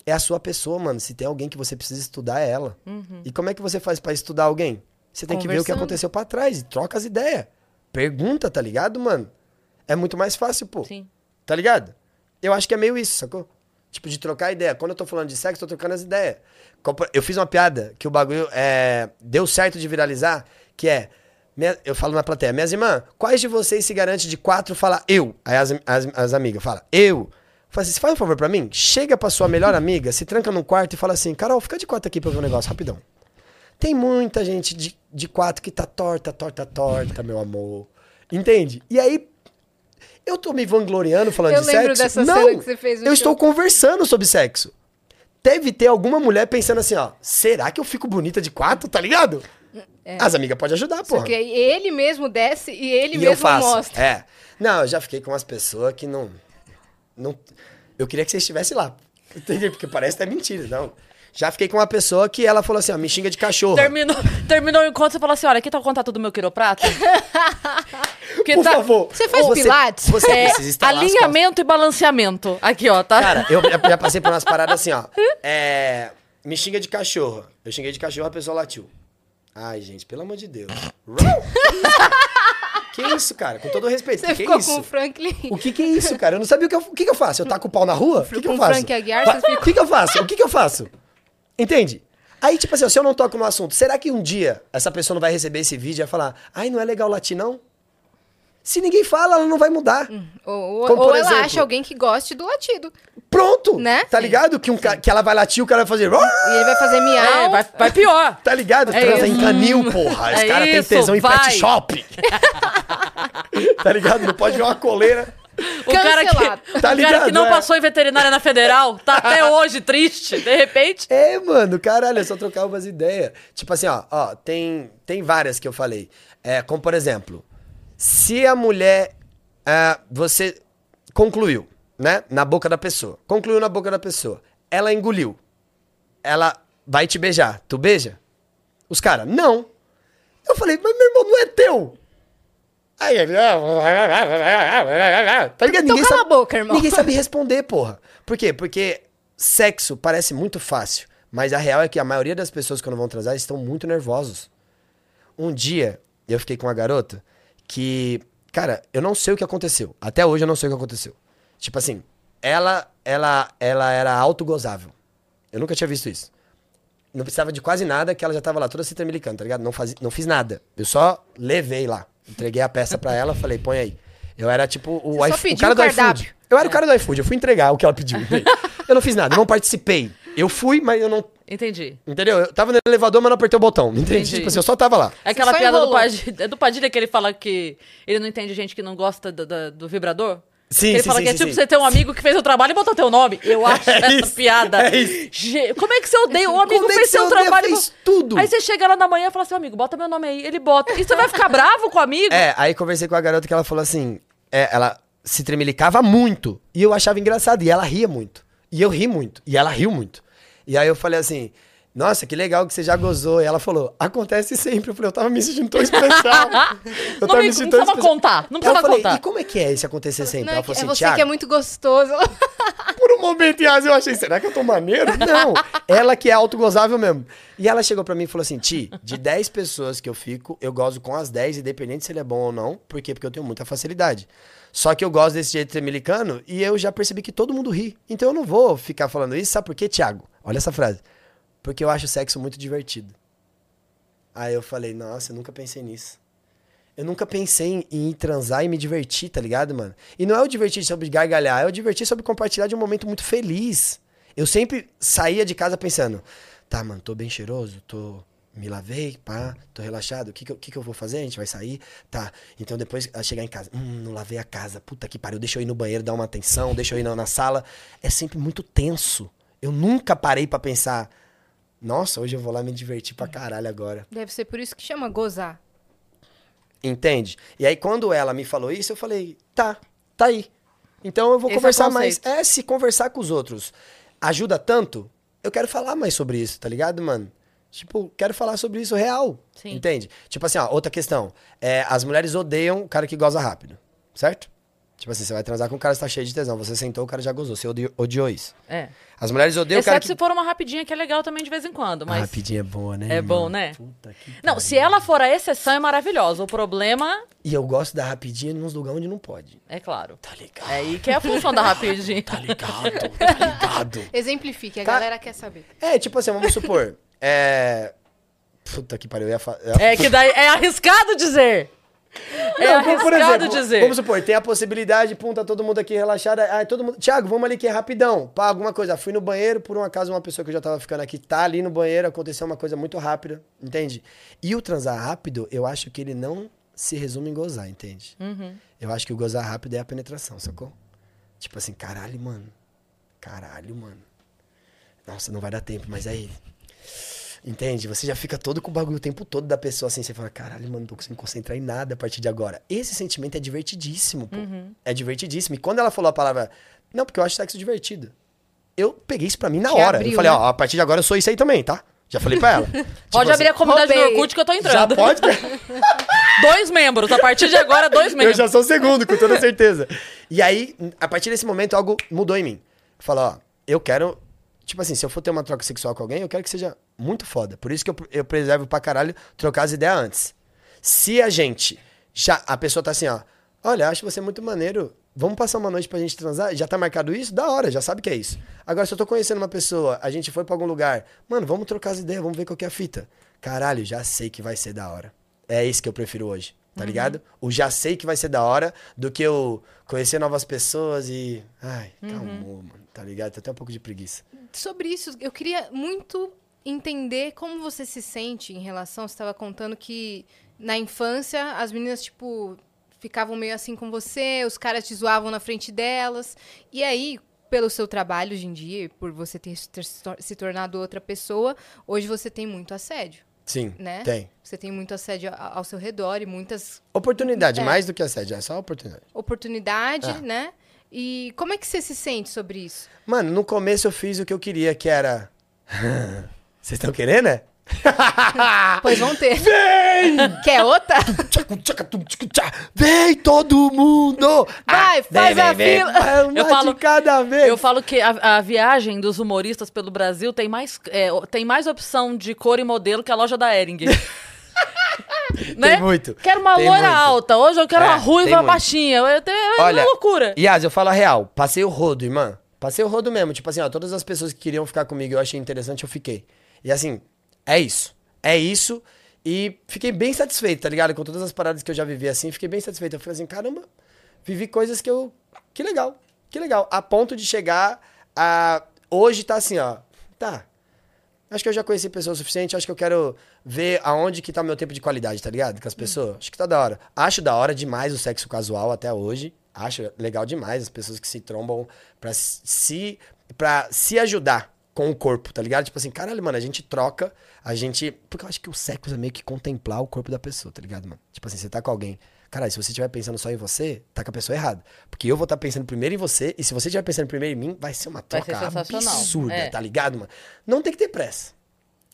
É a sua pessoa, mano. Se tem alguém que você precisa estudar, é ela. E como é que você faz pra estudar alguém? Você tem que ver o que aconteceu pra trás e troca as ideias. Pergunta, tá ligado, mano? É muito mais fácil, pô. Sim. Tá ligado? Eu acho que é meio isso, sacou? Tipo, de trocar ideia. Quando eu tô falando de sexo, tô trocando as ideias. Eu fiz uma piada que o bagulho é, deu certo de viralizar, que é. eu falo na plateia, minhas irmãs, quais de vocês se garante de quatro falar eu? Aí as, as, as amigas falam, eu. Fala assim, faz um favor pra mim, chega pra sua melhor amiga, se tranca num quarto e fala assim, Carol, fica de quatro aqui pra eu ver um negócio, rapidão. Tem muita gente de, de quatro que tá torta, torta, torta, meu amor. Entende? E aí, eu tô me vangloriando falando Eu de lembro sexo? dessa Não, cena que você fez eu show. estou conversando sobre sexo. Deve ter alguma mulher pensando assim, ó, será que eu fico bonita de quatro, tá ligado? As amigas podem ajudar, É. Só porra. que aí ele mesmo desce e ele E mesmo eu faço. mostra. É. Não, eu já fiquei com umas pessoas que não. não eu queria que você estivesse lá. (laughs) Porque parece até mentira, não. Já fiquei com uma pessoa que ela falou assim, ó, me xinga de cachorro. Terminou, terminou o encontro, você falou assim, olha, aqui tá o contato do meu quiroprata. (laughs) Que Por tá- favor. Você faz Ou pilates? Você É, precisa estar alinhamento e balanceamento. Aqui, ó, tá? Cara, eu já, já passei por umas paradas assim, ó. É, me xinga de cachorro. Eu xinguei de cachorro, a pessoa latiu. Ai, gente, pelo amor de Deus. (laughs) que isso, cara? Com todo respeito. Você que que ficou é isso? com o Franklin. O que que é isso, cara? Eu não sabia o que eu, o que que eu faço. Eu taco o pau na rua? O que que eu Com faço? Frank Aguiar, você O que que eu faço? O que que eu faço? Entende? Aí, tipo assim, ó, se eu não toco no assunto, será que um dia essa pessoa não vai receber esse vídeo e vai falar, ai, não é legal latir, não? Se ninguém fala, ela não vai mudar. Ou, ou- Como, ou por ela exemplo- acha alguém que goste do latido. Pronto! Né? Tá ligado? Que, um ca- que ela vai latir, o cara vai fazer... E ele vai fazer miau. É, vai, vai pior. Tá ligado? É Transa isso. em canil, porra. Os É caras têm isso, tesão em pet vai. shop. (laughs) tá ligado? Não pode ver uma coleira. O cara, que, (laughs) Tá o cara ligado, que não é. passou em veterinária na federal tá até (laughs) hoje triste, de repente. É, mano, caralho, é só trocar umas ideias. Tipo assim, ó, ó, tem, tem várias que eu falei. É, como por exemplo, se a mulher. ah, você concluiu, né? Na boca da pessoa. Concluiu na boca da pessoa. Ela engoliu. Ela vai te beijar. Tu beija? Os caras, não. Eu falei, mas meu irmão, não é teu. Aí ele. Tá ligado? Então cala a boca, irmão. Ninguém sabe responder, porra. Por quê? Porque sexo parece muito fácil, Mas a real é que a maioria das pessoas, quando vão transar, estão muito nervosos. Um dia, eu fiquei com uma garota que, cara, eu não sei o que aconteceu. Até hoje eu não sei o que aconteceu. Tipo assim, ela, ela, ela era autogozável. Eu nunca tinha visto isso. Não precisava de quase nada, que ela já tava lá toda se tremelicando, tá ligado? Não, fazia, não fiz nada. Eu só levei lá. Entreguei a peça pra ela, falei, põe aí. Eu era tipo o, Você só iFo- o cara o do iFood. Eu era o cara do iFood, eu fui entregar o que ela pediu. (laughs) eu não fiz nada, eu não participei. Eu fui, mas eu não. Entendi. Entendeu? Eu tava no elevador, mas não apertei o botão. Entende? Entendi. Tipo assim, eu só tava lá. É aquela piada do enrolou. Padilha, é do Padilha que ele fala que ele não entende gente que não gosta do, do- do vibrador? Sim, ele sim, fala sim, que é tipo você ter um amigo que fez o trabalho e botou teu nome. Eu acho É essa isso, piada. é. Ge- Como é que você odeia? O amigo é que fez seu trabalho. Fez tudo. Aí você chega lá na manhã e fala assim, amigo, bota meu nome aí. Ele bota. E você vai ficar bravo com o amigo? É, aí conversei com a garota que ela falou assim: é, ela se tremelicava muito. E eu achava engraçado. E ela ria muito. E eu ri muito. E ela riu muito. E aí eu falei assim. Nossa, que legal que você já gozou. E ela falou, acontece sempre. Eu falei, eu tava me sentindo tão especial. (laughs) Eu Não, me, não tão precisava especial. contar. Não precisava falei, contar. e como é que é esse acontecer sempre? Não, ela é, falou é assim, você Thiago, que é muito gostoso. (laughs) por um momento, Yas, eu achei, será que eu tô maneiro? (laughs) Não, ela que é autogozável mesmo. E ela chegou pra mim e falou assim, Ti, de 10 pessoas que eu fico, eu gozo com as 10, independente se ele é bom ou não. Por quê? Porque eu tenho muita facilidade. Só que eu gosto desse jeito tremelicano e eu já percebi que todo mundo ri. Então eu não vou ficar falando isso. Sabe por quê, Thiago? Olha essa frase. Porque eu acho o sexo muito divertido. Aí eu falei, nossa, eu nunca pensei nisso. Eu nunca pensei em, transar e me divertir, tá ligado, mano? E não é o divertir sobre gargalhar, é o divertir sobre compartilhar de um momento muito feliz. Eu sempre saía de casa pensando, tá, mano, tô bem cheiroso, tô. Me lavei, pá, tô relaxado. O que que, que que eu vou fazer? A gente vai sair? Tá. Então depois chegar em casa, hum, não lavei a casa. Puta que pariu. Deixa eu ir no banheiro dar uma atenção, deixa eu ir na, na sala. É sempre muito tenso. Eu nunca parei pra pensar, nossa, hoje eu vou lá me divertir pra caralho agora. Deve ser por isso que chama gozar. Entende? E aí, quando ela me falou isso, eu falei, tá, tá aí. Então eu vou Esse é conversar mais. conceito. É, se conversar com os outros ajuda tanto, eu quero falar mais sobre isso, tá ligado, mano? Tipo, quero falar sobre isso real. Sim. Entende? Tipo assim, ó, outra questão. É, as mulheres odeiam o cara que goza rápido, certo? Tipo assim, você vai transar com um cara que tá cheio de tesão. Você sentou, o cara já gozou. Você odiou, odiou isso. É. As mulheres odeiam o cara Exceto que... se for uma rapidinha que é legal também de vez em quando, A mas... rapidinha é boa, né? É irmão? bom, né? Puta que Não, pariu. se ela for a exceção, é maravilhosa. O problema, E eu gosto da rapidinha nos lugares onde não pode. é claro. Tá ligado? É aí que é a função da (laughs) rapidinha. Tá ligado? Tá ligado? (laughs) Exemplifique, a Tá. galera quer saber. É, tipo assim, vamos supor. É. Puta que pariu, eu ia falar. É que daí é arriscado dizer. (laughs) É arriscado dizer. Vamos supor, tem a possibilidade, pum, tá todo mundo aqui relaxado. Ai, todo mundo. Tiago, vamos ali que é rapidão. Pá, alguma coisa. Fui no banheiro, por um acaso, uma pessoa que eu já tava ficando aqui tá ali no banheiro, aconteceu uma coisa muito rápida, entende? E o transar rápido, eu acho que ele não se resume em gozar, entende? Uhum. Eu acho que o gozar rápido é a penetração, sacou? Tipo assim, caralho, mano. Caralho, mano. Nossa, não vai dar tempo, mas aí. Entende? Você já fica todo com o bagulho o tempo todo da pessoa assim. Você fala, caralho, mano, não tô conseguindo concentrar em nada a partir de agora. Esse sentimento é divertidíssimo, pô. É divertidíssimo. E quando ela falou a palavra, não, porque eu acho sexo divertido. Eu peguei isso pra mim na Te hora. abriu, eu falei, né? ó, a partir de agora eu sou isso aí também, tá? Já falei pra ela. (laughs) Pode Tipo assim, abrir a comunidade do. Orkut que eu tô Já entrando. pode? (laughs) Dois membros. A partir de agora, dois Eu membros. já sou o segundo, com toda certeza. E aí, a partir desse momento, algo mudou em mim. Falou, ó, eu quero. Tipo assim, se eu for ter uma troca sexual com alguém, eu quero que seja muito foda. Por isso que eu, eu preservo pra caralho trocar as ideias antes. Se a gente. Já, a pessoa tá assim, ó. Olha, acho você muito maneiro. Vamos passar uma noite pra gente transar? Já tá marcado isso? Da hora, já sabe que é isso. Agora, se eu tô conhecendo uma pessoa, a gente foi pra algum lugar, mano, vamos trocar as ideias, vamos ver qual que é a fita. Caralho, já sei que vai ser da hora. É isso que eu prefiro hoje, tá ligado? O já sei que vai ser da hora do que eu conhecer novas pessoas e. Ai, calmou, mano, tá ligado? Tem até um pouco de preguiça. Sobre isso, eu queria muito entender como você se sente em relação. Você estava contando que na infância as meninas, tipo, ficavam meio assim com você, os caras te zoavam na frente delas. E aí, pelo seu trabalho hoje em dia, por você ter, ter se tor- se tornado outra pessoa, hoje você tem muito assédio, Sim, né? tem. Você tem muito assédio ao seu redor e muitas Oportunidade, É. mais do que assédio, é só oportunidade. oportunidades, É. né? E como é que você se sente sobre isso? Mano, no começo eu fiz o que eu queria, que era. (laughs) Vocês estão querendo, né? (laughs) Pois vão ter. Vem! (laughs) Quer outra? Vem todo mundo! Vai, Ah, faz vem, a vem, fila. Uma Eu falo- de cada vez. Eu falo que a, a viagem dos humoristas pelo Brasil tem mais, é, tem mais opção de cor e modelo que a loja da Ering. (laughs) né? muito, Quero uma tem loira muito. alta. Hoje eu quero É, uma tem ruiva baixinha. Eu- É, é Olha, uma loucura. Yas, eu falo a real. Passei o rodo, irmã. Passei o rodo mesmo. Tipo assim, ó, todas as pessoas que queriam ficar comigo, eu achei interessante, eu fiquei. E assim, é isso. É isso. E fiquei bem satisfeito, tá ligado? Com todas as paradas que eu já vivi assim, fiquei bem satisfeito. Eu falei assim, caramba, vivi coisas que eu. Que legal. Que legal. A ponto de chegar a. Hoje tá assim, ó. Tá. Acho que eu já conheci pessoas o suficiente, acho que eu quero ver aonde que tá o meu tempo de qualidade, tá ligado? Com as pessoas. Acho que tá da hora. Acho da hora demais o sexo casual até hoje. Acho legal demais as pessoas que se trombam pra se para se ajudar com o corpo, tá ligado? Tipo assim, caralho, mano, a gente troca, a gente, porque eu acho que o sexo é meio que contemplar o corpo da pessoa, tá ligado, mano? Tipo assim, você tá com alguém, Caralho, se você estiver pensando só em você, tá com a pessoa errada. Porque eu vou estar pensando primeiro em você, e se você estiver pensando primeiro em mim, vai ser uma troca ser absurda, É. tá ligado, mano? Não tem que ter pressa.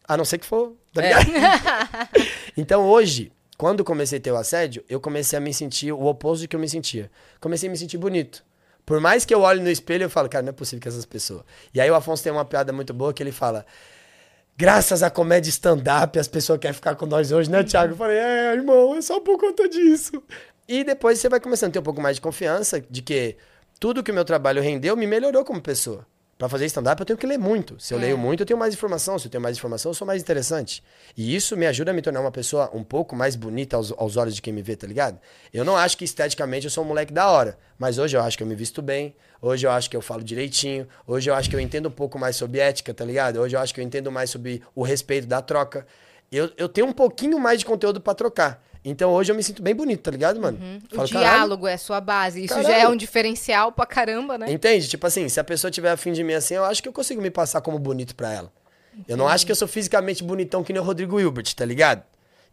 A não ser que for, tá É. ligado? (laughs) então hoje, quando comecei a ter o assédio, eu comecei a me sentir o oposto do que eu me sentia. Comecei a me sentir bonito. Por mais que eu olhe no espelho, eu falo, cara, não é possível que essas pessoas. E aí o Afonso tem uma piada muito boa que ele fala. Graças à comédia stand-up, as pessoas querem ficar com nós hoje, né, Thiago? Eu falei, é, irmão, é só por conta disso. E depois você vai começando a ter um pouco mais de confiança de que tudo que o meu trabalho rendeu me melhorou como pessoa. Pra fazer stand-up, eu tenho que ler muito. Se eu É. leio muito, eu tenho mais informação. Se eu tenho mais informação, eu sou mais interessante. E isso me ajuda a me tornar uma pessoa um pouco mais bonita aos, aos olhos de quem me vê, tá ligado? Eu não acho que esteticamente eu sou um moleque da hora. Mas hoje eu acho que eu me visto bem. Hoje eu acho que eu falo direitinho. Hoje eu acho que eu entendo um pouco mais sobre ética, tá ligado? Hoje eu acho que eu entendo mais sobre o respeito da troca. Eu, eu tenho um pouquinho mais de conteúdo pra trocar. Então hoje eu me sinto bem bonito, tá ligado, mano? Uhum. O Falo, "Caralho, diálogo é sua base. Isso já Caralho. é um diferencial pra caramba, né? Entende? Tipo assim, se a pessoa tiver afim de mim assim, eu acho que eu consigo me passar como bonito pra ela. Eu não acho que eu sou fisicamente bonitão que nem o Rodrigo Hilbert, tá ligado?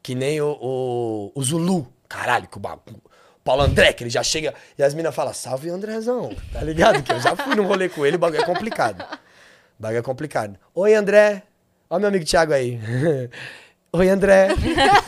Que nem o, o, o Zulu. Caralho, que o, ba- o Paulo André, que ele já chega e as minas falam, salve Andrezão, tá ligado? Que eu já fui num rolê com ele, o bagulho é complicado. O bagulho é complicado. Oi, André. Ó meu amigo Thiago aí. (laughs) Oi, André.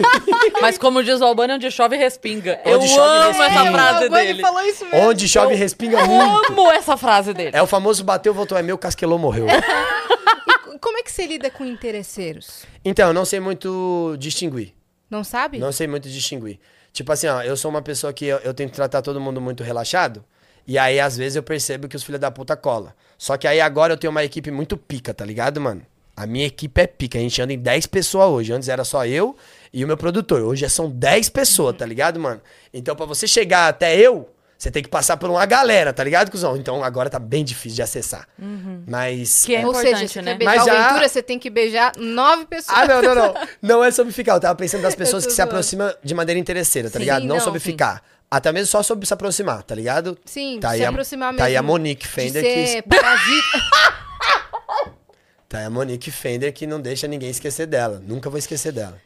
(laughs) Mas como diz o Albano, onde chove respinga. Onde eu chove, amo respinga. essa frase dele. falou isso mesmo. Onde chove, respinga Eu muito. amo essa frase dele. É o famoso bateu, voltou, é meu, casquelou, morreu. (laughs) Como é que você lida com interesseiros? Então, eu não sei muito distinguir. Não sabe? Não sei muito distinguir. Tipo assim, ó, eu sou uma pessoa que eu, eu tento tratar todo mundo muito relaxado. E aí, às vezes, eu percebo que os filhos da puta cola. Só que aí agora eu tenho uma equipe muito pica, tá ligado, mano? A minha equipe é pica. A gente anda em 10 pessoas hoje. Antes era só eu e o meu produtor. Hoje já são 10 pessoas, tá ligado, mano? Então, pra você chegar até eu, você tem que passar por uma galera, tá ligado, cuzão? Então agora tá bem difícil de acessar. Mas. Que é Ou seja, importante, você né? quer beijar Mas já- Ventura, você tem que beijar nove pessoas. Ah, não, não, não. (laughs) Não é sobre ficar. Eu tava pensando das pessoas tô que se aproximam de maneira interesseira, tá Sim, ligado? Não, não, sobre sim. ficar. Até mesmo só sobre se aproximar, tá ligado? Sim, tá se aí a- aproximar mesmo. Tá aí a Monique de Fender ser que. parasita. (laughs) Tá aí a Monique Fender que não deixa ninguém esquecer dela. Nunca vou esquecer dela.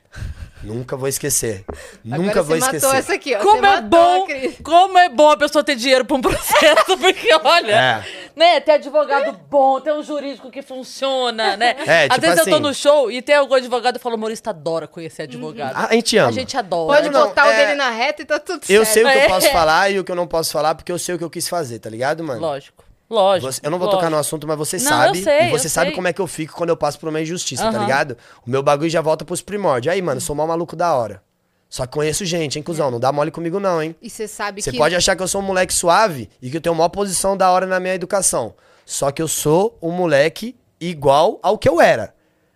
Nunca vou esquecer. Nunca Agora vou você esquecer. essa aqui, ó. Como Você é matou bom, a Cris. como é bom a pessoa ter dinheiro pra um (laughs) processo, porque olha, É. né, ter advogado bom, ter um jurídico que funciona, né? (laughs) É, Às tipo vezes eu tô assim- no show e tem algum advogado e fala, humorista adora conhecer advogado. Ah, a gente ama. A gente adora. Pode Não, botar o é- dele na reta e tá tudo Eu certo. sei o que eu É. posso falar e o que eu não posso falar, porque eu sei o que eu quis fazer, tá ligado, mano? Lógico, lógico. Você- eu não vou lógico. tocar no assunto, mas você Não, sabe. eu sei, e você eu sabe sei. como é que eu fico quando eu passo por uma injustiça, tá Aham. ligado? O meu bagulho já volta pros primórdios. Aí, mano, sou mal maluco da hora. Só que conheço gente, hein, cuzão? Não dá mole comigo, não, hein? E você sabe Você que... pode achar que eu sou um moleque suave e que eu tenho uma posição da hora na minha educação. Só que eu sou um moleque igual ao que eu era.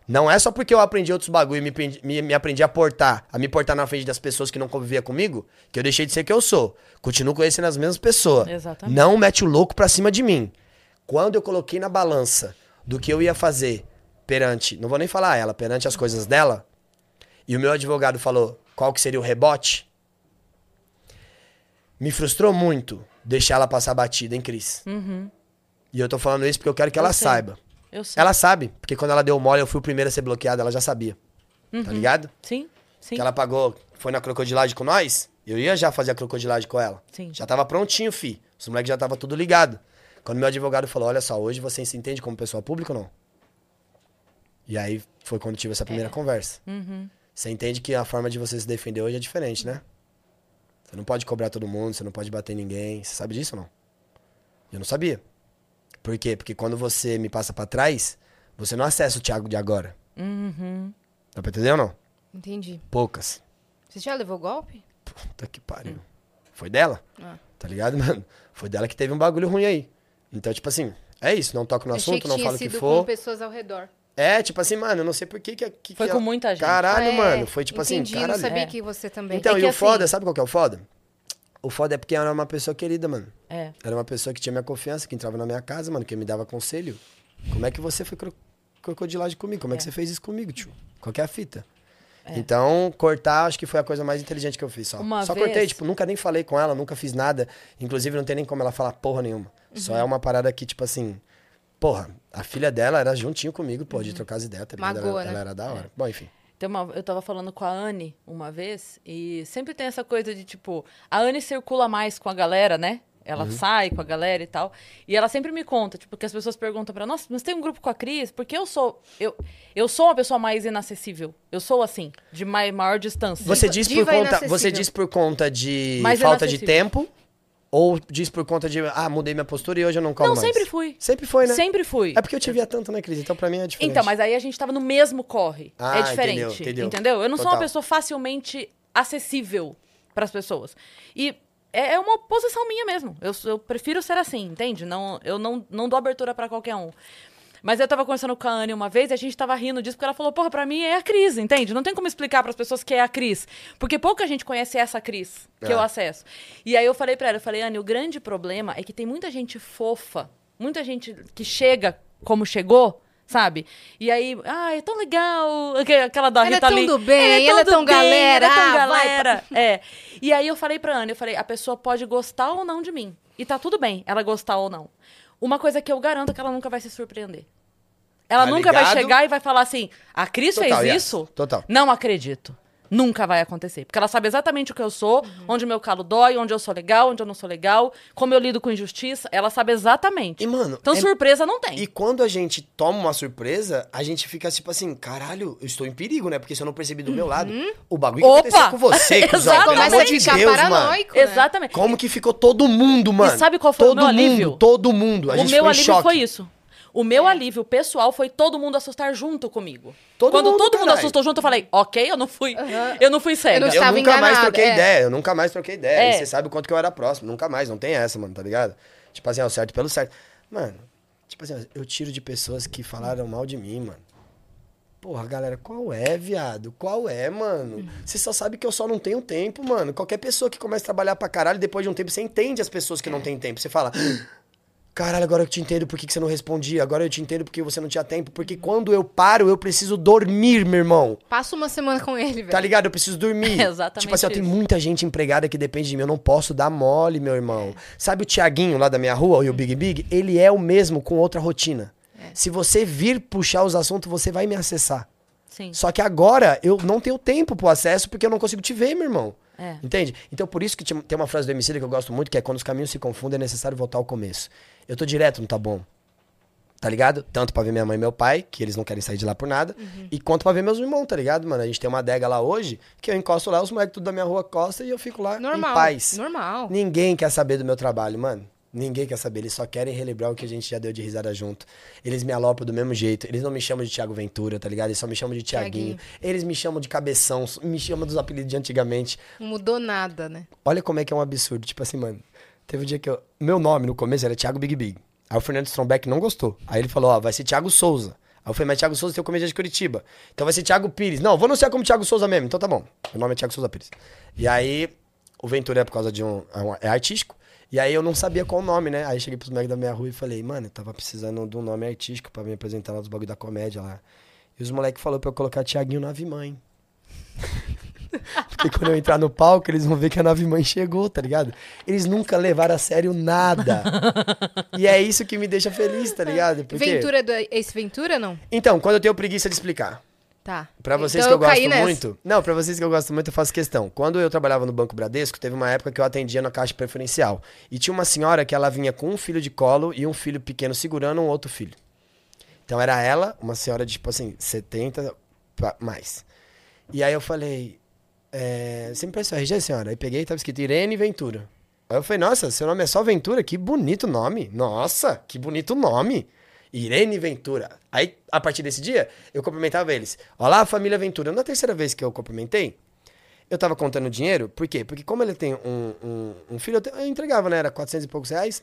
Não é só porque eu aprendi outros bagulho e me, aprendi- me, me aprendi a portar, a me portar na frente das pessoas que não conviviam comigo, que eu deixei de ser quem eu sou. Continuo conhecendo as mesmas pessoas. Exatamente. Não mete o louco pra cima de mim. Quando eu coloquei na balança do que eu ia fazer perante, não vou nem falar ela, perante as coisas dela, e o meu advogado falou qual que seria o rebote, me frustrou muito deixar ela passar batida, hein, Cris? E eu tô falando isso porque eu quero que ela Uhum. sei. saiba. Eu sei. Ela sabe, porque quando ela deu mole, eu fui o primeiro a ser bloqueado, ela já sabia. Uhum. Tá ligado? Sim, sim. Que ela pagou, foi na crocodilagem com nós, eu ia já fazer a crocodilagem com ela. Sim. Já tava prontinho, fi. Os moleques já tava tudo ligado. Quando meu advogado falou, olha só, hoje você se entende como pessoa pública ou não? E aí foi quando tive essa primeira conversa. Uhum. Você entende que a forma de você se defender hoje é diferente, né? Você não pode cobrar todo mundo, você não pode bater ninguém. Você sabe disso ou não? Eu não sabia. Por quê? Porque quando você me passa pra trás, você não acessa o Thiago de agora. Uhum. Dá pra entender ou não? Entendi. Poucas. Você já levou golpe? Puta que pariu. Foi dela? Ah. Tá ligado, (laughs) mano? Foi dela que teve um bagulho ruim aí. Então, tipo assim, é isso. Não toco no Achei assunto, não falo o que for. com pessoas ao redor. É, tipo assim, mano, eu não sei por que que... que Foi que com ela- muita gente. Caralho, É, mano. Foi tipo entendi, assim, caralho. não sabia é. que você também. Então, É e o assim- foda, sabe qual que é o foda? O foda é porque ela era uma pessoa querida, mano. É. Era uma pessoa que tinha minha confiança, que entrava na minha casa, mano, que me dava conselho. Como é que você foi cro crocodilagem comigo? Como é. que É. você fez isso comigo, tio? Qual que é a fita? Então, cortar, acho que foi a coisa mais inteligente que eu fiz, só. Uma só vez- cortei, tipo, nunca nem falei com ela, nunca fiz nada. Inclusive, não tem nem como ela falar porra nenhuma. Só Uhum. é uma parada que, tipo assim, porra, a filha dela era juntinho comigo, pô, de trocar as ideias, tá ligado? Ela, né? ela era da hora. Bom, enfim. Tem uma, eu tava falando com a Anne uma vez, e sempre tem essa coisa de, tipo, a Anne circula mais com a galera, né? Ela Uhum. sai com a galera e tal. E ela sempre me conta, tipo, que as pessoas perguntam pra ela, nossa, mas tem um grupo com a Cris? Porque eu sou. Eu, eu sou uma pessoa mais inacessível. Eu sou assim, de mai, maior distância. Você Diva- diz por diva conta, você diz por conta de Mais falta de tempo ou diz por conta de ah, mudei minha postura e hoje eu não colo Não, mais? sempre fui. Sempre foi, né? Sempre fui. É porque eu te via tanto, né, Cris? Então pra mim é diferente. Então, mas aí a gente tava no mesmo corre. Ah, é diferente. entendeu, entendeu. Eu não sou Total. uma pessoa facilmente acessível pras pessoas. E é é uma posição minha mesmo. Eu, sou- eu prefiro ser assim, entende? Não, eu não, não dou abertura pra qualquer um. Mas eu tava conversando com a Anne uma vez e a gente tava rindo disso porque ela falou, porra, pra mim é a Cris, entende? Não tem como explicar pras pessoas que é a Cris. Porque pouca gente conhece essa Cris que É. eu acesso. E aí eu falei pra ela, eu falei, Anne, o grande problema é que tem muita gente fofa, muita gente que chega como chegou, sabe? E aí, ah, é tão legal, aque- aquela da Ela é Rita tão Lee. do bem, ela é tão galera, ela é tão ah, vai galera. (laughs) É. E aí eu falei pra Anne, eu falei, a pessoa pode gostar ou não de mim. E tá tudo bem ela gostar ou não. Uma coisa que eu garanto é que ela nunca vai se surpreender. Ela Tá nunca vai ligado? chegar e vai falar assim: a Cris Total, fez yes. isso? Total. Não acredito. Nunca vai acontecer. Porque ela sabe exatamente o que eu sou, Uhum. onde o meu calo dói, onde eu sou legal, onde eu não sou legal, como eu lido com injustiça. Ela sabe exatamente. E, mano, então, é- surpresa não tem. E quando a gente toma uma surpresa, a gente fica tipo assim, caralho, eu estou em perigo, né? Porque se eu não percebi do meu lado, o bagulho que Opa! aconteceu com você, (laughs) cuzão, pelo Começa amor a de Deus, mano. né? Exatamente. Como que ficou todo mundo, mano? sabe qual foi o todo meu mundo, alívio? Todo mundo. A o gente meu ficou em alívio choque. foi isso. O meu alívio pessoal foi todo mundo assustar junto comigo. Todo Quando mundo, todo mundo caralho. assustou junto, eu falei, ok, eu não fui. Eu não fui cega. Eu não Eu nunca mais enganado, troquei é. ideia, eu nunca mais troquei ideia. É. E você sabe o quanto que eu era próximo. Nunca mais, não tem essa, mano, tá ligado? Tipo assim, é o certo pelo certo. Mano, tipo assim, eu tiro de pessoas que falaram mal de mim, mano. Porra, galera, qual é, viado? Qual é, mano? Você só sabe que eu só não tenho tempo, mano. Qualquer pessoa que começa a trabalhar pra caralho, depois de um tempo, você entende as pessoas que não têm tempo. Você fala, caralho, agora eu te entendo por que que você não respondia. Agora eu te entendo porque você não tinha tempo. Porque quando eu paro, eu preciso dormir, meu irmão. Passa uma semana com ele, velho. Tá ligado? Eu preciso dormir. (laughs) É exatamente Tipo assim, ó, tem muita gente empregada que depende de mim. Eu não posso dar mole, meu irmão. Sabe o Tiaguinho lá da minha rua, e o Big Big? Ele é o mesmo com outra rotina. Se você vir puxar os assuntos, você vai me acessar. Sim. Só que agora eu não tenho tempo pro acesso porque eu não consigo te ver, meu irmão. É. Entende? Então por isso que tem uma frase do Emicida que eu gosto muito, que é quando os caminhos se confundem é necessário voltar ao começo. Eu tô direto no tá bom. Tá ligado? Tanto pra ver minha mãe e meu pai, que eles não querem sair de lá por nada, e quanto pra ver meus irmãos, tá ligado, mano? A gente tem uma adega lá hoje, que eu encosto lá, os moleques tudo da minha rua costa e eu fico lá Normal. em paz. Normal. Ninguém quer saber do meu trabalho, mano. Ninguém quer saber, eles só querem relembrar o que a gente já deu de risada junto. Eles me alopram do mesmo jeito. Eles não me chamam de Thiago Ventura, tá ligado? Eles só me chamam de Tiaguinho. Eles me chamam de Cabeção, me chamam dos apelidos de antigamente. Não mudou nada, né? Olha como é que é um absurdo. Tipo assim, mano. Teve um dia que eu. Meu nome no começo era Thiago Big Big. Aí o Fernando Strombeck não gostou. Aí ele falou: Ó, vai ser Thiago Souza. Aí eu falei, mas Thiago Souza tem o comediante de Curitiba. Então vai ser Thiago Pires. Não, vou anunciar como Thiago Souza mesmo. Então tá bom. Meu nome é Thiago Souza Pires. E aí, o Ventura é por causa de um. É, um- é artístico. E aí eu não sabia qual o nome, né? Aí cheguei pros moleques da minha rua e falei, mano, eu tava precisando de um nome artístico pra me apresentar lá dos bagulho da comédia lá. E os moleques falaram pra eu colocar Thiaguinho Nave Mãe. Porque quando eu entrar no palco, eles vão ver que a nave mãe chegou, tá ligado? Eles nunca levaram a sério nada. e é isso que me deixa feliz, tá ligado? Porque... Ventura do Ace Ventura, não? Então, quando eu tenho preguiça de explicar. Tá. Pra vocês Então que eu caí gosto nessa. muito. Não, pra vocês que eu gosto muito, eu faço questão. Quando eu trabalhava no Banco Bradesco, teve uma época que eu atendia na caixa preferencial. E tinha uma senhora que ela vinha com um filho de colo e um filho pequeno segurando um outro filho. Então era ela, uma senhora de, tipo assim, 70 pra mais. E aí eu falei, é, você me prestou RG, senhora? Aí peguei e tava escrito Irene Ventura. Aí eu falei, nossa, seu nome é só Ventura? Que bonito nome. Nossa, que bonito nome. Irene Ventura. Aí, a partir desse dia, eu cumprimentava eles. Olá, família Ventura. Na terceira vez que eu cumprimentei, eu tava contando dinheiro. Por quê? Porque como ele tem um, um, um filho, eu, te- eu entregava, né? Era 400 e poucos reais.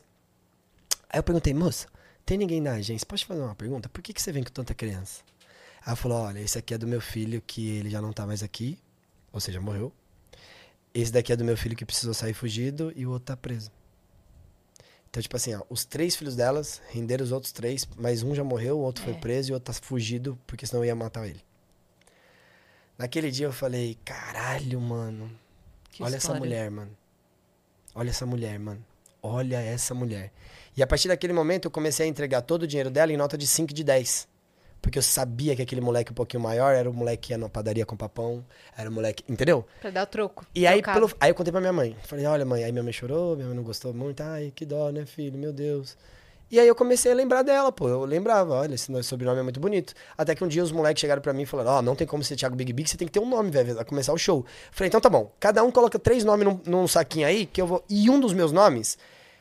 Aí eu perguntei, moça, tem ninguém na agência? Pode fazer uma pergunta? Por que, que você vem com tanta criança? Ela falou, olha, esse aqui é do meu filho, que ele já não tá mais aqui. Ou seja, morreu. Esse daqui é do meu filho que precisou sair fugido e o outro tá preso. Então, tipo assim, ó, os três filhos delas renderam os outros três, mas um já morreu, o outro foi É. preso e o outro tá fugido, porque senão ia matar ele. Naquele dia eu falei, caralho, mano. Que olha essa história. mulher, mano. Olha essa mulher, mano. Olha essa mulher. E a partir daquele momento eu comecei a entregar todo o dinheiro dela em nota de 5 e de 10. Porque eu sabia que aquele moleque um pouquinho maior era o moleque que ia na padaria com papão, era o moleque, entendeu? Pra dar o troco. E aí, pelo, aí eu contei pra minha mãe. Falei, olha, mãe, aí minha mãe chorou, minha mãe não gostou muito. Ai, que dó, né, filho? Meu Deus. E aí eu comecei a lembrar dela, pô. Eu lembrava, olha, esse sobrenome é muito bonito. Até que um dia os moleques chegaram pra mim e falaram, ó, não tem como ser Thiago Big Big, você tem que ter um nome, velho, vai começar o show. Falei, então tá bom. Cada um coloca três nomes num, num saquinho aí, que eu vou... E um dos meus nomes,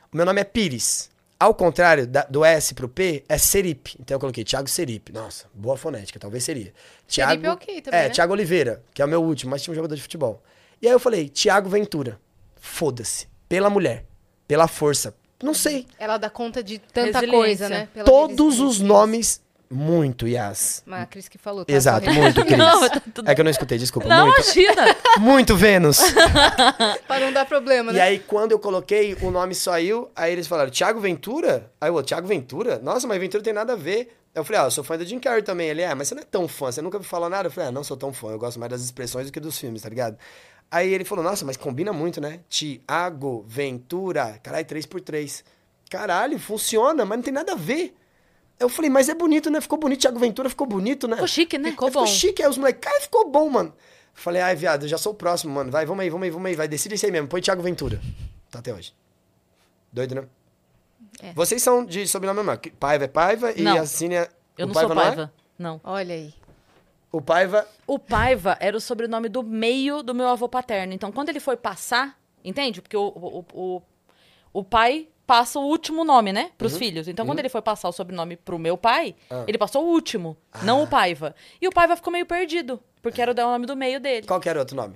o meu nome é Pires. Ao contrário, da- do S pro P, é Seripe. Então eu coloquei Thiago Seripe. Nossa, boa fonética, talvez seria. Seripe é ok também, É, né? Thiago Oliveira, que é o meu último, mas tinha um jogador de futebol. E aí eu falei, Thiago Ventura. Foda-se. Pela mulher. Pela força. Não sei. Ela dá conta de tanta Resiliência. coisa, né? Pela Todos os nomes. Muito, Yas. Mas a Cris que falou. tá? Exato, Correto. muito, Cris. (laughs) Não, tá tudo- É que eu não escutei, desculpa. Não, muito. imagina. (laughs) Muito Vênus. (laughs) pra não dar problema, E né? aí, quando eu coloquei, o nome saiu, aí eles falaram, Thiago Ventura? Aí eu, Thiago Ventura? Nossa, mas Ventura tem nada a ver. Eu falei, ah, eu sou fã do Jim Carrey também. Ele, é, mas você não é tão fã, você nunca me falou nada? Eu falei, ah, não sou tão fã, eu gosto mais das expressões do que dos filmes, tá ligado? Aí ele falou, nossa, mas combina muito, né? Thiago Ventura, caralho, 3x3. Caralho, funciona, mas não tem nada a ver. Eu falei, mas é bonito, né? Ficou bonito, Thiago Ventura ficou bonito, né? Ficou chique, né? Ficou Ficou bom. chique, aí os moleques, cara, ficou bom, mano. Falei, ai, viado, eu já sou o próximo, mano. Vai, vamos aí, vamos aí, vamos aí. Vai, decide isso aí mesmo. Põe Thiago Ventura. Tá até hoje. Doido, né? É. Vocês são de sobrenome mesmo. Paiva é Paiva e Não. a Cine é... Eu o não sou é? Paiva. Não. Olha aí. O Paiva... O Paiva era o sobrenome do meio do meu avô paterno. Então, quando ele foi passar, entende? Porque o, o, o, o pai passa o último nome, né? Pros filhos. Então, quando ele foi passar o sobrenome pro meu pai, Ah. ele passou o último, não o Paiva. E o Paiva ficou meio perdido, porque era o nome do meio dele. Qual que era o outro nome?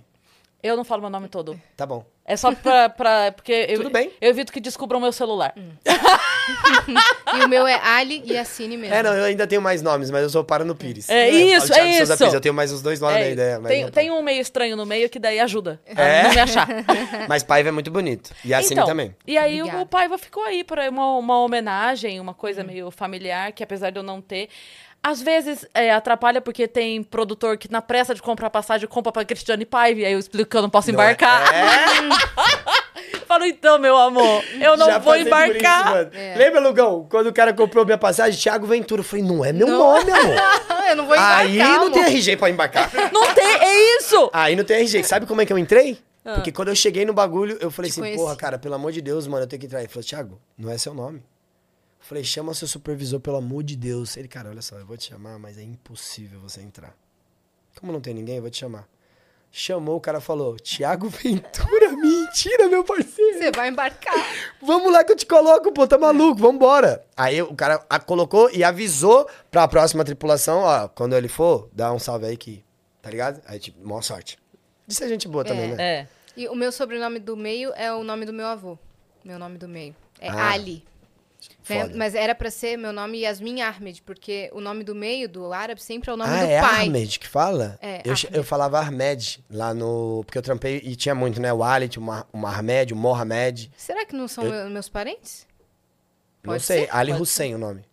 Eu não falo meu nome todo. Tá bom. É só pra. pra porque (laughs) eu, Tudo bem. eu evito que descubram meu celular. (laughs) E o meu é Ali e a Cine mesmo. É, não, eu ainda tenho mais nomes, mas eu sou para no Pires. É falo isso, é Souza isso. Pires, Eu tenho mais uns dois nomes É, na ideia. Mas tem, tem um meio estranho no meio que daí ajuda a É? não me achar. (laughs) Mas Paiva é muito bonito. E a Cine Então, também. E aí Obrigada. o Paiva ficou aí para uma, uma homenagem, uma coisa Hum. meio familiar, que apesar de eu não ter. Às vezes é, atrapalha porque tem produtor que na pressa de comprar passagem compra pra Cristiane Paiva, e aí eu explico que eu não posso Não é- embarcar. É, (laughs) Falo, então, meu amor, eu não Já vou isso, embarcar. mano. É. Lembra, Lugão? Quando o cara comprou minha passagem, Thiago Ventura. Eu falei, não é meu nome, amor. (laughs) eu não vou embarcar, Aí não amor. tem RG pra embarcar. não tem, é isso! Aí não tem RG. Sabe como é que eu entrei? Ah. Porque quando eu cheguei no bagulho, eu falei Te assim, conheci. porra, cara, pelo amor de Deus, mano, eu tenho que entrar. Ele falou, Thiago, não é seu nome. Falei, chama seu supervisor, pelo amor de Deus. Ele, cara, olha só, eu vou te chamar, mas é impossível você entrar. Como não tem ninguém, eu vou te chamar. Chamou, o cara falou, Thiago Ventura, (laughs) mentira, meu parceiro. Você vai embarcar. (laughs) Vamos lá que eu te coloco, pô, tá maluco, vambora. Aí o cara a- colocou e avisou pra próxima tripulação, ó, quando ele for, dá um salve aí que, tá ligado? Aí, tipo, maior sorte. Isso é gente boa também, É. né? É. E o meu sobrenome do meio é o nome do meu avô. Meu nome do meio. É Ah, Ali. Né? foda. Mas era pra ser meu nome Yasmin Ahmed, porque o nome do meio, do árabe, sempre é o nome ah, do é pai. Ahmed que fala? É, eu, Ahmed. eu falava Ahmed lá no... Porque eu trampei e tinha muito, né? O Alit, o, Mar, o Mahmed, o Mohamed. Será que não são Eu- meu- meus parentes? Não Pode sei, ser, Ali pode Hussein o nome.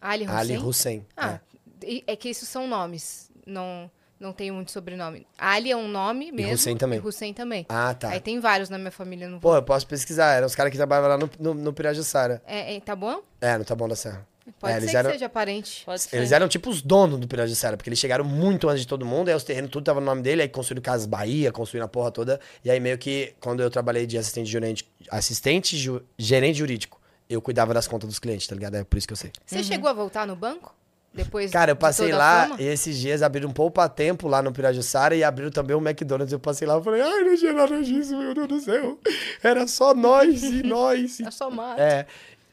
Ali Hussein? Ali Hussein. Ah, e- é que isso são nomes. Não, não tenho muito sobrenome. Ali é um nome mesmo. Hussein também. E Hussein também. Ah, tá. Aí tem vários na minha família. Não Pô, eu posso pesquisar. Eram os caras que trabalhavam lá no, no, no Pirajussara. é, é, tá bom? É, no Taboão da Serra. Pode É, ser que eram- seja parente. Pode ser. Eles eram tipo os donos do Pirajussara, porque eles chegaram muito antes de todo mundo, aí os terrenos tudo tava no nome dele, aí construíram Casas Bahia, construíram a porra toda, e aí meio que, quando eu trabalhei de assistente jurídico, assistente ju- gerente jurídico, eu cuidava das contas dos clientes, tá ligado? É por isso que eu sei. Você chegou a voltar no banco? Depois Cara, eu passei a lá e esses dias abriram um poupa tempo lá no Pirajussara e abriram também um McDonald's. Eu passei lá e falei, ai, não tinha nada disso, meu Deus do céu. Era só nós e (laughs) nós. É só mato. É.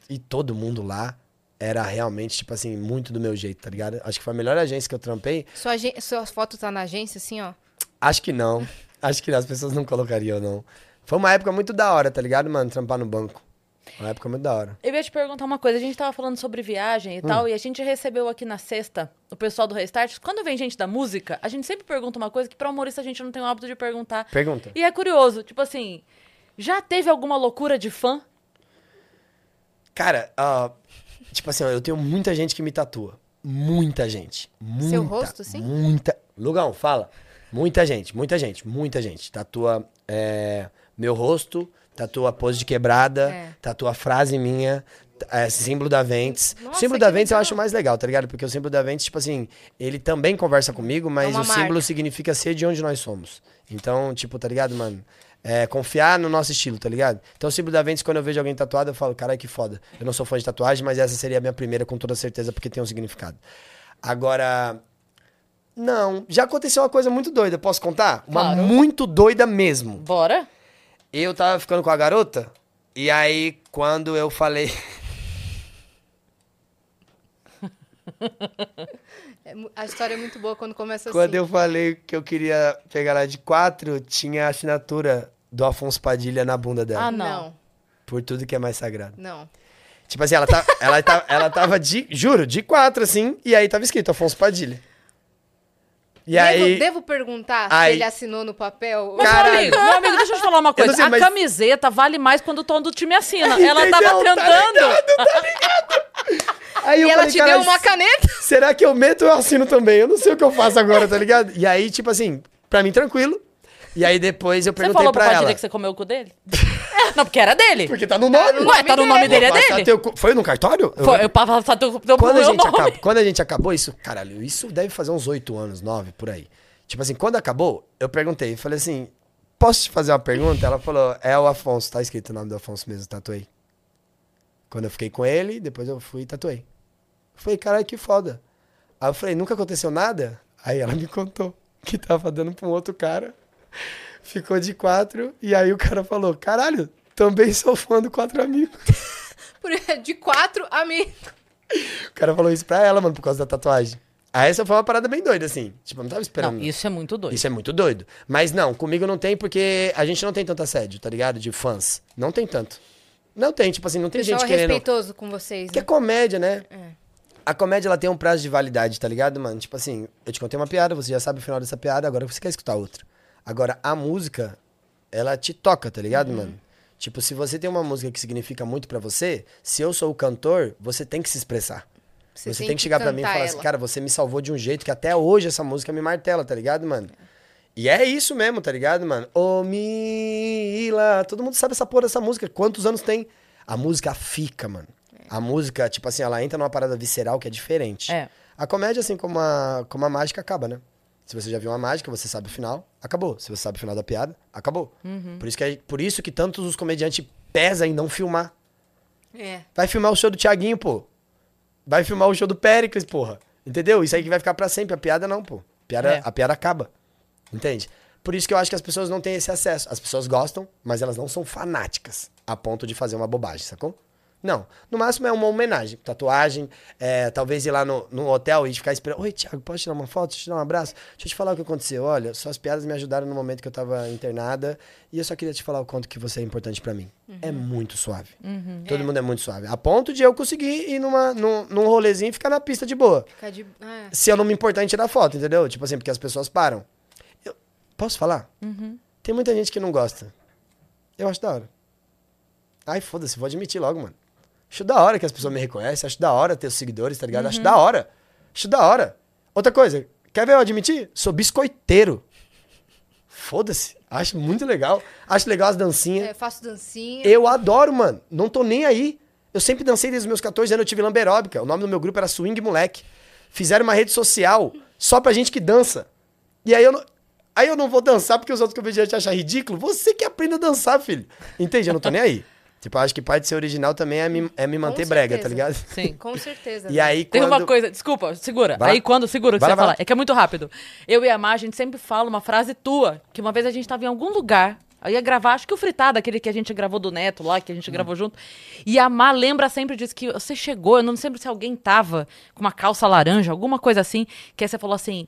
E todo mundo lá era realmente, tipo assim, muito do meu jeito, tá ligado? Acho que foi a melhor agência que eu trampei. Sua, agen- sua foto tá na agência, assim, ó. Acho que não. (laughs) Acho que as pessoas não colocariam, não. Foi uma época muito da hora, tá ligado, mano? Trampar no banco. Uma época muito da hora. Eu ia te perguntar uma coisa. A gente tava falando sobre viagem e tal, e a gente recebeu aqui na sexta o pessoal do Restart. Quando vem gente da música, a gente sempre pergunta uma coisa que pra humorista a gente não tem o hábito de perguntar. Pergunta. E é curioso, tipo assim, já teve alguma loucura de fã? Cara, ah, tipo assim, eu tenho muita gente que me tatua. Muita gente. Muita, Seu rosto, sim? Muita. Lugão, fala. Muita gente, muita gente, muita gente. Tatua é, meu rosto, tatua pose de quebrada, É. tatua frase minha, é, símbolo da Ventes. o Nossa, símbolo da Ventes eu legal. acho mais legal, tá ligado? Porque o símbolo da Ventes, tipo assim, ele também conversa comigo, mas uma o símbolo marca. significa ser de onde nós somos. Então, tipo, tá ligado, mano? É, confiar no nosso estilo, tá ligado? Então, o símbolo da Ventes, quando eu vejo alguém tatuado, eu falo, caralho, que foda. Eu não sou fã de tatuagem, mas essa seria a minha primeira, com toda certeza, porque tem um significado. Agora, não. Já aconteceu uma coisa muito doida, posso contar? Uma muito doida mesmo. Bora? Eu tava ficando com a garota, e aí, quando eu falei. (laughs) É a história é muito boa quando começa Quando assim. eu falei que eu queria pegar ela de quatro, tinha a assinatura do Afonso Padilha na bunda dela. Ah, não. Não, Por tudo que é mais sagrado. não. Tipo assim, ela, tá, ela, tá, ela tava de, juro, de quatro, assim, e aí tava escrito Afonso Padilha. E devo, aí. devo perguntar Aí- se ele assinou no papel? Mas, Caralho. meu amigo, meu amigo, deixa eu te falar uma (laughs) coisa. sei, a mas- camiseta vale mais quando o tom do time assina. Ela Entendeu? tava Tá tentando. Aí eu E ela falei, te "Caralho, deu uma caneta? Será que eu meto ou eu assino também? Eu não sei o que eu faço agora, tá ligado? E aí, tipo assim, pra mim, tranquilo. E aí depois eu Você perguntei falou pro pra Padilha ela. que você comeu o cu dele? (laughs) não, porque era dele. Porque tá no nome. Ué, tá no nome dele, é dele. teu cu- Foi no cartório? Eu- Foi, eu passava teu, teu Quando a, meu gente nome. acabou, quando a gente acabou, isso, caralho, isso deve fazer uns oito anos, nove, por aí. Tipo assim, quando acabou, eu perguntei, falei assim, posso te fazer uma pergunta? Ela falou, é o Afonso, tá escrito o nome do Afonso mesmo, tatuei. Quando eu fiquei com ele, depois eu fui e tatuei. Eu falei, caralho, que foda. Aí eu falei, nunca aconteceu nada? Aí ela me contou que tava dando pra um outro cara, (laughs) ficou de quatro, e aí o cara falou, caralho, também sou fã do Quatro Amigos. (laughs) Por- De quatro amigos. O cara falou isso pra ela, mano, por causa da tatuagem. Aí essa foi uma parada bem doida, assim. Tipo, eu não tava esperando. Não, isso é muito doido. Isso é muito doido. Mas não, comigo não tem porque a gente não tem tanto assédio, tá ligado? De fãs. Não tem tanto. Não tem, tipo assim, não tem Pessoal gente querendo. respeitoso com vocês, Que é né? comédia, né? É. A comédia, ela tem um prazo de validade, tá ligado, mano? Tipo assim, eu te contei uma piada, você já sabe o final dessa piada, agora você quer escutar outra. Agora, a música, ela te toca, tá ligado, Uhum. mano? Tipo, se você tem uma música que significa muito pra você, se eu sou o cantor, você tem que se expressar. Você, tem, que chegar pra mim e falar assim, cara, você me salvou de um jeito que até hoje essa música me martela, tá ligado, mano? E é isso mesmo, tá ligado, mano? Ô, Mila, todo mundo sabe essa porra dessa música. Quantos anos tem? A música fica, mano. A música, tipo assim, ela entra numa parada visceral que é diferente. É. A comédia, assim como a, como a mágica, acaba, né? Se você já viu uma mágica, você sabe o final, acabou. Se você sabe o final da piada, acabou. Por, isso que, é- por isso que tantos os comediantes pesam em não filmar. É. Vai filmar o show do Thiaguinho, pô. Vai filmar o show do Péricles, porra. Entendeu? Isso aí que vai ficar pra sempre. A piada não, pô. Piada, É. A piada acaba. Entende? Por isso que eu acho que as pessoas não têm esse acesso. As pessoas gostam, mas elas não são fanáticas a ponto de fazer uma bobagem, sacou? Não. No máximo é uma homenagem. Tatuagem, é, talvez ir lá no, no hotel e ficar esperando. Oi, Thiago, posso tirar uma foto? Deixa eu te dar um abraço? Deixa eu te falar o que aconteceu. Olha, suas piadas me ajudaram no momento que eu tava internada e eu só queria te falar o quanto que você é importante pra mim. É muito suave. Todo mundo é muito suave. A ponto de eu conseguir ir numa, num, num rolezinho e ficar na pista de boa. Ficar de... Ah, Se eu não me importar em tirar foto, entendeu? Tipo assim, porque as pessoas param. Eu- posso falar? Tem muita gente que não gosta. Eu acho da hora. Ai, foda-se, vou admitir logo, mano. Acho da hora que as pessoas me reconhecem, acho da hora ter os seguidores, tá ligado? Acho da hora. Acho da hora. Outra coisa, quer ver eu admitir? Sou biscoiteiro. Foda-se. Acho muito legal. Acho legal as dancinhas. é, faço dancinha. Eu adoro, mano. Não tô nem aí. Eu sempre dancei desde os meus 14 anos, eu tive lamberóbica. O nome do meu grupo era Swing Moleque. Fizeram uma rede social só pra gente que dança. E aí eu não, aí eu não vou dançar porque os outros comediantes acham ridículo. Você que aprenda a dançar, filho. Entende? Eu não tô nem aí. Tipo, acho que parte de ser original também é me, é me manter brega, tá ligado? (laughs) Sim. Com (laughs) certeza. E aí, Tem quando... uma coisa, desculpa, segura. Vai. Aí quando, segura o que Vai você vai fala. lá. É que é muito rápido. Eu e a Mar, a gente sempre fala uma frase tua, que uma vez a gente tava em algum lugar, eu ia gravar, acho que o Fritado, aquele que a gente gravou do Neto lá, que a Hum. gente gravou junto. E a Mar lembra sempre disso, que você chegou, eu não lembro se alguém tava com uma calça laranja, alguma coisa assim, que aí você falou assim,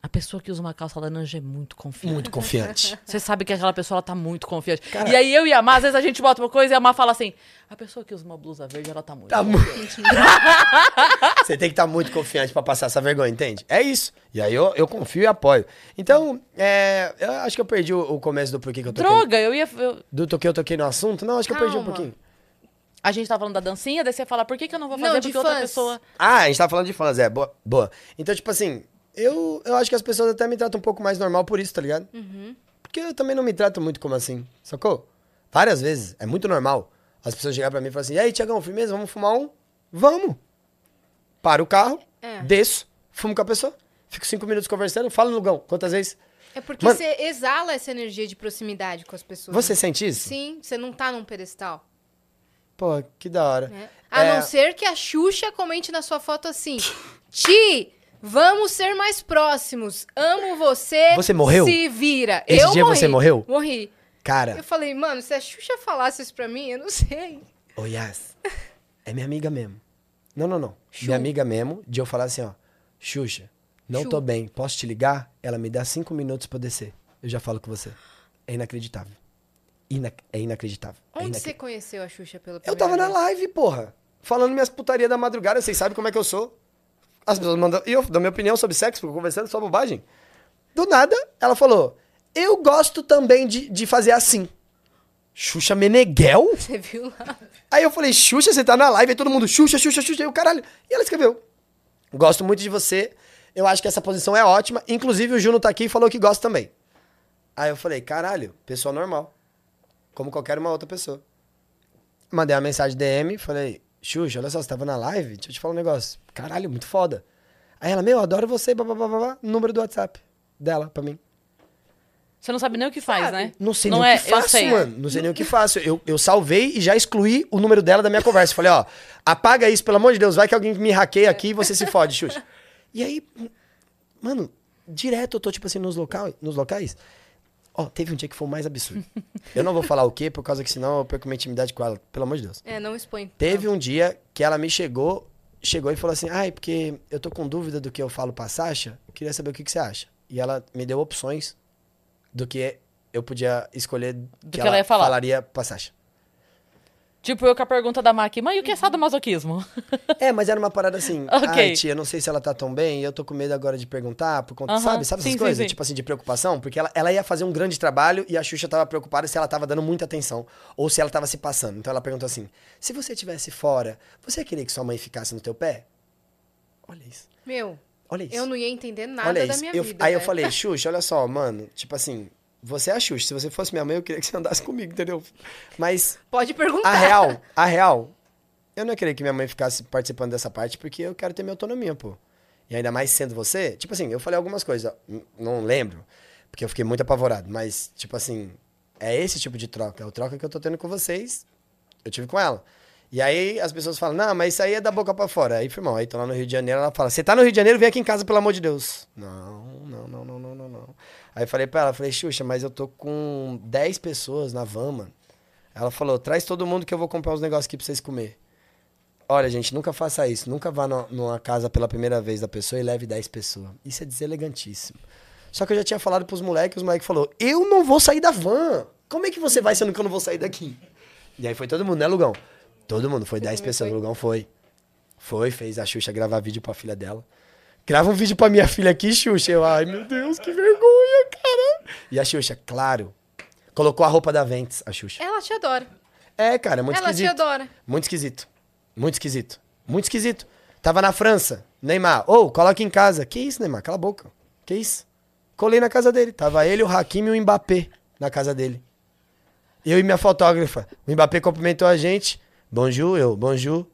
a pessoa que usa uma calça laranja é muito confiante. Muito confiante. (laughs) Você sabe que aquela pessoa ela tá muito confiante. E aí eu e a Mar, às vezes a gente bota uma coisa e a Mar fala assim: a pessoa que usa uma blusa verde, ela tá muito. Tá confiante." muito. (laughs) Você tem que estar muito confiante pra passar essa vergonha, entende? É isso. E aí eu, eu confio e apoio. Então, é, eu acho que eu perdi o, o começo do porquê que eu toquei. Droga, eu ia. eu- Do toquei, eu toquei no assunto? Não, acho que eu perdi um Calma. pouquinho. A gente tava falando da dancinha, daí você fala, por que, que eu não vou Não, fazer? de Porque outra fãs. pessoa. Ah, a gente tava falando de fãs, é, boa. boa. Então, tipo assim, eu, eu acho que as pessoas até me tratam um pouco mais normal por isso, tá ligado? Porque eu também não me trato muito como assim, sacou? Várias vezes, é muito normal. As pessoas chegarem pra mim e falar assim, e aí, Tiagão, firmeza, vamos fumar um? Vamos. Paro o carro, É. desço, fumo com a pessoa, fico cinco minutos conversando, falo no Lugão, quantas vezes? É porque Mano- você exala essa energia de proximidade com as pessoas. Você sente isso? Sim, você não tá num pedestal. Pô, que da hora. né? A É. não ser que a Xuxa comente na sua foto assim: Ti, vamos ser mais próximos. Amo você. Você morreu? Se vira. Esse eu dia morri. você morreu? Morri. Cara, Eu falei, mano, se a Xuxa falasse isso pra mim, eu não sei. Ô, Yas, (laughs) é minha amiga mesmo. Não, não, não. Minha amiga mesmo, de eu falar assim, ó. Xuxa, não Chu. tô bem, posso te ligar? Ela me dá cinco minutos pra eu descer. Eu já falo com você. É inacreditável. Ina- é inacreditável. É Onde inac- você conheceu a Xuxa pela Eu primeira tava na vez? live, porra. Falando minhas putaria da madrugada, vocês sabem como é que eu sou. As pessoas mandam. E eu dou minha opinião sobre sexo, conversando só bobagem. Do nada, ela falou: Eu gosto também de, de fazer assim. Xuxa Meneghel? (laughs) Você viu lá? Aí eu falei, Xuxa, você tá na live, aí todo mundo, Xuxa, Xuxa, Xuxa, aí o caralho. E ela escreveu, gosto muito de você, eu acho que essa posição é ótima, inclusive o Juno tá aqui e falou que gosta também. Aí eu falei, caralho, pessoa normal, como qualquer uma outra pessoa. Mandei uma mensagem DM, falei, Xuxa, olha só, você tava na live, deixa eu te falar um negócio, caralho, muito foda. Aí ela, meu, adoro você, blá, blá, blá, blá, blá, número do WhatsApp dela pra mim. Você não sabe nem o que faz, né? Não sei Não nem é, o que faço, mano. Não sei nem o que faço. Eu, eu salvei e já excluí o número dela da minha conversa. Falei, ó, apaga isso, pelo amor de Deus. Vai que alguém me hackeia aqui e você se fode, Xuxa. E aí, mano, direto eu tô, tipo assim, nos, local, nos locais. Ó, teve um dia que foi o mais absurdo. Eu não vou falar o quê, por causa que senão eu perco minha intimidade com ela. Pelo amor de Deus. É, não expõe. Teve um dia que ela me chegou, chegou e falou assim: ai, porque eu tô com dúvida do que eu falo pra Sasha, queria saber o que, que você acha. E ela me deu opções do que eu podia escolher que, que ela ia falar. falaria pra Sasha. Tipo eu com a pergunta da Maqui, mãe, o que é sadomasoquismo? (laughs) É, mas era uma parada assim. Ok. Ai, tia, não sei se ela tá tão bem, e eu tô com medo agora de perguntar, por conta, Aham, sabe? Sabe essas sim, coisas? sim. Tipo assim, de preocupação? Porque ela, ela ia fazer um grande trabalho e a Xuxa tava preocupada se ela tava dando muita atenção ou se ela tava se passando. Então ela perguntou assim: se você estivesse fora, você ia querer que sua mãe ficasse no teu pé? Olha isso. Meu, Olha isso. eu não ia entender nada Olha da isso. minha Eu- vida. aí eu velho. falei, (laughs) Xuxa, olha só, mano, tipo assim, você é a Xuxa. Se você fosse minha mãe, eu queria que você andasse comigo, entendeu? Mas Pode perguntar. a real, a real, eu não ia querer que minha mãe ficasse participando dessa parte porque eu quero ter minha autonomia, pô. E ainda mais sendo você, tipo assim, eu falei algumas coisas, não lembro, porque eu fiquei muito apavorado, mas, tipo assim, é esse tipo de troca. É o troca que eu tô tendo com vocês, eu tive com ela. E aí as pessoas falam, não, mas isso aí é da boca pra fora. Aí, irmão, aí tô lá no Rio de Janeiro, ela fala, você tá no Rio de Janeiro, vem aqui em casa, pelo amor de Deus. Não, não, não, não, não, não, não. Aí falei pra ela, falei, Xuxa, mas eu tô com 10 pessoas na van, mano. Ela falou, traz todo mundo que eu vou comprar uns negócios aqui pra vocês comer. Olha, gente, nunca faça isso. Nunca vá no- numa casa pela primeira vez da pessoa e leve 10 pessoas. Isso é deselegantíssimo. Só que eu já tinha falado pros moleques, os moleques falaram, eu não vou sair da van. Como é que você vai sendo que eu não vou sair daqui? E aí foi todo mundo, né, Lugão? Todo mundo, foi 10 também pessoas. O foi? Lugão foi. Foi, fez a Xuxa gravar vídeo pra filha dela. Grava um vídeo pra minha filha aqui, Xuxa. Eu, ai, meu Deus, que vergonha, cara. E a Xuxa, claro, colocou a roupa da Ventes, a Xuxa. Ela te adora. É, cara, muito Ela te esquisito. adora. Muito esquisito. Muito esquisito. Muito esquisito. Tava na França. Neymar, ô, coloca em casa. Que isso, Neymar? Cala a boca. Que isso? Colei na casa dele. Tava ele, o Hakimi e o Mbappé na casa dele. Eu e minha fotógrafa. O Mbappé cumprimentou a gente. Bonjour, eu, bonjour.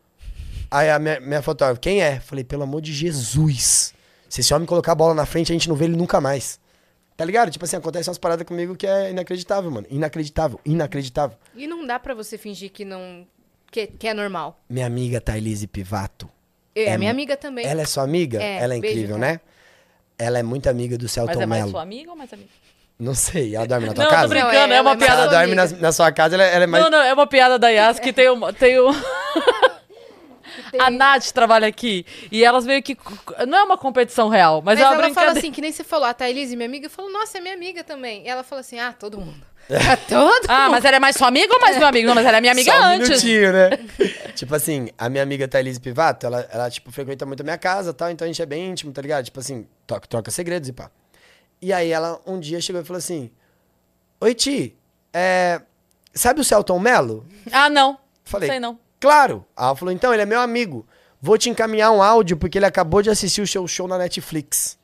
Aí a minha, minha fotógrafa, quem é? Falei, pelo amor de Jesus. Se esse homem colocar a bola na frente, a gente não vê ele nunca mais. Tá ligado? Tipo assim, acontece umas paradas comigo que é inacreditável, mano. Inacreditável, inacreditável. E não dá pra você fingir que não. que, que é normal. Minha amiga Thailise Pivato. Eu, É minha amiga também. Ela é sua amiga? É, ela é beijo, incrível, cara. né? Ela é muito amiga do Celton Mas é mais Mello. sua amiga ou mais amiga? Não sei, ela dorme na tua Não, tô casa? brincando, Não, é, é- uma ela é piada. Ela dorme na, na sua casa, ela, ela é mais. Não, não, é uma piada da Yas que tem uma. Tem um... (laughs) Tem- A Nath trabalha aqui e elas meio que. Não é uma competição real, mas, Mas é uma ela fala assim, que nem você falou, a Thailise, minha amiga, falou, nossa, é minha amiga também. E ela fala assim, ah, todo mundo. Ah, todo Ah, mundo. mas ela é mais sua amiga ou mais meu amigo? Não, mas ela é minha (laughs) amiga Só um antes. minutinho, né? (laughs) tipo assim, a minha amiga Thailise Pivato, ela, ela, tipo, frequenta muito a minha casa e tal, então a gente é bem íntimo, tá ligado? Tipo assim, troca, troca segredos e pá. E aí ela um dia chegou e falou assim: Oi, Ti, é, sabe o Celton Mello? Ah, não. Falei, Não sei não. Claro. Aí ela falou, então, ele é meu amigo. Vou te encaminhar um áudio porque ele acabou de assistir o seu show na Netflix.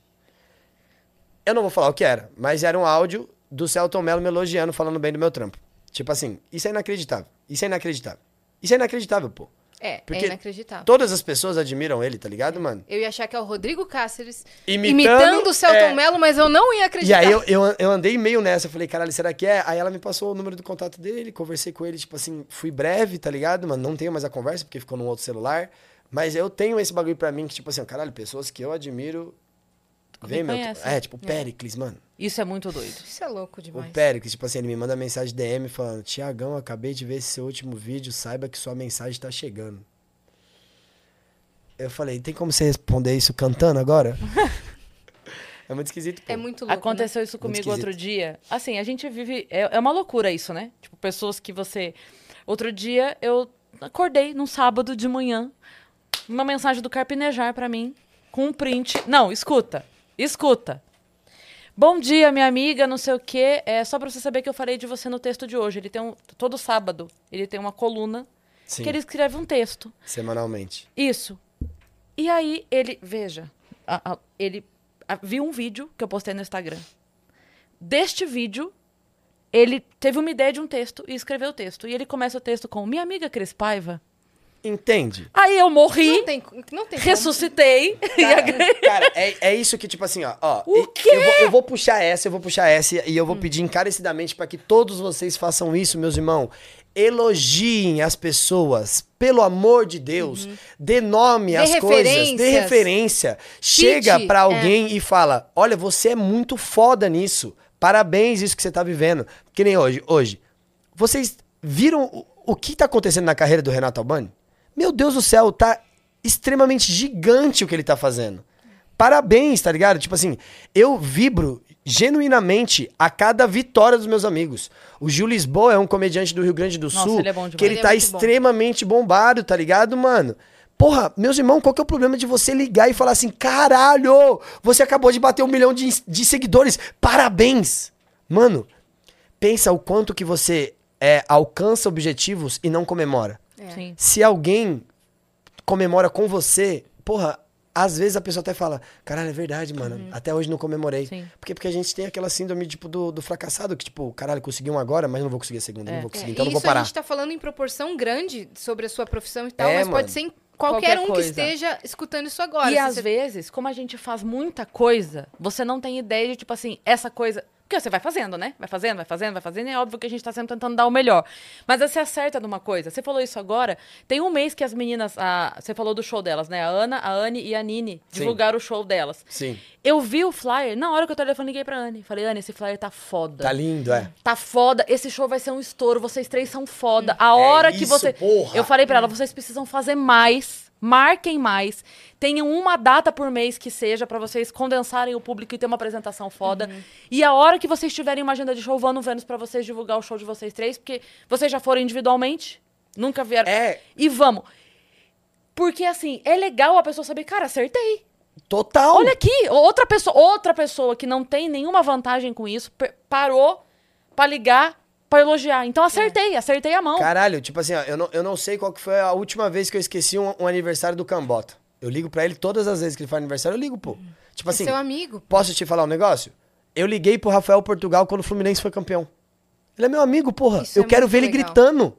Eu não vou falar o que era, mas era um áudio do Celton Mello me elogiando, falando bem do meu trampo. Tipo assim, isso é inacreditável. Isso é inacreditável. Isso é inacreditável, pô. É, Porque é inacreditável. Todas as pessoas admiram ele, tá ligado, mano? Eu ia achar que é o Rodrigo Cáceres Imitando, imitando, o Celton é. Mello, mas eu não ia E acreditar. aí eu, eu, eu andei meio nessa, eu falei, caralho, será que é? Aí ela me passou o número do contato dele, conversei com ele, tipo assim, fui breve, tá ligado, mano? Não tenho mais a conversa, porque ficou num outro celular. Mas eu tenho esse bagulho pra mim, que tipo assim, caralho, pessoas que eu admiro... Vem, meu... É, tipo, o Pericles, mano. Isso é muito doido. Isso é louco O demais. Pericles, tipo assim, ele me manda mensagem DM falando, Tiagão, acabei de ver esse seu último vídeo, saiba que sua mensagem tá chegando. Eu falei, tem como você responder isso cantando agora? (laughs) é muito esquisito, pô. É muito louco, Aconteceu isso Muito comigo outro dia. Assim, a gente vive. É, é uma loucura isso, né? Tipo, pessoas que você. Outro dia eu acordei num sábado de manhã. Uma mensagem do Carpinejar pra mim. Com um print. Não, escuta. Escuta. Bom dia, minha amiga, não sei o quê. É só pra você saber que eu falei de você no texto de hoje. Ele tem um. Todo sábado, ele tem uma coluna Sim, que ele escreve um texto. semanalmente. Isso. E aí ele, veja, a- a- ele a- viu um vídeo que eu postei no Instagram. Deste vídeo, ele teve uma ideia de um texto e escreveu o texto. E ele começa o texto com Minha amiga Cris Paiva. Entende? Aí eu morri, Não tem, não tem ressuscitei. (laughs) Cara, cara, é, é isso que, tipo assim, ó. ó O quê? Eu vou, eu vou puxar essa, eu vou puxar essa e eu vou pedir encarecidamente pra que todos vocês façam isso, meus irmãos. Elogiem as pessoas, pelo amor de Deus. Dê nome Dê às coisas, dê referência. Chega Cite, pra é. alguém e fala: olha, você é muito foda nisso. Parabéns, isso que você tá vivendo. Que nem hoje. Hoje, vocês viram o, o que tá acontecendo na carreira do Renato Albani? Meu Deus do céu, tá extremamente gigante o que ele tá fazendo. Parabéns, tá ligado? Tipo assim, eu vibro genuinamente a cada vitória dos meus amigos. O Gil Lisboa é um comediante do Rio Grande do Nossa, Sul ele é bom que ele, Ele é tá bom. extremamente bombado, tá ligado, mano? Porra, meus irmãos, qual que é o problema de você ligar e falar assim, caralho, você acabou de bater um milhão de, de seguidores, parabéns! Mano, pensa o quanto que você é, alcança objetivos e não comemora. É. Sim. Se alguém comemora com você, porra, às vezes a pessoa até fala, caralho, é verdade, mano, até hoje não comemorei. Sim. Porque, porque a gente tem aquela síndrome, tipo, do, do fracassado, que, tipo, caralho, consegui um agora, mas não vou conseguir a segunda, É. não vou É, conseguir, e então não vou isso a parar. gente tá falando em proporção grande sobre a sua profissão e tal, É, mas mano. pode ser em qualquer, Qualquer um coisa. que esteja escutando isso agora. E às você- vezes, como a gente faz muita coisa, você não tem ideia de, tipo assim, essa coisa. Porque você vai fazendo, né? Vai fazendo, vai fazendo, vai fazendo, e é óbvio que a gente tá sempre tentando dar o melhor. Mas você acerta numa coisa. Você falou isso agora. Tem um mês que as meninas. a- você falou do show delas, né? A Ana, a Anne e a Nini Sim. divulgaram o show delas. Sim, Eu vi o flyer, na hora que eu telefone, liguei pra Anne. Falei, Anne, esse flyer tá foda. tá lindo, é. Tá foda, esse show vai ser um estouro, vocês três são foda. A hora que isso, você. porra. Eu falei pra ela, vocês precisam fazer mais, marquem mais, tenham uma data por mês que seja pra vocês condensarem o público e ter uma apresentação foda. E a hora que vocês tiverem uma agenda de show, vão no Vênus pra vocês divulgar o show de vocês três, porque vocês já foram individualmente, nunca vieram. É. E vamos. Porque assim, é legal a pessoa saber, cara, acertei. Total. Olha aqui, outra pessoa, outra pessoa que não tem nenhuma vantagem com isso, parou pra ligar, pra elogiar. Então acertei, acertei a mão. Caralho, tipo assim, ó, eu não, eu não sei qual que foi a última vez que eu esqueci um, um aniversário do Cambota. Eu ligo pra ele todas as vezes que ele faz aniversário, eu ligo, pô. Tipo assim, Seu amigo. posso te falar um negócio? Eu liguei pro Rafael Portugal quando o Fluminense foi campeão. Ele é meu amigo, porra. Isso eu é quero ver ele legal. gritando.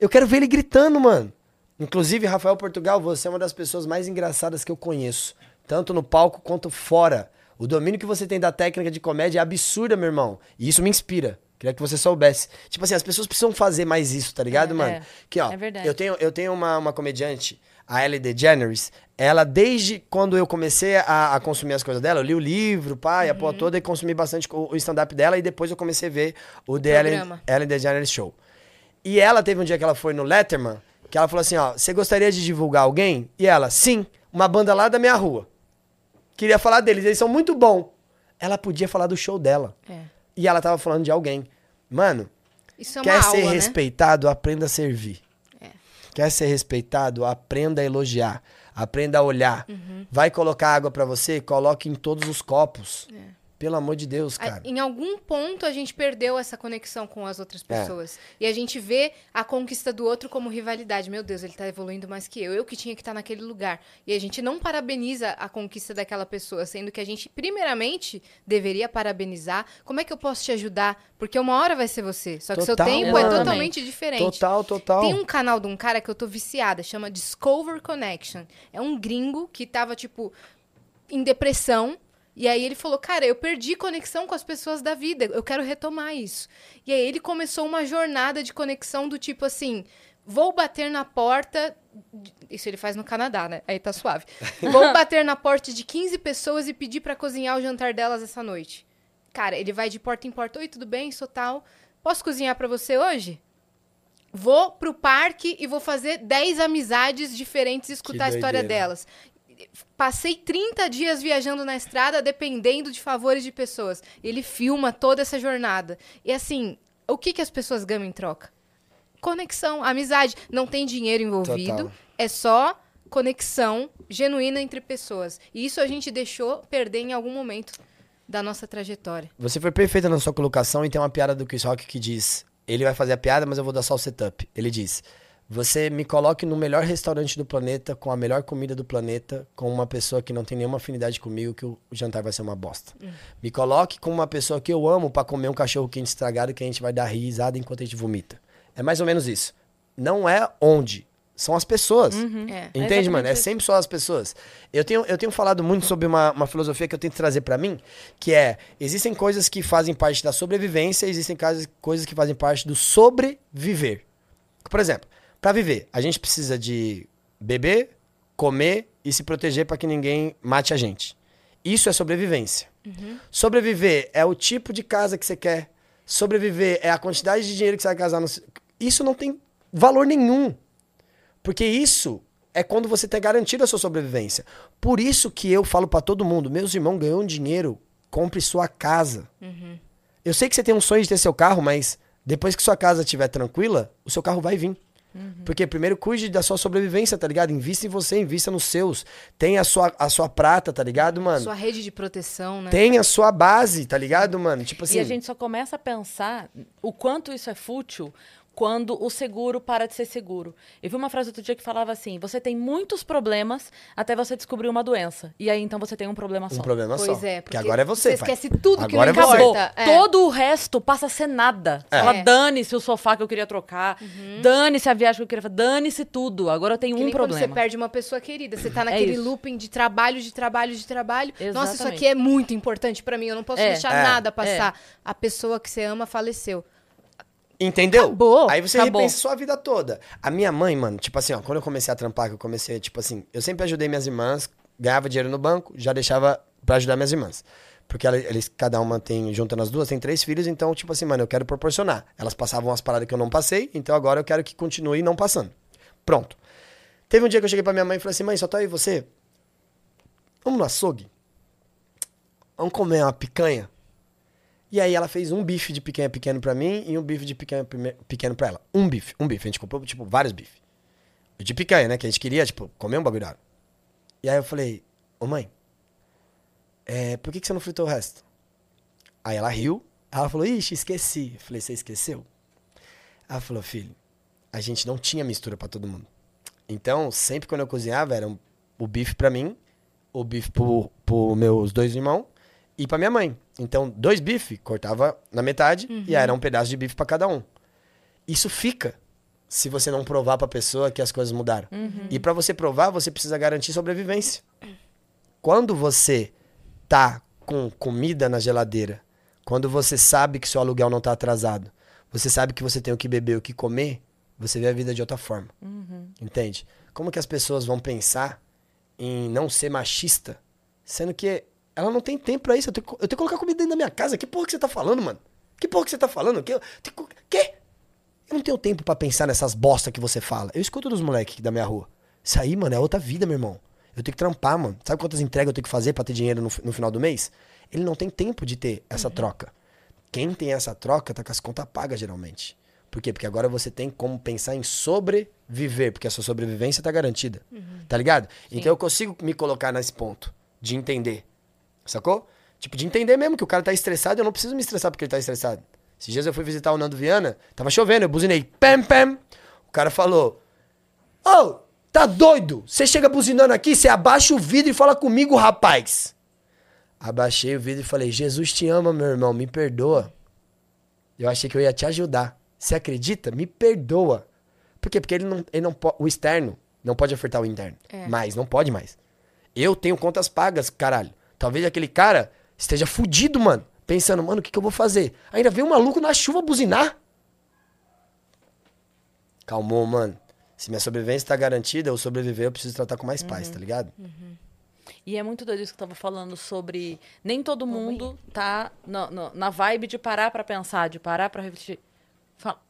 Eu quero ver ele gritando, mano. Inclusive, Rafael Portugal, você é uma das pessoas mais engraçadas que eu conheço. Tanto no palco quanto fora. O domínio que você tem da técnica de comédia é absurda, meu irmão. E isso me inspira. Queria que você soubesse. Tipo assim, as pessoas precisam fazer mais isso, tá ligado, É, mano? é. Que, ó, É verdade. eu tenho, eu tenho uma, uma comediante, a Ellie DeGeneres. Ela, desde quando eu comecei a, a consumir as coisas dela, eu li o livro, pai, a Uhum. porra toda, e consumi bastante o, o stand-up dela. E depois eu comecei a ver o The Ellen. Ellen DeGeneres Show. E ela teve um dia que ela foi no Letterman, que ela falou assim, ó, você gostaria de divulgar alguém? E ela, sim, uma banda lá da minha rua. Queria falar deles, eles são muito bons. Ela podia falar do show dela. É. E ela tava falando de alguém. Mano, Isso é quer aula, ser né? respeitado, aprenda a servir. É. Quer ser respeitado, aprenda a elogiar. Aprenda a olhar. Uhum. Vai colocar água pra você, coloque em todos os copos. Pelo amor de Deus, A- cara. Em algum ponto a gente perdeu essa conexão com as outras É. pessoas. E a gente vê a conquista do outro como rivalidade. Meu Deus, ele tá evoluindo mais que eu. Eu que tinha que estar naquele lugar. E a gente não parabeniza a conquista daquela pessoa, sendo que a gente, primeiramente, deveria parabenizar. Como é que eu posso te ajudar? Porque uma hora vai ser você. Só que seu Total, tempo é totalmente diferente. Total, total. Tem um canal de um cara que eu tô viciada, chama Discover Connection. É um gringo que tava, tipo, em depressão. E aí ele falou, cara, eu perdi conexão com as pessoas da vida, eu quero retomar isso. E aí ele começou uma jornada de conexão do tipo assim, vou bater na porta. Isso ele faz no Canadá, né? Aí tá suave. (laughs) Vou bater na porta de 15 pessoas e pedir pra cozinhar o jantar delas essa noite. Cara, ele vai de porta em porta. Oi, tudo bem? Sou tal. Posso cozinhar pra você hoje? Vou pro parque e vou fazer 10 amizades diferentes e escutar a história delas. Passei 30 dias viajando na estrada dependendo de favores de pessoas. Ele filma toda essa jornada. E assim, o que, que as pessoas ganham em troca? Conexão, amizade. Não tem dinheiro envolvido. Total. É só conexão genuína entre pessoas. E isso a gente deixou perder em algum momento da nossa trajetória. Você foi perfeita na sua colocação e tem uma piada do Chris Rock que diz: ele vai fazer a piada, mas eu vou dar só o setup. Ele diz: Você me coloque no melhor restaurante do planeta, com a melhor comida do planeta, com uma pessoa que não tem nenhuma afinidade comigo, que o jantar vai ser uma bosta. Me coloque com uma pessoa que eu amo pra comer um cachorro quente estragado que a gente vai dar risada enquanto a gente vomita. É mais ou menos isso. Não é onde, são as pessoas. É. Entende, exatamente mano? É sempre só as pessoas. Eu tenho, eu tenho falado muito sobre uma, uma filosofia que eu tento trazer pra mim, que é: existem coisas que fazem parte da sobrevivência, existem coisas que fazem parte do sobreviver. Por exemplo, pra viver, a gente precisa de beber, comer e se proteger pra que ninguém mate a gente. Isso é sobrevivência. Sobreviver é o tipo de casa que você quer. Sobreviver é a quantidade de dinheiro que você vai casar. No... Isso não tem valor nenhum. Porque isso é quando você tem garantido a sua sobrevivência. Por isso que eu falo pra todo mundo, meus irmãos, ganhou um dinheiro, compre sua casa. Eu sei que você tem um sonho de ter seu carro, mas depois que sua casa estiver tranquila, o seu carro vai vir. Porque primeiro cuide da sua sobrevivência, tá ligado? Invista em você, invista nos seus. Tenha a sua, a sua prata, tá ligado, mano? Sua rede de proteção, né? Tenha a sua base, tá ligado, mano? Tipo assim. E a gente só começa a pensar o quanto isso é fútil quando o seguro para de ser seguro. Eu vi uma frase outro dia que falava assim: você tem muitos problemas até você descobrir uma doença. E aí então você tem um problema um só. problema só. Pois é, porque agora é você, você pai. esquece tudo que Agora não é importa. É. Todo o resto passa a ser nada. É. É. dane-se o sofá que eu queria trocar, dane-se a viagem que eu queria fazer, dane-se tudo. Agora eu tenho Que um nem quando problema. você perde uma pessoa querida. Você tá naquele isso. looping de trabalho, de trabalho, de trabalho. Nossa, isso Exatamente. aqui é muito importante pra mim. Eu não posso É, deixar é, nada passar. A pessoa que você ama faleceu. Entendeu? Acabou, Aí você acabou. repensa sua vida toda. A minha mãe, mano, tipo assim, ó, quando eu comecei a trampar, que eu comecei, tipo assim, eu sempre ajudei minhas irmãs, ganhava dinheiro no banco, já deixava pra ajudar minhas irmãs. Porque eles, cada uma tem, juntando as duas, tem três filhos, então, tipo assim, mano, eu quero proporcionar. Elas passavam umas paradas que eu não passei, então agora eu quero que continue não passando. Pronto. Teve um dia que eu cheguei pra minha mãe e falei assim, mãe, só tá aí você? Vamos no açougue? Vamos comer uma picanha? E aí ela fez um bife de picanha pequeno pra mim e um bife de picanha pequeno pra ela. Um bife, um bife. A gente comprou, tipo, vários bifes. De picanha, né? Que a gente queria, tipo, comer um bagulho. E aí eu falei, ô mãe, é, por que, que você não fritou o resto? Aí ela riu. Ela falou, ixi, esqueci. Eu falei, você esqueceu? Ela falou, filho, a gente não tinha mistura pra todo mundo. Então, sempre quando eu cozinhava, era o bife pra mim, o bife pro, pro meus dois irmãos e pra minha mãe. Então, dois bifes, cortava na metade e aí era um pedaço de bife pra cada um. Isso fica se você não provar pra pessoa que as coisas mudaram. E pra você provar, você precisa garantir sobrevivência. Quando você tá com comida na geladeira, quando você sabe que seu aluguel não tá atrasado, você sabe que você tem o que beber, o que comer, você vê a vida de outra forma. Entende? Como que as pessoas vão pensar em não ser machista, sendo que ela não tem tempo pra isso. Eu tenho, que- eu tenho que colocar comida dentro da minha casa. Que porra que você tá falando, mano? Que porra que você tá falando? Que, eu- que-? Eu não tenho tempo pra pensar nessas bosta que você fala. Eu escuto dos moleques da minha rua. Isso aí, mano, é outra vida, meu irmão. Eu tenho que trampar, mano. Sabe quantas entregas eu tenho que fazer pra ter dinheiro no, no final do mês? Ele não tem tempo de ter essa troca. Quem tem essa troca tá com as contas pagas, geralmente. Por quê? Porque agora você tem como pensar em sobreviver, porque a sua sobrevivência tá garantida. Tá ligado? Então eu consigo me colocar nesse ponto de entender. Sacou? Tipo, de entender mesmo que o cara tá estressado, eu não preciso me estressar porque ele tá estressado. Esses dias eu fui visitar o Nando Viana, tava chovendo, eu buzinei, pam, pam. O cara falou: Ô, tá doido? Você chega buzinando aqui, você abaixa o vidro e fala comigo, rapaz. Abaixei o vidro e falei: Jesus te ama, meu irmão, me perdoa. Eu achei que eu ia te ajudar. Você acredita? Me perdoa. Por quê? Porque ele não, ele não o externo não pode afetar o interno. É. Mais, não pode mais. Eu tenho contas pagas, caralho. Talvez aquele cara esteja fudido, mano. Pensando, mano, o que, que eu vou fazer? Ainda veio um maluco na chuva buzinar. Calmou, mano. Se minha sobrevivência tá garantida, eu sobreviver, eu preciso tratar com mais paz, tá ligado? E é muito doido isso que eu tava falando sobre. Nem todo mundo tá na, na, na vibe de parar pra pensar, de parar pra refletir. Fala.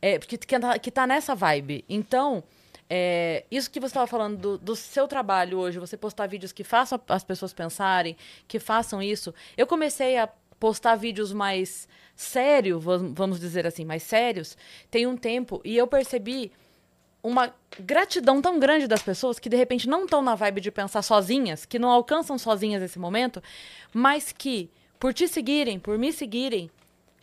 É, porque que tá, que tá nessa vibe. Então, é, isso que você estava falando do, do seu trabalho hoje, você postar vídeos que façam as pessoas pensarem, que façam isso. Eu comecei a postar vídeos mais sérios, vamos dizer assim, mais sérios, tem um tempo, e eu percebi uma gratidão tão grande das pessoas que de repente não estão na vibe de pensar sozinhas, que não alcançam sozinhas esse momento, mas que por te seguirem, por me seguirem,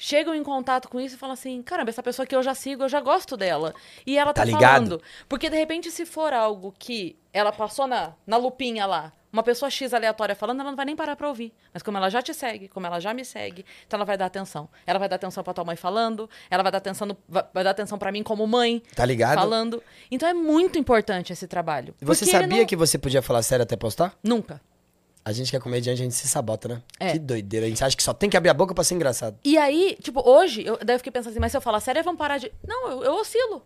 chegam em contato com isso e falam assim: caramba, essa pessoa que eu já sigo, eu já gosto dela. E ela tá, Tá ligado? falando. Porque de repente, se for algo que ela passou na, na lupinha lá, uma pessoa X aleatória falando, ela não vai nem parar pra ouvir. Mas como ela já te segue, como ela já me segue, então ela vai dar atenção. Ela vai dar atenção pra tua mãe falando, ela vai dar atenção, no- vai, dar atenção para mim como mãe. Tá ligado? Falando. Então é muito importante esse trabalho. E Você sabia não- que você podia falar sério até postar? Nunca. A gente que é comediante, a gente se sabota, né? É. Que doideira. A gente acha que só tem que abrir a boca pra ser engraçado. E aí, tipo, hoje, eu, daí eu fiquei pensando assim, mas se eu falar sério, vão parar de. Não, eu, eu oscilo.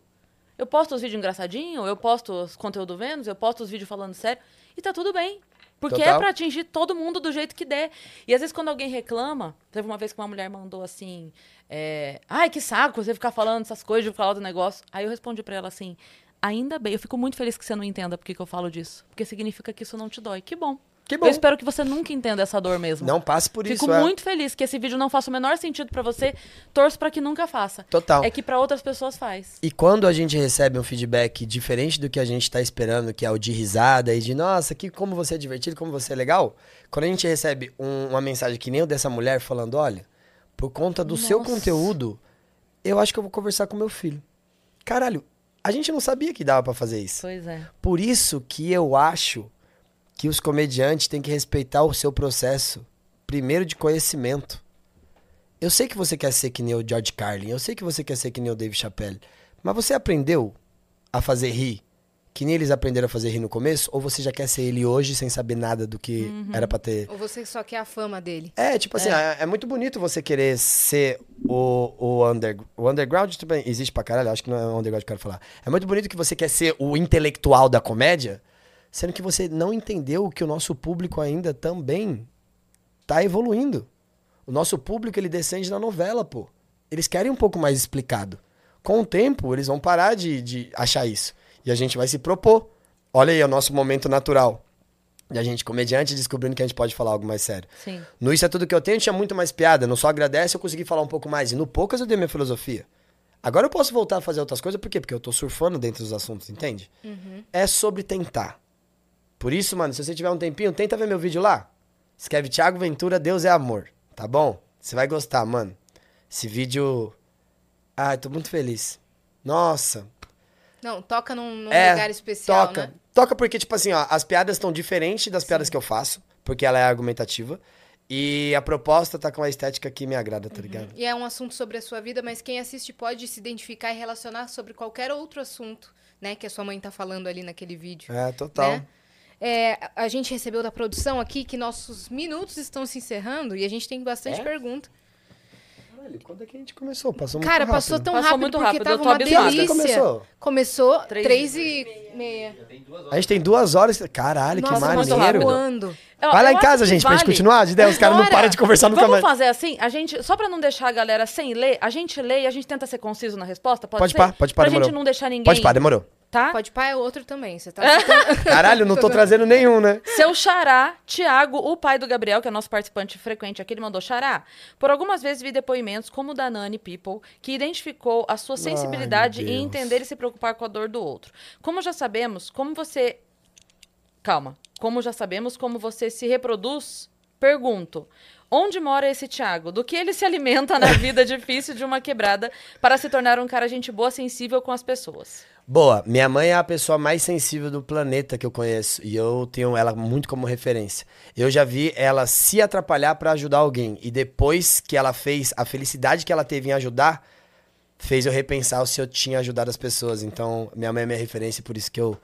Eu posto os vídeos engraçadinhos, eu posto os conteúdo Vênus, eu posto os vídeos falando sério, e tá tudo bem. Porque Total. é pra atingir todo mundo do jeito que der. E às vezes quando alguém reclama, teve uma vez que uma mulher mandou assim, é, ai, que saco você ficar falando essas coisas, de falar do negócio. Aí eu respondi pra ela assim, ainda bem, eu fico muito feliz que você não entenda porque que eu falo disso. Porque significa que isso não te dói. Que bom. Que bom. Eu espero que você nunca entenda essa dor mesmo. Não passe por Fico isso, é. muito feliz que esse vídeo não faça o menor sentido pra você. Torço pra que nunca faça. Total. É que pra outras pessoas faz. E quando a gente recebe um feedback diferente do que a gente tá esperando, que é o de risada e de nossa, que como você é divertido, como você é legal, quando a gente recebe um- uma mensagem que nem o dessa mulher falando, olha, por conta do seu Nossa. conteúdo, eu acho que eu vou conversar com meu filho. Caralho, a gente não sabia que dava pra fazer isso. Pois é. Por isso que eu acho que os comediantes têm que respeitar o seu processo, primeiro de conhecimento. Eu sei que você quer ser que nem o George Carlin, eu sei que você quer ser que nem o Dave Chappelle, mas você aprendeu a fazer rir que nem eles aprenderam a fazer rir no começo, ou você já quer ser ele hoje sem saber nada do que era pra ter Ou você só quer a fama dele. é, tipo assim, é, é muito bonito você querer ser o, o, under, o underground também existe pra caralho, acho que não é o underground que eu quero falar. É muito bonito que você quer ser o intelectual da comédia, sendo que você não entendeu que o nosso público ainda também tá evoluindo. O nosso público, ele descende na novela, pô. Eles querem um pouco mais explicado. Com o tempo, eles vão parar de, de achar isso. E a gente vai se propor. Olha aí, é o nosso momento natural. E a gente, comediante, descobrindo que a gente pode falar algo mais sério. Sim. No Isso é Tudo Que Eu Tenho tinha muito mais piada. No Só Agradece eu consegui falar um pouco mais. E no Poucas eu dei minha filosofia. Agora eu posso voltar a fazer outras coisas, por quê? Porque eu tô surfando dentro dos assuntos, entende? É sobre tentar. Por isso, mano, se você tiver um tempinho, tenta ver meu vídeo lá. Escreve Thiago Ventura, Deus é amor. Tá bom? Você vai gostar, mano. Esse vídeo. Ai, tô muito feliz. Nossa, Não, toca num, num é, lugar especial, toca. né? Toca porque, tipo assim, ó, as piadas estão diferentes das piadas que eu faço, porque ela é argumentativa. E a proposta tá com a estética que me agrada, tá ligado? E é um assunto sobre a sua vida, mas quem assiste pode se identificar e relacionar sobre qualquer outro assunto, né? Que a sua mãe tá falando ali naquele vídeo. É, total. Né? É, a gente recebeu da produção aqui que nossos minutos estão se encerrando e a gente tem bastante É? pergunta. Caralho, quando é que a gente começou? Passou muito Cara, rápido. passou tão Passou rápido muito porque rápido, tava uma abismada. delícia. Começou? Começou e e meia. A gente tem duas horas. Caralho, Nossa, que maneiro. rápido. voando. Vai lá eu em casa, gente, pra gente vale. continuar. De ideia, os caras não param de conversar nunca Vamos mais. fazer assim, a gente, só pra não deixar a galera sem ler, a gente lê e a gente tenta ser conciso na resposta, pode, Pode ser? pá, pode pá, Pra demorou. gente não deixar ninguém, Pode pá, demorou. Tá? Pode pá é outro também. Você tá (laughs) Caralho, não tô trazendo nenhum, né? Seu xará, Tiago, o pai do Gabriel, que é nosso participante frequente aqui, ele mandou xará. Por algumas vezes vi depoimentos, como o da Nani People, que identificou a sua sensibilidade Ai, em Deus. entender e se preocupar com a dor do outro. Como já sabemos, como você... Calma. Como já sabemos, como você se reproduz, pergunto. Onde mora esse Tiago? Do que ele se alimenta na (laughs) vida difícil de uma quebrada para se tornar um cara gente boa, sensível com as pessoas? Boa, minha mãe é a pessoa mais sensível do planeta que eu conheço e eu tenho ela muito como referência. Eu já vi ela se atrapalhar pra ajudar alguém e depois que ela fez, a felicidade que ela teve em ajudar fez eu repensar se eu tinha ajudado as pessoas. Então, minha mãe é minha referência, por isso que eu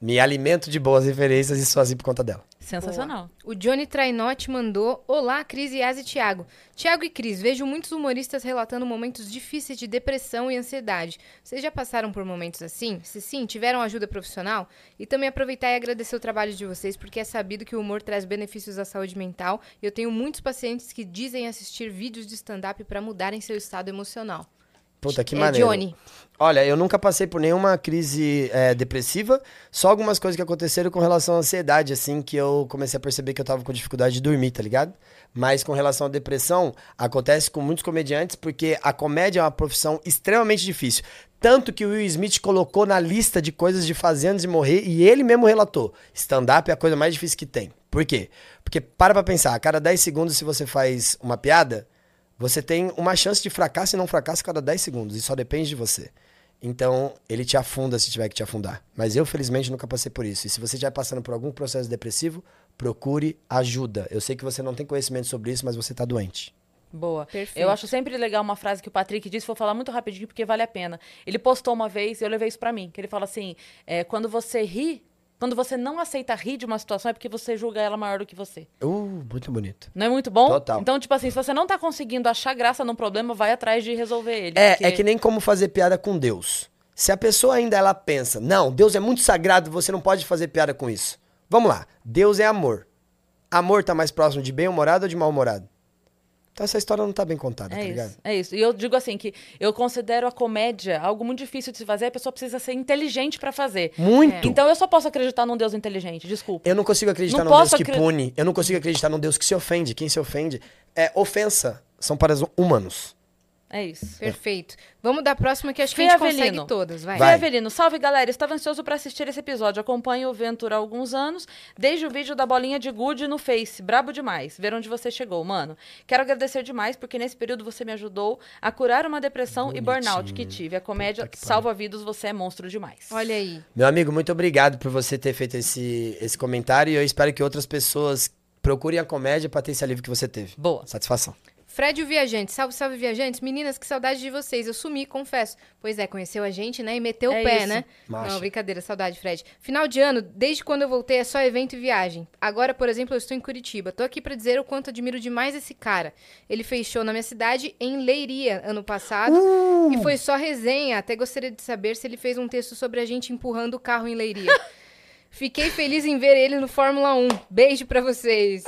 me alimento de boas referências e sou assim por conta dela. Sensacional. O Johnny Trainotti mandou: Olá, Cris, Yas e Thiago. Thiago e Cris, vejo muitos humoristas relatando momentos difíceis de depressão e ansiedade. Vocês já passaram por momentos assim? Se sim, tiveram ajuda profissional? E também aproveitar e agradecer o trabalho de vocês, porque é sabido que o humor traz benefícios à saúde mental. E eu tenho muitos pacientes que dizem assistir vídeos de stand-up para mudarem seu estado emocional. Puta, que é maneiro. Johnny. Olha, eu nunca passei por nenhuma crise é, depressiva, só algumas coisas que aconteceram com relação à ansiedade, assim, que eu comecei a perceber que eu tava com dificuldade de dormir, tá ligado? Mas com relação à depressão, acontece com muitos comediantes, porque a comédia é uma profissão extremamente difícil. Tanto que o Will Smith colocou na lista de coisas de fazer antes de morrer, e ele mesmo relatou: stand-up é a coisa mais difícil que tem. Por quê? Porque para pra pensar, a cada 10 segundos, se você faz uma piada, você tem uma chance de fracasso e não fracasso a cada 10 segundos. E só depende de você. Então, ele te afunda se tiver que te afundar. Mas eu, felizmente, nunca passei por isso. E se você estiver passando por algum processo depressivo, procure ajuda. Eu sei que você não tem conhecimento sobre isso, mas você tá doente. Boa. Perfeito. Eu acho sempre legal uma frase que o Patrick disse, vou falar muito rapidinho porque vale a pena. Ele postou uma vez, e eu levei isso pra mim, que ele fala assim: é, quando você ri, quando você não aceita rir de uma situação, é porque você julga ela maior do que você. Uh, muito bonito. Não é muito bom? Total. Então, tipo assim, se você não tá conseguindo achar graça num problema, vai atrás de resolver ele. É, porque- é que nem como fazer piada com Deus. Se a pessoa ainda ela pensa, não, Deus é muito sagrado, você não pode fazer piada com isso. Vamos lá, Deus é amor. Amor tá mais próximo de bem-humorado ou de mal-humorado? Então essa história não tá bem contada, tá É ligado? isso, é isso. E eu digo assim que eu considero a comédia algo muito difícil de se fazer, a pessoa precisa ser inteligente pra fazer. Muito. Então eu só posso acreditar num Deus inteligente, desculpa. Eu não consigo acreditar Não num Deus que acre- pune. Eu não consigo acreditar num Deus que se ofende. Quem se ofende é ofensa. São para os humanos. É isso. Perfeito. Vamos dar a próxima que acho que Fê a gente Avelino. consegue todas. Vai. Fê Vai. Avelino, salve galera, estava ansioso para assistir esse episódio. Acompanho o Ventura há alguns anos, desde o vídeo da bolinha de gude no Face. Brabo demais. Ver onde você chegou, mano. Quero agradecer demais porque nesse período você me ajudou a curar uma depressão e burnout que tive. A comédia Puta que salva vidas, você é monstro demais. Olha aí. Meu amigo, muito obrigado por você ter feito esse, esse comentário e eu espero que outras pessoas procurem a comédia para ter esse alívio que você teve. Boa. Satisfação. Fred o Viajante, salve, salve viajantes. Meninas, que saudade de vocês. Eu sumi, confesso. Pois é, conheceu a gente, né? E meteu É o pé, isso. né? Macho. Não, brincadeira, saudade, Fred. Final de ano, desde quando eu voltei, é só evento e viagem. Agora, por exemplo, eu estou em Curitiba. Tô aqui pra dizer o quanto admiro demais esse cara. Ele fez show na minha cidade, em Leiria, ano passado. E foi só resenha. Até gostaria de saber se ele fez um texto sobre a gente empurrando o carro em Leiria. (laughs) Fiquei feliz em ver ele no Fórmula 1. Beijo pra vocês.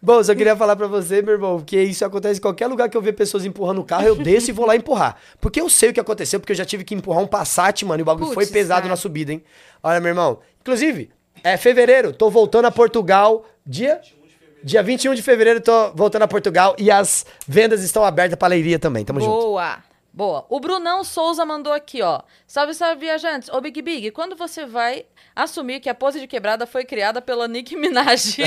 Bom, só queria falar pra você, meu irmão, que isso acontece em qualquer lugar que eu ver pessoas empurrando o carro, eu desço e vou lá empurrar. Porque eu sei o que aconteceu, porque eu já tive que empurrar um Passat, mano, e o bagulho Putz, foi pesado cara. na subida, hein? Olha, meu irmão. Inclusive, é fevereiro, tô voltando a Portugal, dia... Dia 21 de fevereiro, tô voltando a Portugal e as vendas estão abertas pra Leiria também. Tamo junto. Boa. Boa. O Brunão Souza mandou aqui, ó. Salve, salve, viajantes. Ô, Big Big, quando você vai assumir que a pose de quebrada foi criada pela Nicki Minaj? (laughs)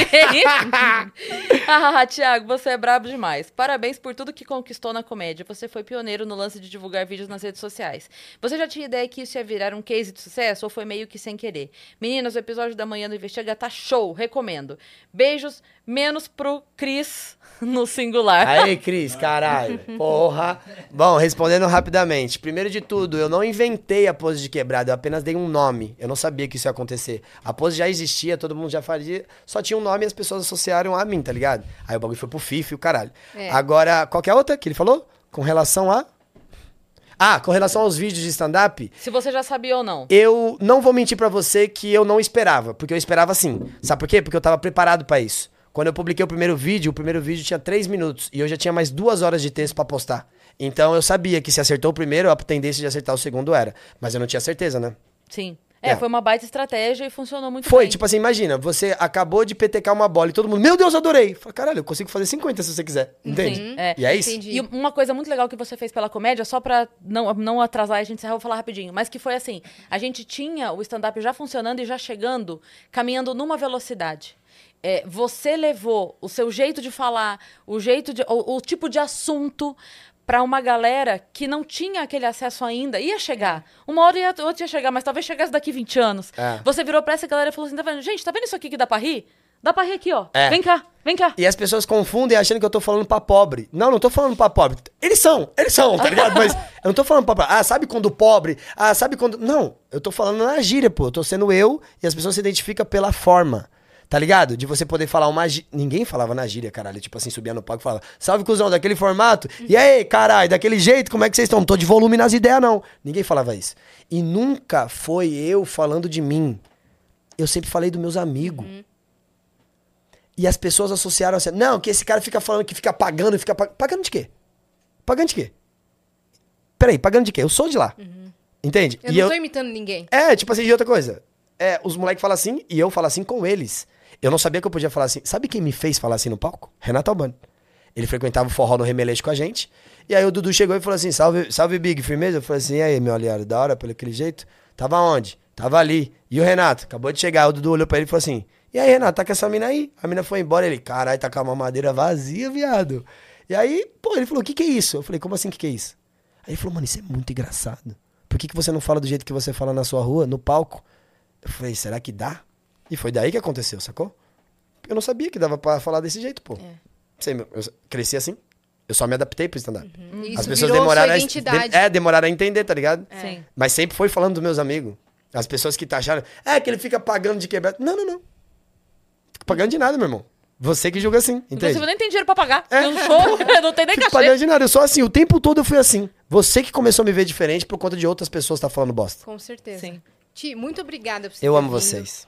Ah, Tiago, você é brabo demais. Parabéns por tudo que conquistou na comédia. Você foi pioneiro no lance de divulgar vídeos nas redes sociais. Você já tinha ideia que isso ia virar um case de sucesso ou foi meio que sem querer? Meninas, o episódio da manhã do Investiga tá show, recomendo. Beijos, menos pro Cris (laughs) no singular. Aí, Cris, caralho. (laughs) Porra. Bom, respondendo rapidamente. Primeiro de tudo, eu não inventei a pose de quebrada, eu apenas dei um nome. Eu não sabia que isso ia acontecer. A pose já existia, todo mundo já fazia, só tinha um nome e as pessoas associaram a mim, tá ligado? Aí o bagulho foi pro FIFA e o caralho. É. Agora, qual que é a outra que ele falou? Com relação a. Ah, com relação aos vídeos de stand-up, Se você já sabia ou não. eu não vou mentir pra você que eu não esperava, porque eu esperava sim. Sabe por quê? Porque eu tava preparado pra isso. Quando eu publiquei o primeiro vídeo, o primeiro vídeo tinha três minutos e eu já tinha mais duas horas de texto pra postar. Então eu sabia que se acertou o primeiro, a tendência de acertar o segundo era. Mas eu não tinha certeza, né? Sim. É, É. foi uma baita estratégia e funcionou muito Foi, bem. tipo assim, imagina, você acabou de PTK uma bola e todo mundo, meu Deus, adorei. Fala, caralho, eu consigo fazer 50 se você quiser. Entende? Uhum. É. E é isso? Entendi. E uma coisa muito legal que você fez pela comédia, só pra não, não atrasar e a gente encerrar, eu vou falar rapidinho. Mas que foi assim: a gente tinha o stand-up já funcionando e já chegando, caminhando numa velocidade. É, você levou o seu jeito de falar, o jeito de. o, o tipo de assunto pra uma galera que não tinha aquele acesso ainda. Ia chegar. Uma hora ia, outra ia chegar, mas talvez chegasse daqui 20 anos. É. Você virou pra essa galera e falou assim: tá vendo? Gente, tá vendo isso aqui que dá pra rir? Dá pra rir aqui, ó. É. Vem cá, vem cá. E as pessoas confundem achando que eu tô falando pra pobre. Não, não tô falando pra pobre. Eles são, eles são, tá ligado? Mas (laughs) eu não tô falando pra pobre. Ah, sabe quando pobre? Ah, sabe quando. Não, eu tô falando na gíria, pô. Eu tô sendo eu e as pessoas se identificam pela forma. Tá ligado? De você poder falar uma gíria. Ninguém falava na gíria, caralho. Tipo assim, subia no palco e falava, salve cuzão, daquele formato. E aí, caralho, daquele jeito, como é que vocês estão? Não tô de volume nas ideias, não. Ninguém falava isso. E nunca foi eu falando de mim. Eu sempre falei dos meus amigos. E as pessoas associaram assim, não, que esse cara fica falando que fica pagando, fica pag... pagando de quê? Pagando de quê? Peraí, pagando de quê? Eu sou de lá. Entende? Eu E não tô imitando ninguém. É, tipo assim, de outra coisa. É, os moleques falam assim e eu falo assim com eles. Eu não sabia que eu podia falar assim. Sabe quem me fez falar assim no palco? Renato Albano. Ele frequentava o forró no Remelete com a gente. E aí o Dudu chegou e falou assim: salve, salve Big, firmeza? Eu falei assim: e aí, meu aliado, da hora, pelo aquele jeito? Tava onde? Tava ali. E o Renato? Acabou de chegar. O Dudu olhou pra ele e falou assim: e aí, Renato, tá com essa mina aí? A mina foi embora. Ele, caralho, tá com a mamadeira vazia, viado. E aí, pô, ele falou: o que que é isso? Eu falei: como assim, o que que é isso? Aí ele falou: mano, isso é muito engraçado. Por que, que você não fala do jeito que você fala na sua rua, no palco? Eu falei: será que dá? E foi daí que aconteceu, sacou? Eu não sabia que dava pra falar desse jeito, pô. Sei, meu, eu cresci assim. Eu só me adaptei pro stand-up. Isso As pessoas virou demoraram sua a, identidade. de- é, demoraram a entender, tá ligado? Sim. Mas sempre foi falando dos meus amigos. As pessoas que taxaram, é que ele fica pagando de quebrado. Não, não, não. Fico pagando de nada, meu irmão. Você que julga assim, entende? Eu nem tenho dinheiro pra pagar. É. Eu não sou, (laughs) (laughs) eu não tenho nem Fico cachê. pagando de nada. Eu sou assim. O tempo todo eu fui assim. Você que começou a me ver diferente por conta de outras pessoas estar falando bosta. Com certeza. Sim. Ti, muito obrigada por você Eu ter amo vindo. vocês.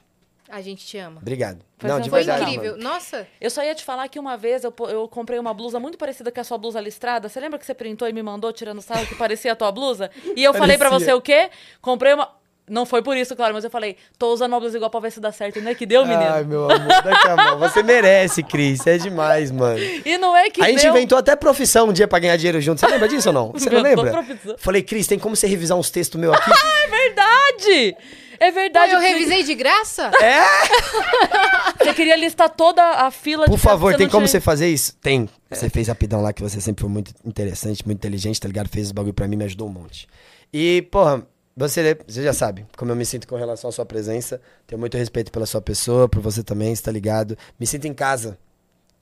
A gente te ama. Obrigado. Foi não, de Foi verdade. incrível. mano. Nossa, Eu só ia te falar que uma vez eu, eu comprei uma blusa muito parecida com a sua blusa listrada. Você lembra que você printou e me mandou tirando sarro que parecia a tua blusa? E eu falei pra Parecia. você o quê? Comprei uma. Não foi por isso, claro, mas eu falei, tô usando uma blusa igual pra ver se dá certo. E não é que deu, menino? Ai, meu amor, daqui a mão. Você merece, Cris. É demais, mano. E não é que a gente deu. inventou até profissão um dia pra ganhar dinheiro junto. Você lembra disso ou não? Você não lembra? profissão. Falei, Cris, tem como você revisar uns textos meus aqui? (laughs) É verdade! É Pô, verdade. eu Você- revisei de graça? (laughs) Você queria listar toda a fila de Por favor, você tem como tinha- você fazer isso? Tem. Você fez rapidão lá, que você sempre foi muito interessante, muito inteligente, tá ligado? Fez esse bagulho pra mim, me ajudou um monte. E, porra, você, você já sabe como eu me sinto com relação à sua presença. Tenho muito respeito pela sua pessoa, por você também, você tá ligado? Me sinto em casa.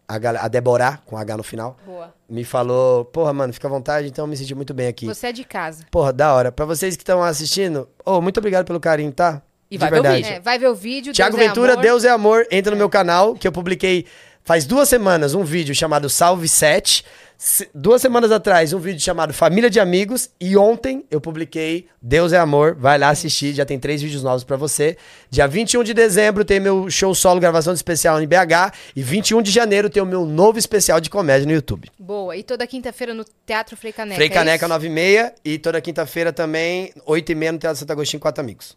A, gal- a Deborah, com H no final, Boa. me falou, porra, mano, fica à vontade, então eu me senti muito bem aqui. Você é de casa. Porra, da hora. Pra vocês que estão assistindo, ô, muito obrigado pelo carinho, tá? E De vai ver o vídeo. É, vai ver o vídeo. Tiago Deus é Ventura, amor. Deus é Amor, entra no meu canal, que eu publiquei faz duas semanas um vídeo chamado Salve 7. Duas semanas atrás, um vídeo chamado Família de Amigos. E ontem eu publiquei Deus é Amor. Vai lá assistir, já tem três vídeos novos pra você. Dia 21 de dezembro tem meu show solo, gravação de especial em BH. E 21 de janeiro tem o meu novo especial de comédia no YouTube. Boa. E toda quinta-feira no Teatro Frei Caneca. Frei é Caneca, isso? 9h30. E toda quinta-feira também, 8h30 no Teatro Santo Agostinho, quatro amigos.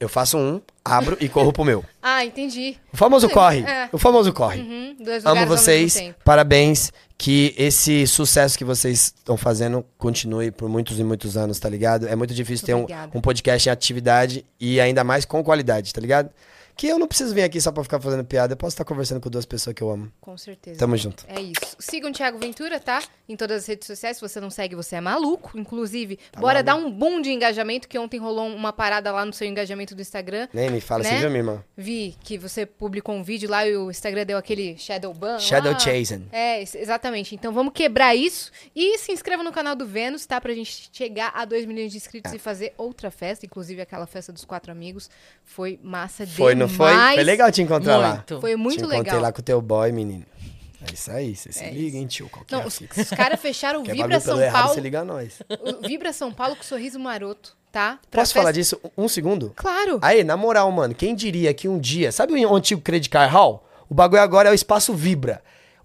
Eu faço um, abro e corro pro meu. Ah, entendi. O famoso Sim, corre. é. O famoso corre. Uhum, Amo vocês, parabéns. Que esse sucesso que vocês estão fazendo continue por muitos e muitos anos, tá ligado? É muito difícil ter um, um podcast em atividade e ainda mais com qualidade, tá ligado? Que eu não preciso vir aqui só pra ficar fazendo piada. Eu posso estar conversando com duas pessoas que eu amo. Com certeza. Tamo junto. É isso. Sigam o Thiago Ventura, tá? Em todas as redes sociais. Se você não segue, você é maluco. Inclusive, Tá bora dar um boom de engajamento, que ontem rolou uma parada lá no seu engajamento do Instagram. Nem me fala Né? assim, viu, minha irmã? Vi que você publicou um vídeo lá e o Instagram deu aquele shadow ban. Shadow lá. chasing. É, ex- exatamente. Então vamos quebrar isso e se inscreva no canal do Vênus, tá? Pra gente chegar a 2 milhões de É. inscritos e fazer outra festa. Inclusive aquela festa dos quatro amigos. Foi massa Foi, não foi? demais. Foi legal te encontrar lá. Muito. Foi muito te encontrei legal. lá com o teu boy, menino. É isso aí, você se É liga, hein, tio? Qualquer Não, os, fixa. os caras fecharam (laughs) o Vibra São errado, Paulo. você liga a nós. o Vibra São Paulo com sorriso maroto, tá? Pra Posso falar festa- disso um segundo? Claro. Aí, na moral, mano, quem diria que um dia... Sabe o antigo Credit Card Hall? O bagulho agora é o Espaço Vibra.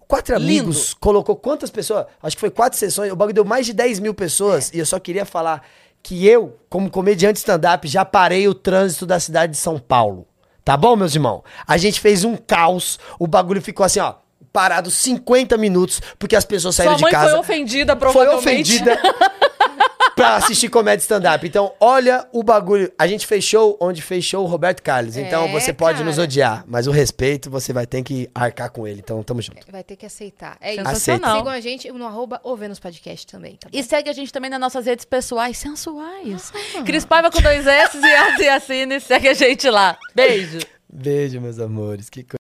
Quatro Lindo. Amigos colocou quantas pessoas? Acho que foi quatro sessões. O bagulho deu mais de 10 mil pessoas. E eu só queria falar que eu, como comediante stand-up, já parei o trânsito da cidade de São Paulo. Tá bom, meus irmãos? A gente fez um caos. O bagulho ficou assim, ó. Parado 50 minutos, porque as pessoas saíram de casa. foi ofendida, Foi provavelmente. ofendida (laughs) pra assistir comédia stand-up. Então, olha o bagulho. A gente fechou onde fechou o Roberto Carlos. Então, É, você pode cara. nos odiar, mas o respeito você vai ter que arcar com ele. Então, tamo junto. Vai ter que aceitar. É isso. Sensacional. Sigam a gente no arroba ou Vênus Podcast também, tá bom? E segue a gente também nas nossas redes pessoais sensuais. Cris Paiva com dois S e As e Assine. Segue a gente lá. Beijo. Beijo, meus amores. Que coisa.